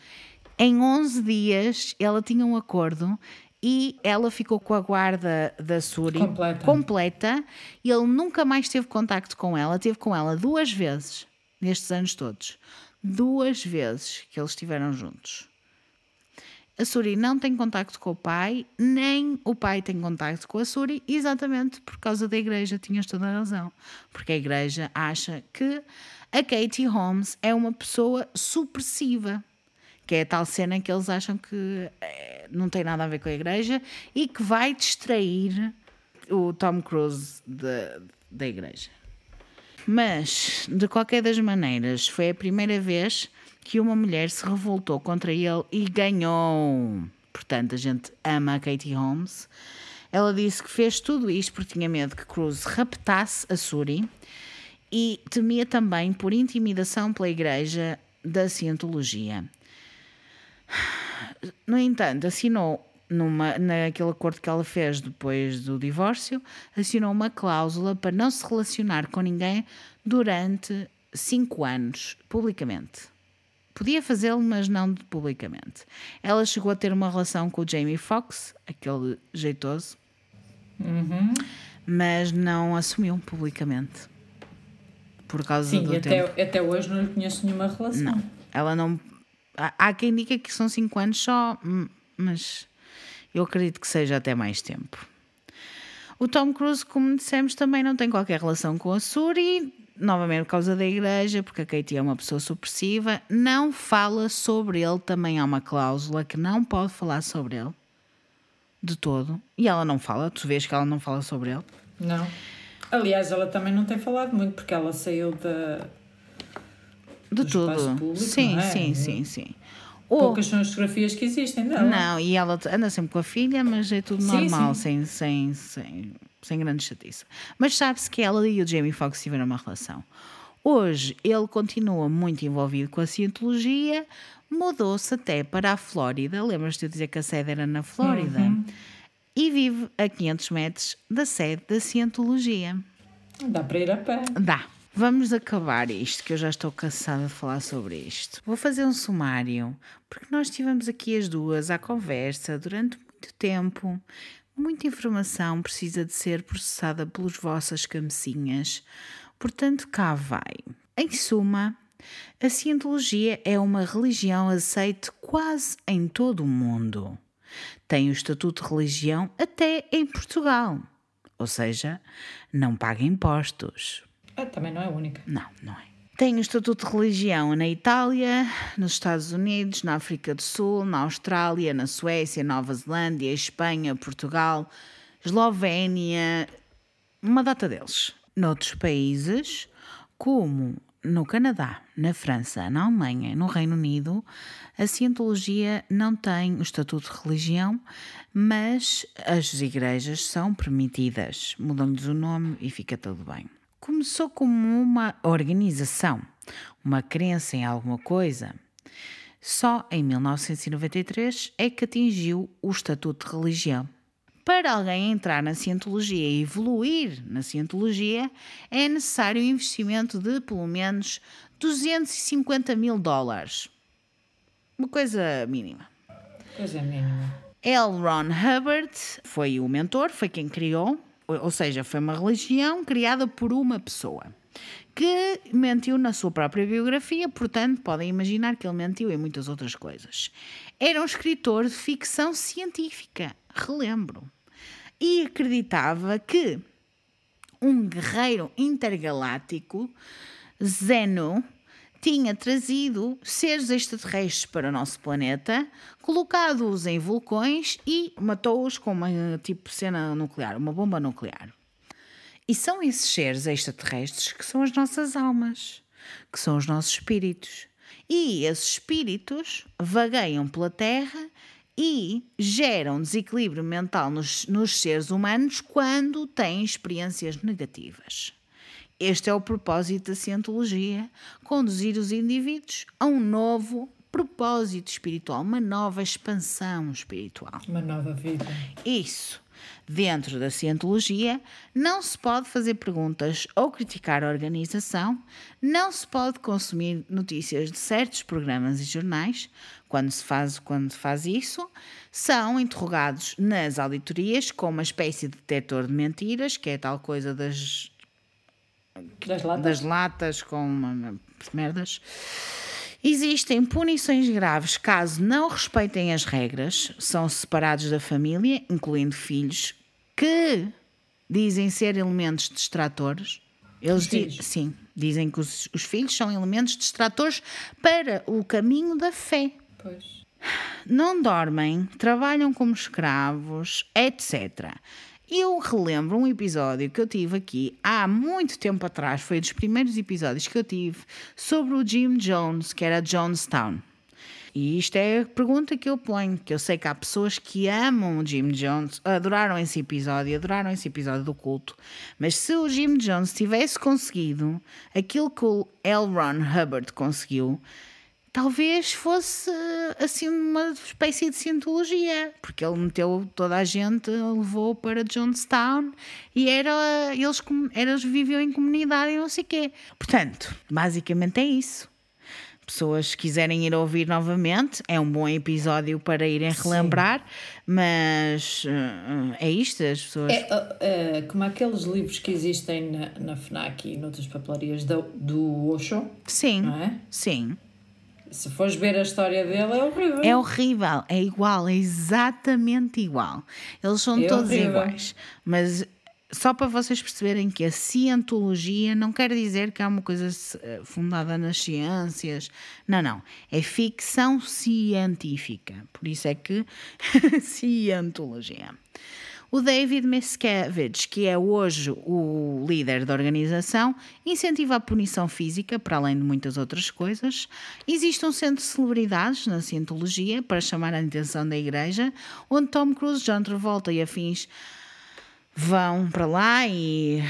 Em 11 dias, ela tinha um acordo e ela ficou com a guarda da Suri Completa. completa e ele nunca mais teve contacto com ela. Teve com ela duas vezes nestes anos todos. duas vezes que eles estiveram juntos. A Suri não tem contacto com o pai, nem o pai tem contacto com a Suri, exatamente por causa da igreja. Tinhas toda a razão. Porque a igreja acha que a Katie Holmes é uma pessoa supressiva. Que é a tal cena que eles acham que é, não tem nada a ver com a igreja e que vai distrair o Tom Cruise de, da igreja. Mas, de qualquer das maneiras, foi a primeira vez que uma mulher se revoltou contra ele e ganhou. Portanto, a gente ama a Katie Holmes. Ela disse que fez tudo isto porque tinha medo que Cruz raptasse a Suri e temia também por intimidação pela Igreja da Cientologia. No entanto, assinou numa, naquele acordo que ela fez depois do divórcio, assinou uma cláusula para não se relacionar com ninguém durante cinco anos, publicamente. Podia fazê-lo, mas não publicamente. Ela chegou a ter uma relação com o Jamie Foxx, aquele jeitoso, uhum. mas não assumiu publicamente. Por causa Sim, do até, tempo. até hoje não lhe conheço nenhuma relação. Não, ela não. Há há quem diga que são 5 anos só, hum, mas eu acredito que seja até mais tempo. O Tom Cruise, como dissemos, também não tem qualquer relação com a Suri, novamente por causa da igreja, porque a Katie é uma pessoa supressiva. Não fala sobre ele, também há uma cláusula que não pode falar sobre ele. De todo. E ela não fala, tu vês que ela não fala sobre ele. Não. Aliás, ela também não tem falado muito porque ela saiu da. De tudo. público, sim, não é? sim, sim, sim. Poucas são as fotografias que existem dela. Não, e ela anda sempre com a filha, mas é tudo Sim, normal, sim. Sem, sem, sem, sem grande chatice. Mas sabe-se que ela e o Jamie Foxx tiveram uma relação. Hoje ele continua muito envolvido com a cientologia, mudou-se até para a Flórida. Lembras-te de eu dizer que a sede era na Flórida? Uhum. E vive a 500 metros da sede da cientologia. Dá para ir a pé. Dá. Vamos acabar isto, que eu já estou cansada de falar sobre isto. Vou fazer um sumário, porque nós estivemos aqui as duas à conversa durante muito tempo. Muita informação precisa de ser processada pelas vossas cabecinhas. Portanto, cá vai. Em suma, a cientologia é uma religião aceite quase em todo o mundo. Tem o estatuto de religião até em Portugal. Ou seja, não paga impostos. Ah, também não é única. Não, não é. Tem o estatuto de religião na Itália, nos Estados Unidos, na África do Sul, na Austrália, na Suécia, Nova Zelândia, Espanha, Portugal, Eslovénia, uma data deles. Noutros países, como no Canadá, na França, na Alemanha e no Reino Unido, a cientologia não tem o estatuto de religião, mas as igrejas são permitidas. Mudam-lhes o nome e fica tudo bem. Começou como uma organização, uma crença em alguma coisa. Só em 1993 é que atingiu o estatuto de religião. Para alguém entrar na cientologia e evoluir na cientologia, é necessário um investimento de pelo menos 250 mil dólares. Uma coisa mínima. Coisa mínima. L. Ron Hubbard foi o mentor, foi quem criou, ou seja, foi uma religião criada por uma pessoa que mentiu na sua própria biografia, portanto, podem imaginar que ele mentiu em muitas outras coisas. Era um escritor de ficção científica, relembro, e acreditava que um guerreiro intergaláctico, Zeno, tinha trazido seres extraterrestres para o nosso planeta, colocado-os em vulcões e matou-os com uma tipo cena nuclear, uma bomba nuclear. E são esses seres extraterrestres que são as nossas almas, que são os nossos espíritos. E esses espíritos vagueiam pela Terra e geram desequilíbrio mental nos, nos seres humanos quando têm experiências negativas. Este é o propósito da cientologia: conduzir os indivíduos a um novo propósito espiritual, uma nova expansão espiritual. Uma nova vida. Isso. Dentro da cientologia, não se pode fazer perguntas ou criticar a organização, não se pode consumir notícias de certos programas e jornais. Quando se faz, quando se faz isso, são interrogados nas auditorias com uma espécie de detector de mentiras, que é tal coisa das Das latas? das latas com uma- merdas Existem punições graves caso não respeitem as regras, são separados da família, incluindo filhos, que dizem ser elementos distratores. Eles di sim, dizem que os, os, filhos são elementos distratores para o caminho da fé. Pois. Não dormem, trabalham como escravos, etc. Eu relembro um episódio que eu tive aqui há muito tempo atrás, foi um dos primeiros episódios que eu tive, sobre o Jim Jones, que era Jonestown. E isto é a pergunta que eu ponho, que eu sei que há pessoas que amam o Jim Jones, adoraram esse episódio, adoraram esse episódio do culto, mas se o Jim Jones tivesse conseguido aquilo que o L. Ron Hubbard conseguiu, talvez fosse assim uma espécie de cientologia, porque ele meteu toda a gente, levou para Jonestown e era, eles, eles viviam em comunidade e não sei o quê. Portanto, basicamente é isso. Pessoas que quiserem ir ouvir novamente, é um bom episódio para irem relembrar, Sim. mas uh, é isto, as pessoas. É, uh, uh, como aqueles livros que existem na, na FNAC e noutras papelarias do, do Osho. Sim. É? Sim. Se fores ver a história dele, é horrível. É horrível, é igual, é exatamente igual. Eles são é todos horrível. iguais. Mas só para vocês perceberem que a cientologia não quer dizer que é uma coisa eh, fundada nas ciências. Não, não. É ficção científica. Por isso é que cientologia. O David Miscavige, que é hoje o líder da organização, incentiva a punição física, para além de muitas outras coisas. Existe um centro de celebridades na Cientologia para chamar a atenção da igreja, onde Tom Cruise, John Travolta e afins vão para lá e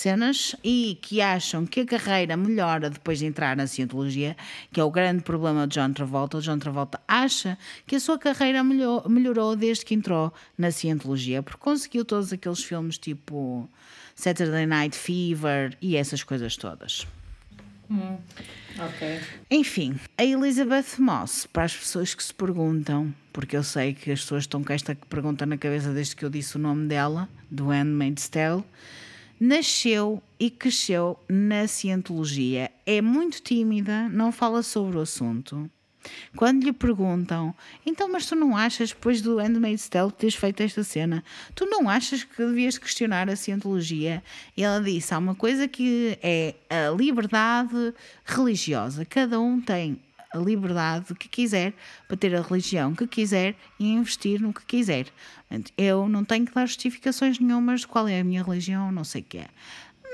cenas e que acham que a carreira melhora depois de entrar na cientologia, que é o grande problema de John Travolta. O John Travolta acha que a sua carreira melhor, melhorou desde que entrou na cientologia, porque conseguiu todos aqueles filmes tipo Saturday Night Fever e essas coisas todas. Hum, ok. Enfim, a Elizabeth Moss, para as pessoas que se perguntam, porque eu sei que as pessoas estão com esta pergunta na cabeça desde que eu disse o nome dela, do Handmaid's Tale, nasceu e cresceu na cientologia. É muito tímida, não fala sobre o assunto. Quando lhe perguntam, então, mas tu não achas, depois do Handmaid's Tale teres feito esta cena, tu não achas que devias questionar a cientologia? E ela disse: há uma coisa que é a liberdade religiosa. Cada um tem a liberdade que quiser para ter a religião que quiser e investir no que quiser. Eu não tenho que dar justificações nenhumas de qual é a minha religião, não sei o que é.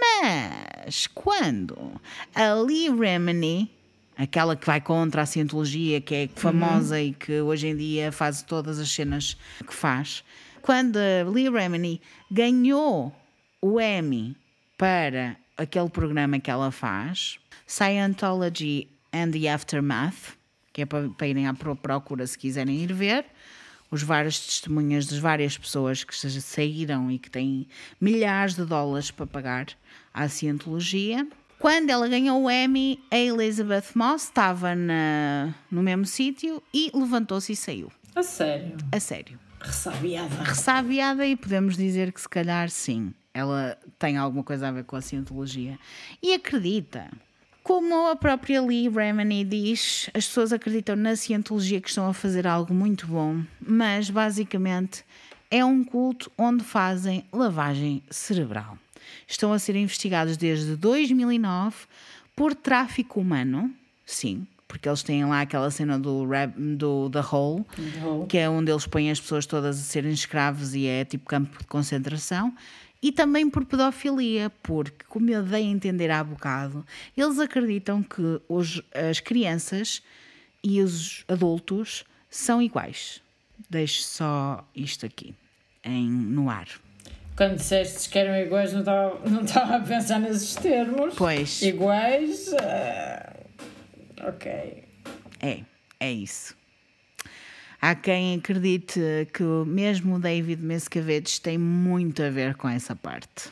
Mas quando a Lee Remini, aquela que vai contra a cientologia, que é famosa uhum. e que hoje em dia faz todas as cenas que faz, quando a Lee Remini ganhou o Emmy para aquele programa que ela faz, Scientology and the Aftermath, que é para, para irem à procura se quiserem ir ver. Os vários testemunhas das várias pessoas que saíram e que têm milhares de dólares para pagar à cientologia. Quando ela ganhou o Emmy, a Elizabeth Moss estava na, no mesmo sítio e levantou-se e saiu. A sério? A sério. Ressabiada. Ressabiada, e podemos dizer que se calhar sim, ela tem alguma coisa a ver com a cientologia. E acredita, como a própria Lee Remini diz, as pessoas acreditam na cientologia que estão a fazer algo muito bom, mas basicamente é um culto onde fazem lavagem cerebral. Estão a ser investigados desde 2009 por tráfico humano, sim, porque eles têm lá aquela cena do, do The Hole, que é onde eles põem as pessoas todas a serem escravos e é tipo campo de concentração e também por pedofilia, porque, como eu dei a entender há bocado, eles acreditam que as crianças e os adultos são iguais. Deixo só isto aqui em, no ar. Quando disseste que eram iguais, não estava, não estava a pensar nesses termos. Pois. Iguais. Uh, ok. É, é isso. Há quem acredite que mesmo o David Mescavetes tem muito a ver com essa parte.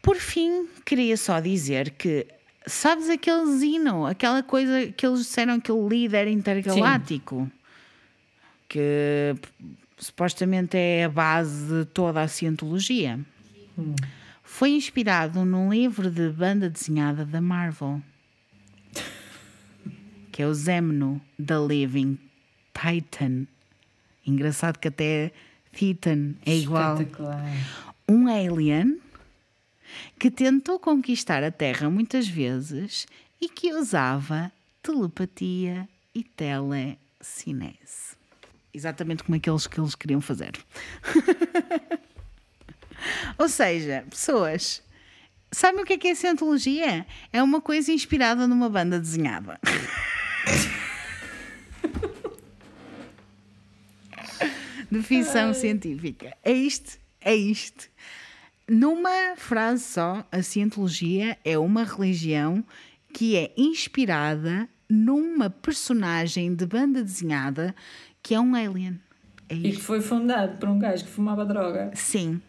Por fim, queria só dizer que sabes aquele Zino, aquela coisa que eles disseram que o líder intergaláctico, Sim. que supostamente é a base de toda a cientologia, hum. foi inspirado num livro de banda desenhada da Marvel. que é o Zemno da Living Titan. Engraçado que até Titan é igual. Um alien que tentou conquistar a Terra muitas vezes e que usava telepatia e telecinese. Exatamente como aqueles que eles queriam fazer. Ou seja, pessoas, sabem o que é que é cientologia? É uma coisa inspirada numa banda desenhada. Definição Ai. científica. É isto, é isto. Numa frase só, a cientologia é uma religião que é inspirada numa personagem de banda desenhada que é um alien. É e que foi fundado por um gajo que fumava droga. Sim.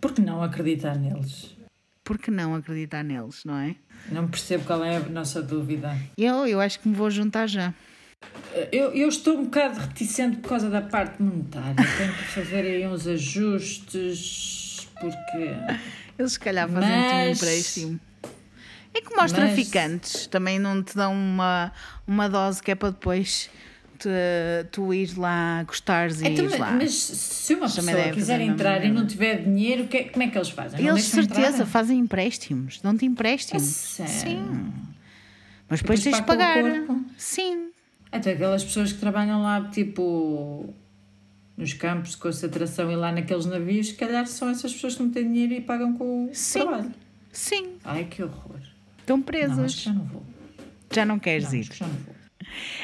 Por que não acreditar neles? Por que não acreditar neles, não é? Não percebo qual é a nossa dúvida. Eu, eu acho que me vou juntar já. Eu, eu estou um bocado reticente por causa da parte monetária. Tenho que fazer aí uns ajustes, porque. Eles, se calhar, fazem-te Mas... um empréstimo. É como aos Mas... traficantes, também não te dão uma, uma dose que é para depois te, tu ir lá, gostares e então, lá. Mas se uma pessoa quiser entrar e não tiver dinheiro, que, como é que eles fazem? Eles, de certeza, entrar? fazem empréstimos. Dão-te empréstimos. Sim. Mas depois, depois tens de pagar. Sim. Até aquelas pessoas que trabalham lá, tipo, nos campos de concentração e lá naqueles navios, se calhar são essas pessoas que não têm dinheiro e pagam com o Sim. trabalho. Sim. Ai, que horror. Estão presas. Não, acho que já não vou. Já não queres não, ir? já não vou.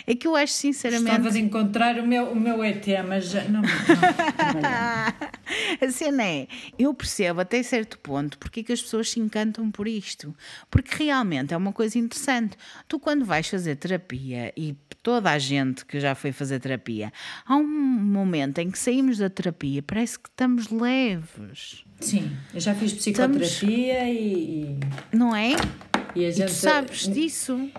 É que eu acho sinceramente. Estava de encontrar o meu, o meu ET, mas já não. não a cena é, eu percebo até certo ponto porque é que as pessoas se encantam por isto. Porque realmente é uma coisa interessante. Tu, quando vais fazer terapia, e toda a gente que já foi fazer terapia, há um momento em que saímos da terapia, parece que estamos leves. Sim, eu já fiz psicoterapia estamos... e. Não é? E, a gente... e tu sabes disso.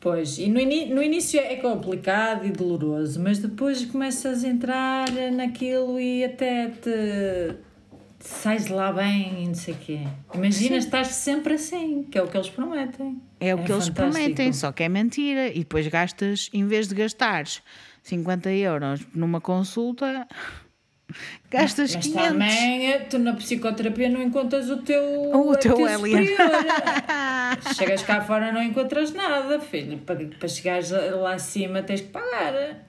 Pois, e no, no início é complicado e doloroso, mas depois começas a entrar naquilo e até te, sais lá bem e não sei o quê. Imagina, Sim. estás sempre assim, que é o que eles prometem. É o é que eles prometem, só que é mentira. E depois gastas, em vez de gastares 50 euros numa consulta, Gastas Mas 500. também tu na psicoterapia não encontras o teu, o teu alien. Chegas cá fora não encontras nada, filho. Para, para chegares lá acima tens que pagar.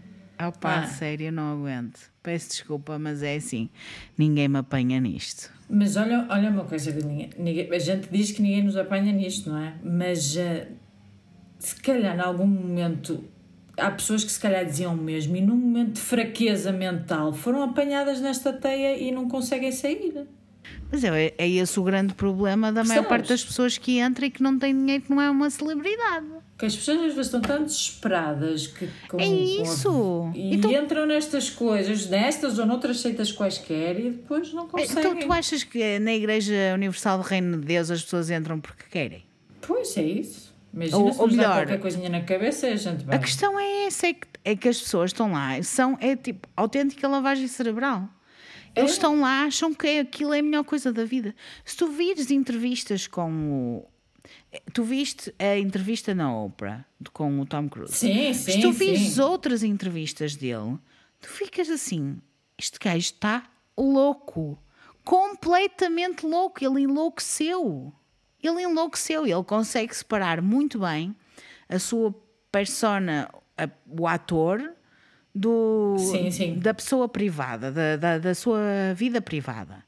Opa, ah. sério, não aguento. Peço desculpa, mas é assim. Ninguém me apanha nisto. Mas olha, olha uma coisa, ninguém, a gente diz que ninguém nos apanha nisto, não é? Mas uh, se calhar em algum momento há pessoas que se calhar diziam mesmo e num momento de fraqueza mental foram apanhadas nesta teia e não conseguem sair. Mas é, é esse o grande problema da maior parte das pessoas que entram e que não têm dinheiro, que não é uma celebridade. Que as pessoas às vezes estão tão desesperadas que com, é isso. Com, e então, entram nestas coisas, nestas ou noutras seitas quaisquer e depois não conseguem. Então tu achas que na Igreja Universal do Reino de Deus as pessoas entram porque querem? Pois é isso. Imagina ou, se ou melhor, qualquer coisinha na cabeça a gente vai. A questão é essa, é que, é que as pessoas estão lá, são, é tipo autêntica lavagem cerebral. Eles é. estão lá, acham que aquilo é a melhor coisa da vida. Se tu vires entrevistas com o. Tu viste a entrevista na Oprah com o Tom Cruise? Sim, sim. Se tu vires outras entrevistas dele, tu ficas assim: este gajo está louco. Completamente louco. Ele enlouqueceu ele enlouqueceu, ele consegue separar muito bem a sua persona, a, o ator, do, sim, sim. da pessoa privada, da, da, da, sua vida privada.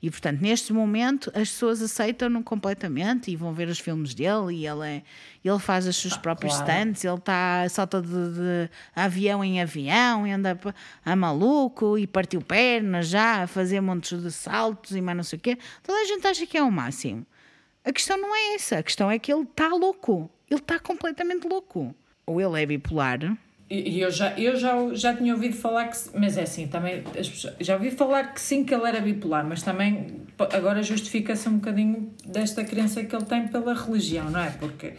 E portanto, neste momento, as pessoas aceitam-no completamente e vão ver os filmes dele. E ele, é, ele faz as suas ah, próprias claro. stunts, ele está salta de, de, avião em avião, e anda a maluco e partiu pernas já a fazer montes de saltos e mais não sei o quê. Toda a gente acha que é o máximo. A questão não é essa. A questão é que ele está louco. Ele está completamente louco. Ou ele é bipolar. E eu já, eu já, já tinha ouvido falar que. Mas é assim, também. Pessoas, já ouvi falar que sim, que ele era bipolar, mas também agora justifica-se um bocadinho desta crença que ele tem pela religião, não é? Porque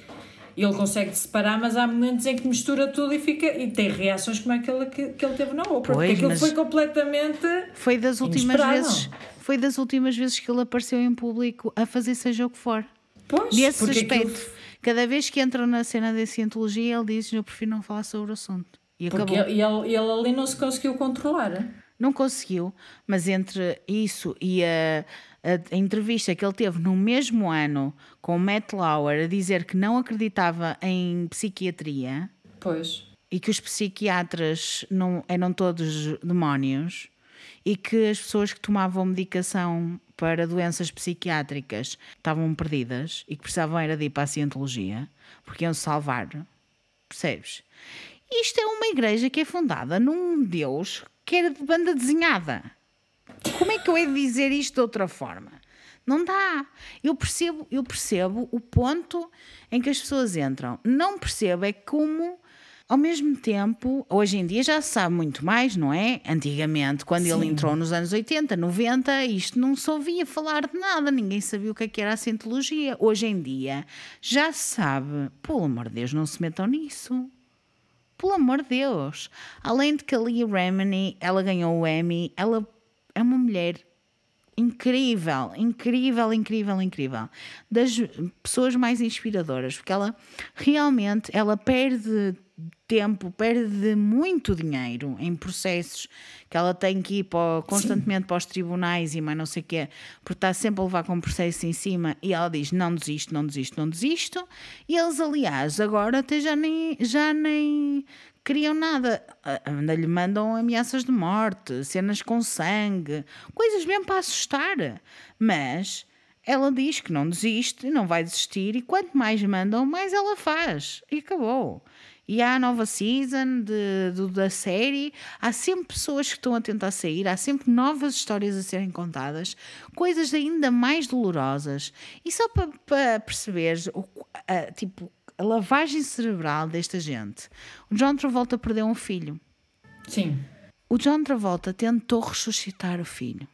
ele consegue separar, mas há momentos em que mistura tudo e fica e tem reações como aquela que, que ele teve na Oprah, pois, porque aquilo foi completamente foi das últimas inesperado. vezes foi das últimas vezes que ele apareceu em público a fazer seja o que for. Pois, Nesse aspecto. Aquilo... Cada vez que entra na cena da cientologia, ele diz: Eu prefiro não falar sobre o assunto. E Porque acabou. ele, ele, ele ali não se conseguiu controlar. Não conseguiu, mas entre isso e a, a- a entrevista que ele teve no mesmo ano com o Matt Lauer a dizer que não acreditava em psiquiatria Pois. e que os psiquiatras não, eram todos demónios e que as pessoas que tomavam medicação para doenças psiquiátricas estavam perdidas e que precisavam era de ir para a cientologia porque iam salvar. Percebes? Isto é uma igreja que é fundada num Deus que era de banda desenhada. Como é que eu hei de dizer isto de outra forma? Não dá. Eu percebo, eu percebo o ponto em que as pessoas entram. Não percebo é como, ao mesmo tempo, hoje em dia já se sabe muito mais, não é? Antigamente, quando ele entrou nos anos 80, 90, isto não se ouvia falar de nada, ninguém sabia o que, é que era a cientologia. Hoje em dia já se sabe. Pelo amor de Deus, não se metam nisso. Pelo amor de Deus. Além de que a Leah Remini, ela ganhou o Emmy, ela é uma mulher incrível, incrível, incrível, incrível. Das pessoas mais inspiradoras, porque ela realmente ela perde tempo, perde muito dinheiro em processos que ela tem que ir para, constantemente para os tribunais e mais não sei o quê, porque está sempre a levar com processo em cima e ela diz não desisto, não desisto, não desisto. E eles, aliás, agora até já nem, já nem criam nada. Ainda lhe mandam ameaças de morte, cenas com sangue, coisas mesmo para assustar. Mas ela diz que não desiste, não vai desistir, e quanto mais mandam, mais ela faz. E acabou. E há a nova season de, do- da série, há sempre pessoas que estão a tentar sair, há sempre novas histórias a serem contadas, coisas ainda mais dolorosas. E só para, perceberes, tipo, a lavagem cerebral desta gente. O John Travolta perdeu um filho. Sim. O John Travolta tentou ressuscitar o filho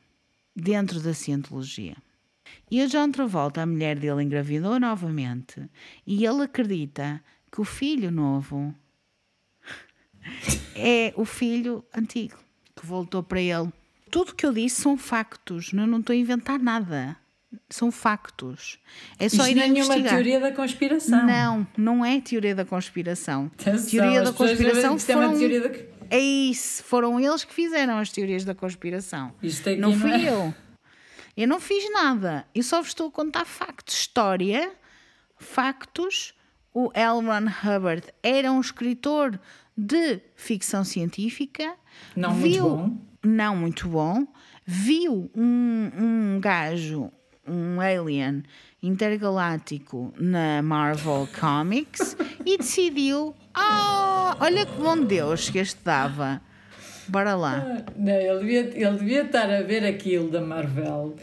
dentro da cientologia. E o John Travolta, a mulher dele, engravidou novamente e ele acredita que o filho novo é o filho antigo que voltou para ele. Tudo que eu disse são factos, eu não estou a inventar nada. São factos. É só Isto ir não é nenhuma teoria da conspiração. Não, não é teoria da conspiração. Atenção, teoria da conspiração é foram... teoria da... É isso, foram eles que fizeram as teorias da conspiração. Não não fui é- eu. Eu não fiz nada. Eu só vos estou a contar factos. História, factos. O L. Ron Hubbard era um escritor de ficção científica. Não muito viu, bom. Não muito bom. Viu um, um gajo, um alien intergaláctico na Marvel Comics e decidiu: Ah, olha que bom Deus que este dava. Bora lá. Não, ele, devia, ele devia estar a ver aquilo da Marvel.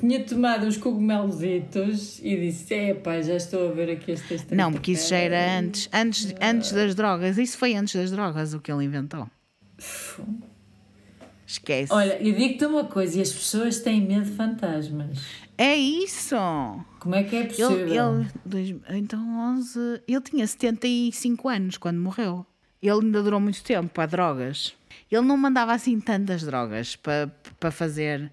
Tinha tomado uns cogumelositos e disse: Epá, já estou a ver aqui este texto. Não, porque isso já era antes, antes, antes das drogas. Isso foi antes das drogas o que ele inventou. Esquece. Olha, e digo-te uma coisa: e as pessoas têm medo de fantasmas. É isso! Como é que é possível? Ele, ele, dois, então 11. Ele tinha 75 anos quando morreu. Ele ainda durou muito tempo para drogas. Ele não mandava assim tantas drogas para, para fazer.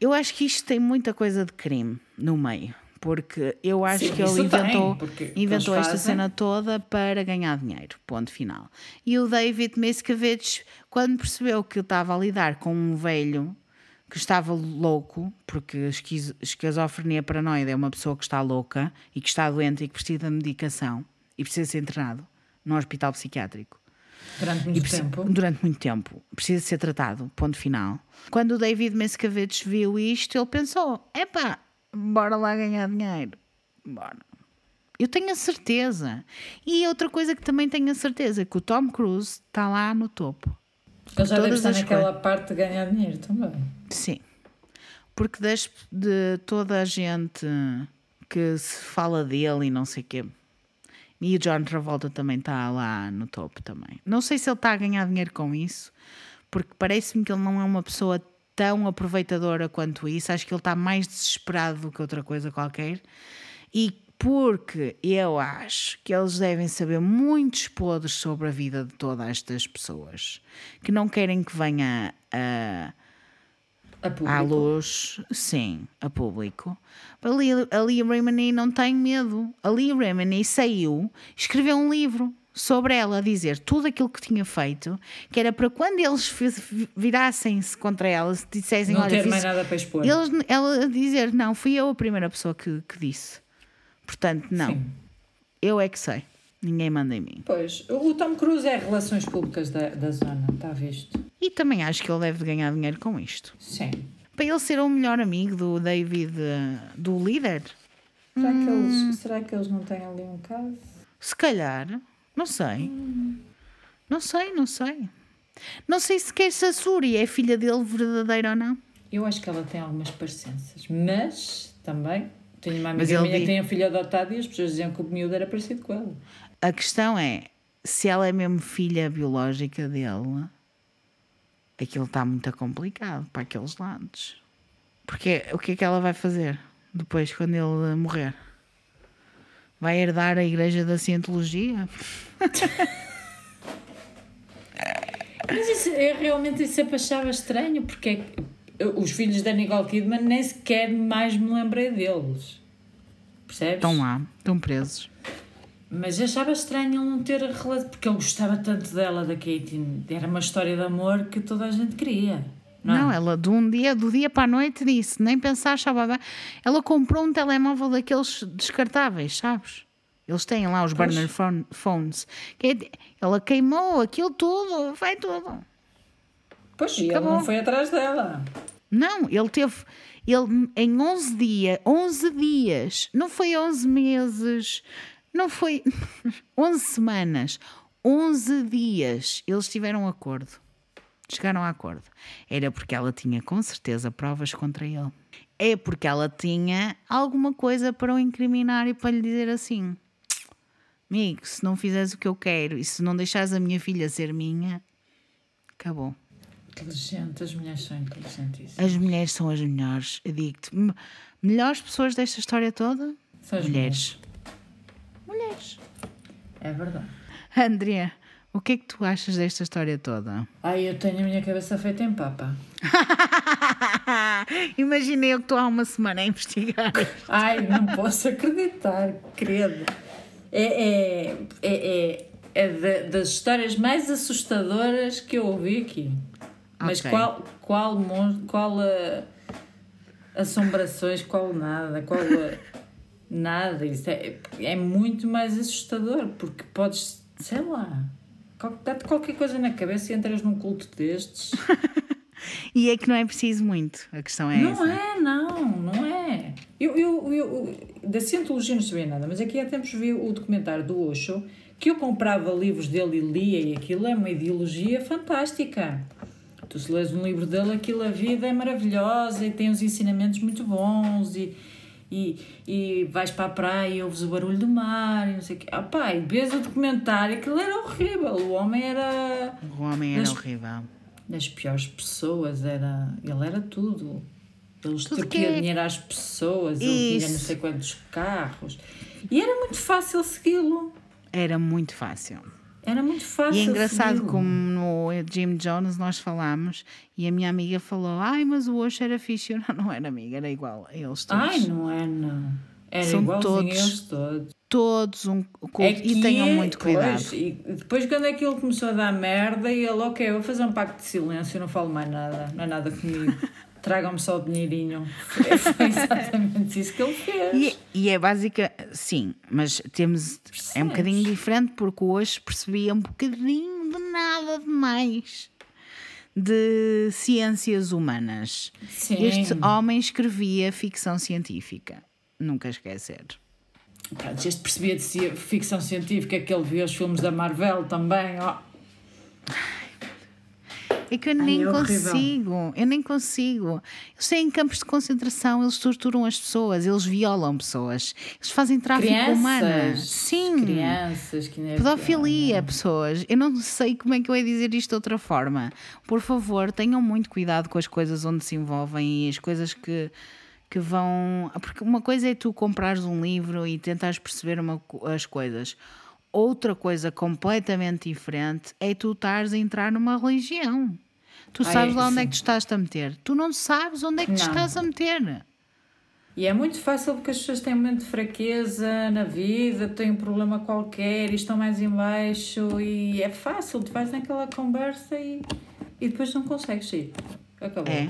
Eu acho que isto tem muita coisa de crime no meio. Porque eu acho Sim, que ele isso tem, inventou, inventou esta fazem. cena toda para ganhar dinheiro. Ponto final. E o David Miscavige, quando percebeu que estava a lidar com um velho que estava louco, porque esquiz- esquizofrenia paranoide é uma pessoa que está louca e que está doente e que precisa de medicação e precisa ser internado num hospital psiquiátrico Durante muito tempo. durante muito tempo. Precisa ser tratado, ponto final. Quando o David Miscavige viu isto, ele pensou: epá, bora lá ganhar dinheiro. Bora. Eu tenho a certeza. E outra coisa que também tenho a certeza, que o Tom Cruise está lá no topo. Ele já deve estar naquela parte de ganhar dinheiro também. Sim. Porque das, de toda a gente que se fala dele e não sei o quê. E o John Travolta também está lá no topo também. Não sei se ele está a ganhar dinheiro com isso, porque parece-me que ele não é uma pessoa tão aproveitadora quanto isso. Acho que ele está mais desesperado do que outra coisa qualquer. E porque eu acho que eles devem saber muitos podres sobre a vida de todas estas pessoas que não querem que venha a A público. à luz, sim, a público. A Lia, a Remini não tem medo. A Lia Remini saiu, escreveu um livro sobre ela, a dizer tudo aquilo que tinha feito, que era para quando eles virassem-se contra ela, se dissessem, Não ter mais nada para expor. eles, ela a dizer, não, fui eu a primeira pessoa que, que disse. Portanto, não, Sim. eu é que sei. Ninguém manda em mim. Pois, o Tom Cruise é relações públicas da, da zona, está visto? E também acho que ele deve ganhar dinheiro com isto. Sim. Para ele ser o melhor amigo do David, do líder, Será que, Hum. eles, será que eles não têm ali um caso? se calhar, não sei. Não sei, não sei. Não sei sequer se a Suri é filha dele verdadeira ou não. Eu acho que ela tem algumas parecenças, mas também tenho uma amiga minha di- que tem um filho adotado e as pessoas diziam que o miúdo era parecido com ela. A questão é se ela é mesmo filha biológica dele, aquilo está muito complicado para aqueles lados. Porque o que é que ela vai fazer depois quando ele morrer? Vai herdar a Igreja da Cientologia? Mas isso, eu realmente sempre achava estranho, porque é os filhos da Nicole Kidman nem sequer mais me lembrei deles. Percebes? Estão lá, estão presos. Mas achava estranho ele não ter relação, porque ele gostava tanto dela, da Katie. Era uma história de amor que toda a gente queria. Não, é? Não, ela de um dia, do dia para a noite disse, nem pensar, bem. Ela comprou um telemóvel daqueles descartáveis, sabes? Eles têm lá os Pois. burner phone- phones. É- Ela queimou aquilo tudo, vai tudo. Pois, e ele não foi atrás dela. Não, ele teve. Ele, em 11 dias, 11 dias, não foi 11 meses, não foi 11 semanas, 11 dias, eles tiveram um acordo. Chegaram a acordo. Era porque ela tinha com certeza provas contra ele. É porque ela tinha alguma coisa para o incriminar e para lhe dizer assim: Amigo, se não fizeres o que eu quero e se não deixares a minha filha ser minha, acabou. Inteligente, as mulheres são inteligentíssimas. As mulheres são as melhores. Digo-te, me- melhores pessoas desta história toda? São as mulheres. Mulheres. É verdade. Andrea, o que é que tu achas desta história toda? Ai, eu tenho a minha cabeça feita em papa. Imaginei eu que estou há uma semana a investigar. Ai, não posso acreditar, credo. É, é, é, é, é da- das histórias mais assustadoras que eu ouvi aqui. Mas qual, qual, mon- qual ah, assombrações, qual nada, qual ah, nada. Isso é, é muito mais assustador, porque podes, sei lá, dá-te qualquer coisa na cabeça e entras num culto destes. E é que não é preciso muito. A questão é Não essa. é, não, não é. Eu, eu, eu, da cientologia não sabia nada, mas aqui há tempos vi o documentário do Osho, que eu comprava livros dele e lia, e aquilo é uma ideologia fantástica. Tu se lês um livro dele, aquilo, a vida é maravilhosa e tem uns ensinamentos muito bons e, e, e vais para a praia e ouves o barulho do mar e não sei o quê. Ah, pai, vês o documentário, aquilo era horrível, o homem era O homem era Mas- horrível. das piores pessoas, era, ele era tudo. Ele extorquia que é- dinheiro às pessoas, ele tinha não Isso. sei quantos carros. E era muito fácil segui-lo. Era muito fácil. Era muito fácil E é engraçado como no Jim Jones nós falámos e a minha amiga falou: Ai, mas o Osho era fixe. Eu, não, não era amiga, era igual a eles todos. Ai, não é, não. Era São todos eles todos. Todos um. É e tenham é- muito cuidado. Pois, e depois, quando aquilo começou a dar merda, e ele, ok, vou fazer um pacto de silêncio, não falo mais nada, não é nada comigo. Tragam-me só o dinheirinho. Foi exatamente isso que ele fez. E, é- e é básica, sim, mas temos. É um bocadinho diferente porque hoje percebia um bocadinho de nada demais de ciências humanas. Sim. Este homem escrevia ficção científica. Nunca esquecer. Pronto, este percebia de ficção científica que ele via os filmes da Marvel também. ó. É que eu nem é horrível. consigo, eu nem consigo. Eles têm campos de concentração, eles torturam as pessoas, eles violam pessoas, eles fazem tráfico humano. Crianças. Sim. Crianças que nem é Pedofilia, pessoas. Eu não sei como é que eu ia dizer isto de outra forma. Por favor, tenham muito cuidado com as coisas onde se envolvem e as coisas que, que vão. Porque uma coisa é tu comprares um livro e tentares perceber uma as coisas. Outra coisa completamente diferente é tu estares a entrar numa religião. Tu Ai, sabes lá onde é sim. que tu estás a meter. Tu não sabes onde é que te estás a meter. E é muito fácil porque as pessoas têm um momento de fraqueza na vida, têm um problema qualquer e estão mais em baixo e é fácil, tu vais naquela conversa e, e depois não consegues sair. Acabou. É,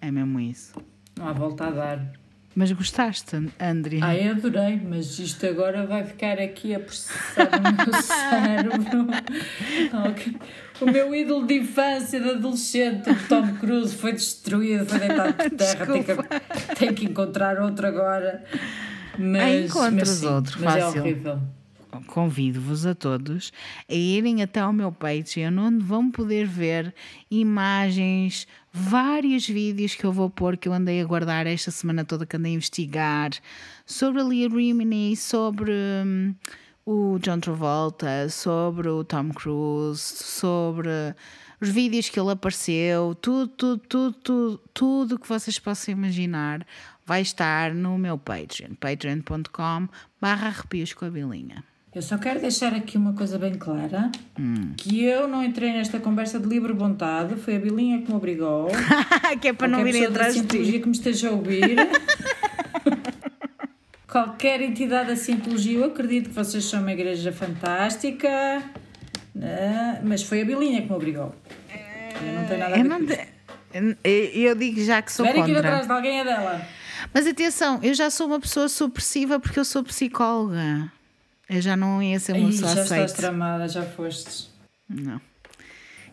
é mesmo isso. Não há volta a dar. Mas gostaste, André? Ai, adorei, mas isto agora vai ficar aqui a processar no meu cérebro. Ok. O meu ídolo de infância, de adolescente, o Tom Cruise, foi destruído, foi deitado por terra. Tem que, tem que encontrar outro agora. Mas, Ah, encontras mas outro, mas é fácil. horrível. Convido-vos a todos a irem até ao meu Patreon, onde vão poder ver imagens, vários vídeos que eu vou pôr, que eu andei a guardar esta semana toda, que andei a investigar, sobre a Leah Remini, sobre hum, o John Travolta, sobre o Tom Cruise, sobre os vídeos que ele apareceu, tudo, tudo, tudo, tudo, tudo que vocês possam imaginar vai estar no meu Patreon, patreon.com barra arrepios com a bilinha. Eu só quero deixar aqui uma coisa bem clara: Hum. que eu não entrei nesta conversa de livre vontade, foi a Bilinha que me obrigou. que é para não virem atrás de ti. que me esteja a ouvir. Qualquer entidade da Cientologia, eu acredito que vocês são uma igreja fantástica, né? mas foi a Bilinha que me obrigou. Eu não tenho nada a Eu, ver não com isto. eu digo já que sou Se tiverem que ir contra. atrás de alguém é dela. Mas atenção, eu já sou uma pessoa supressiva porque eu sou psicóloga. Eu já não ia ser uma Ih, pessoa já estás aceite. tramada, já fostes. Não.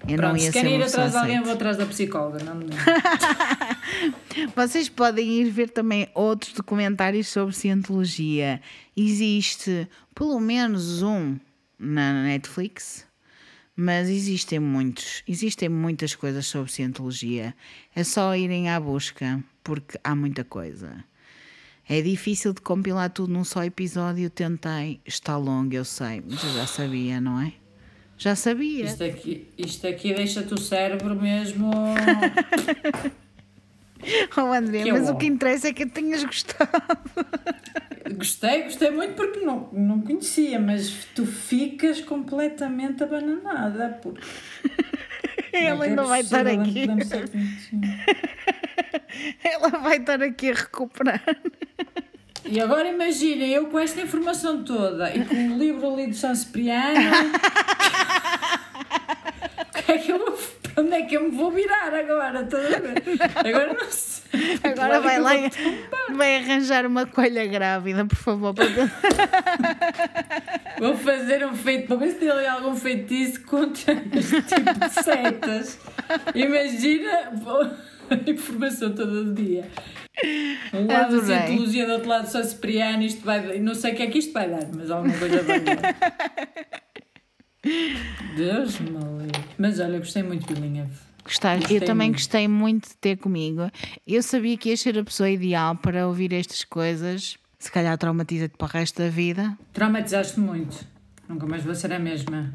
Eu Pronto, não ia se querem ir atrás de alguém, vou atrás da psicóloga. Não, não. Vocês podem ir ver também outros documentários sobre cientologia. Existe pelo menos um na Netflix, mas existem muitos. Existem muitas coisas sobre cientologia. É só irem à busca, porque há muita coisa. É difícil de compilar tudo num só episódio. Tentei, está longo, eu sei, mas eu já sabia, não é? Já sabia. Isto aqui, isto aqui deixa-te o cérebro mesmo. Oh, André, Que mas bom. o que interessa é que tenhas gostado. Gostei, gostei muito porque não, não conhecia, mas tu ficas completamente abananada. Porque Ela ainda vai estar aqui. Ela vai estar aqui a recuperar. E agora imaginem, eu com esta informação toda e com o livro ali do São Cipriano. o que é que eu vou- onde é que eu me vou virar agora? A? Agora não sei. Agora vai lá vai arranjar uma coelha grávida, por favor. Vou fazer um feito para ver se tem ali algum feitiço contra este tipo de setas. Imagina a informação todo o dia. Um lado da Adorei. cientologia, do outro lado São Cipriano, isto vai. Não sei o que é que isto vai dar, mas alguma coisa vai dar. Deus me livre. Mas olha, gostei muito de Bilinha. Gostaste? Gostei Eu também muito. gostei muito de ter comigo. Eu sabia que ias ser a pessoa ideal para ouvir estas coisas. Se calhar traumatiza-te para o resto da vida. Traumatizaste muito. Nunca mais vou ser a mesma.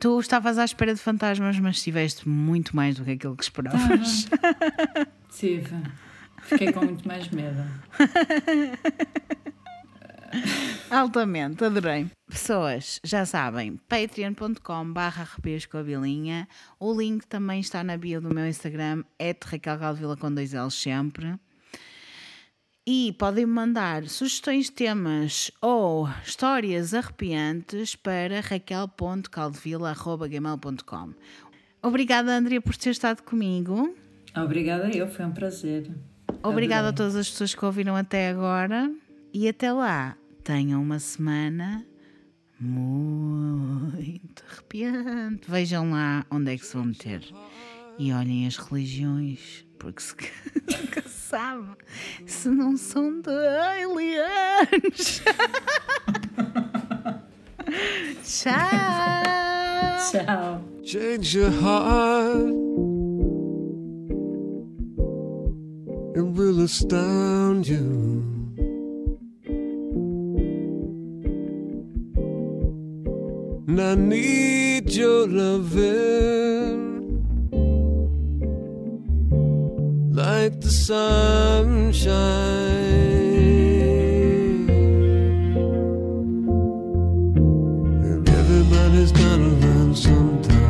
Tu estavas à espera de fantasmas, mas tiveste muito mais do que aquilo que esperavas. Tive. Fiquei com muito mais medo. Altamente, adorei. Pessoas, já sabem, patreon.com barra a bilinha. O link também está na bio do meu Instagram, é Raquel com dois L's sempre. E podem mandar sugestões de temas ou histórias arrepiantes para raquel.caldevila.gmail.com Obrigada, Andrea, por ter estado comigo. Obrigada, eu. Foi um prazer. Obrigada a Adorei. todas as pessoas que ouviram até agora. E até lá, tenham uma semana muito arrepiante. Vejam lá onde é que se vão meter. E olhem as religiões, porque se nunca sabe se não são de aliens. Tchau! Tchau. change your heart. It will astound you. and I need your loving like the sunshine. And everybody's gonna learn sometime.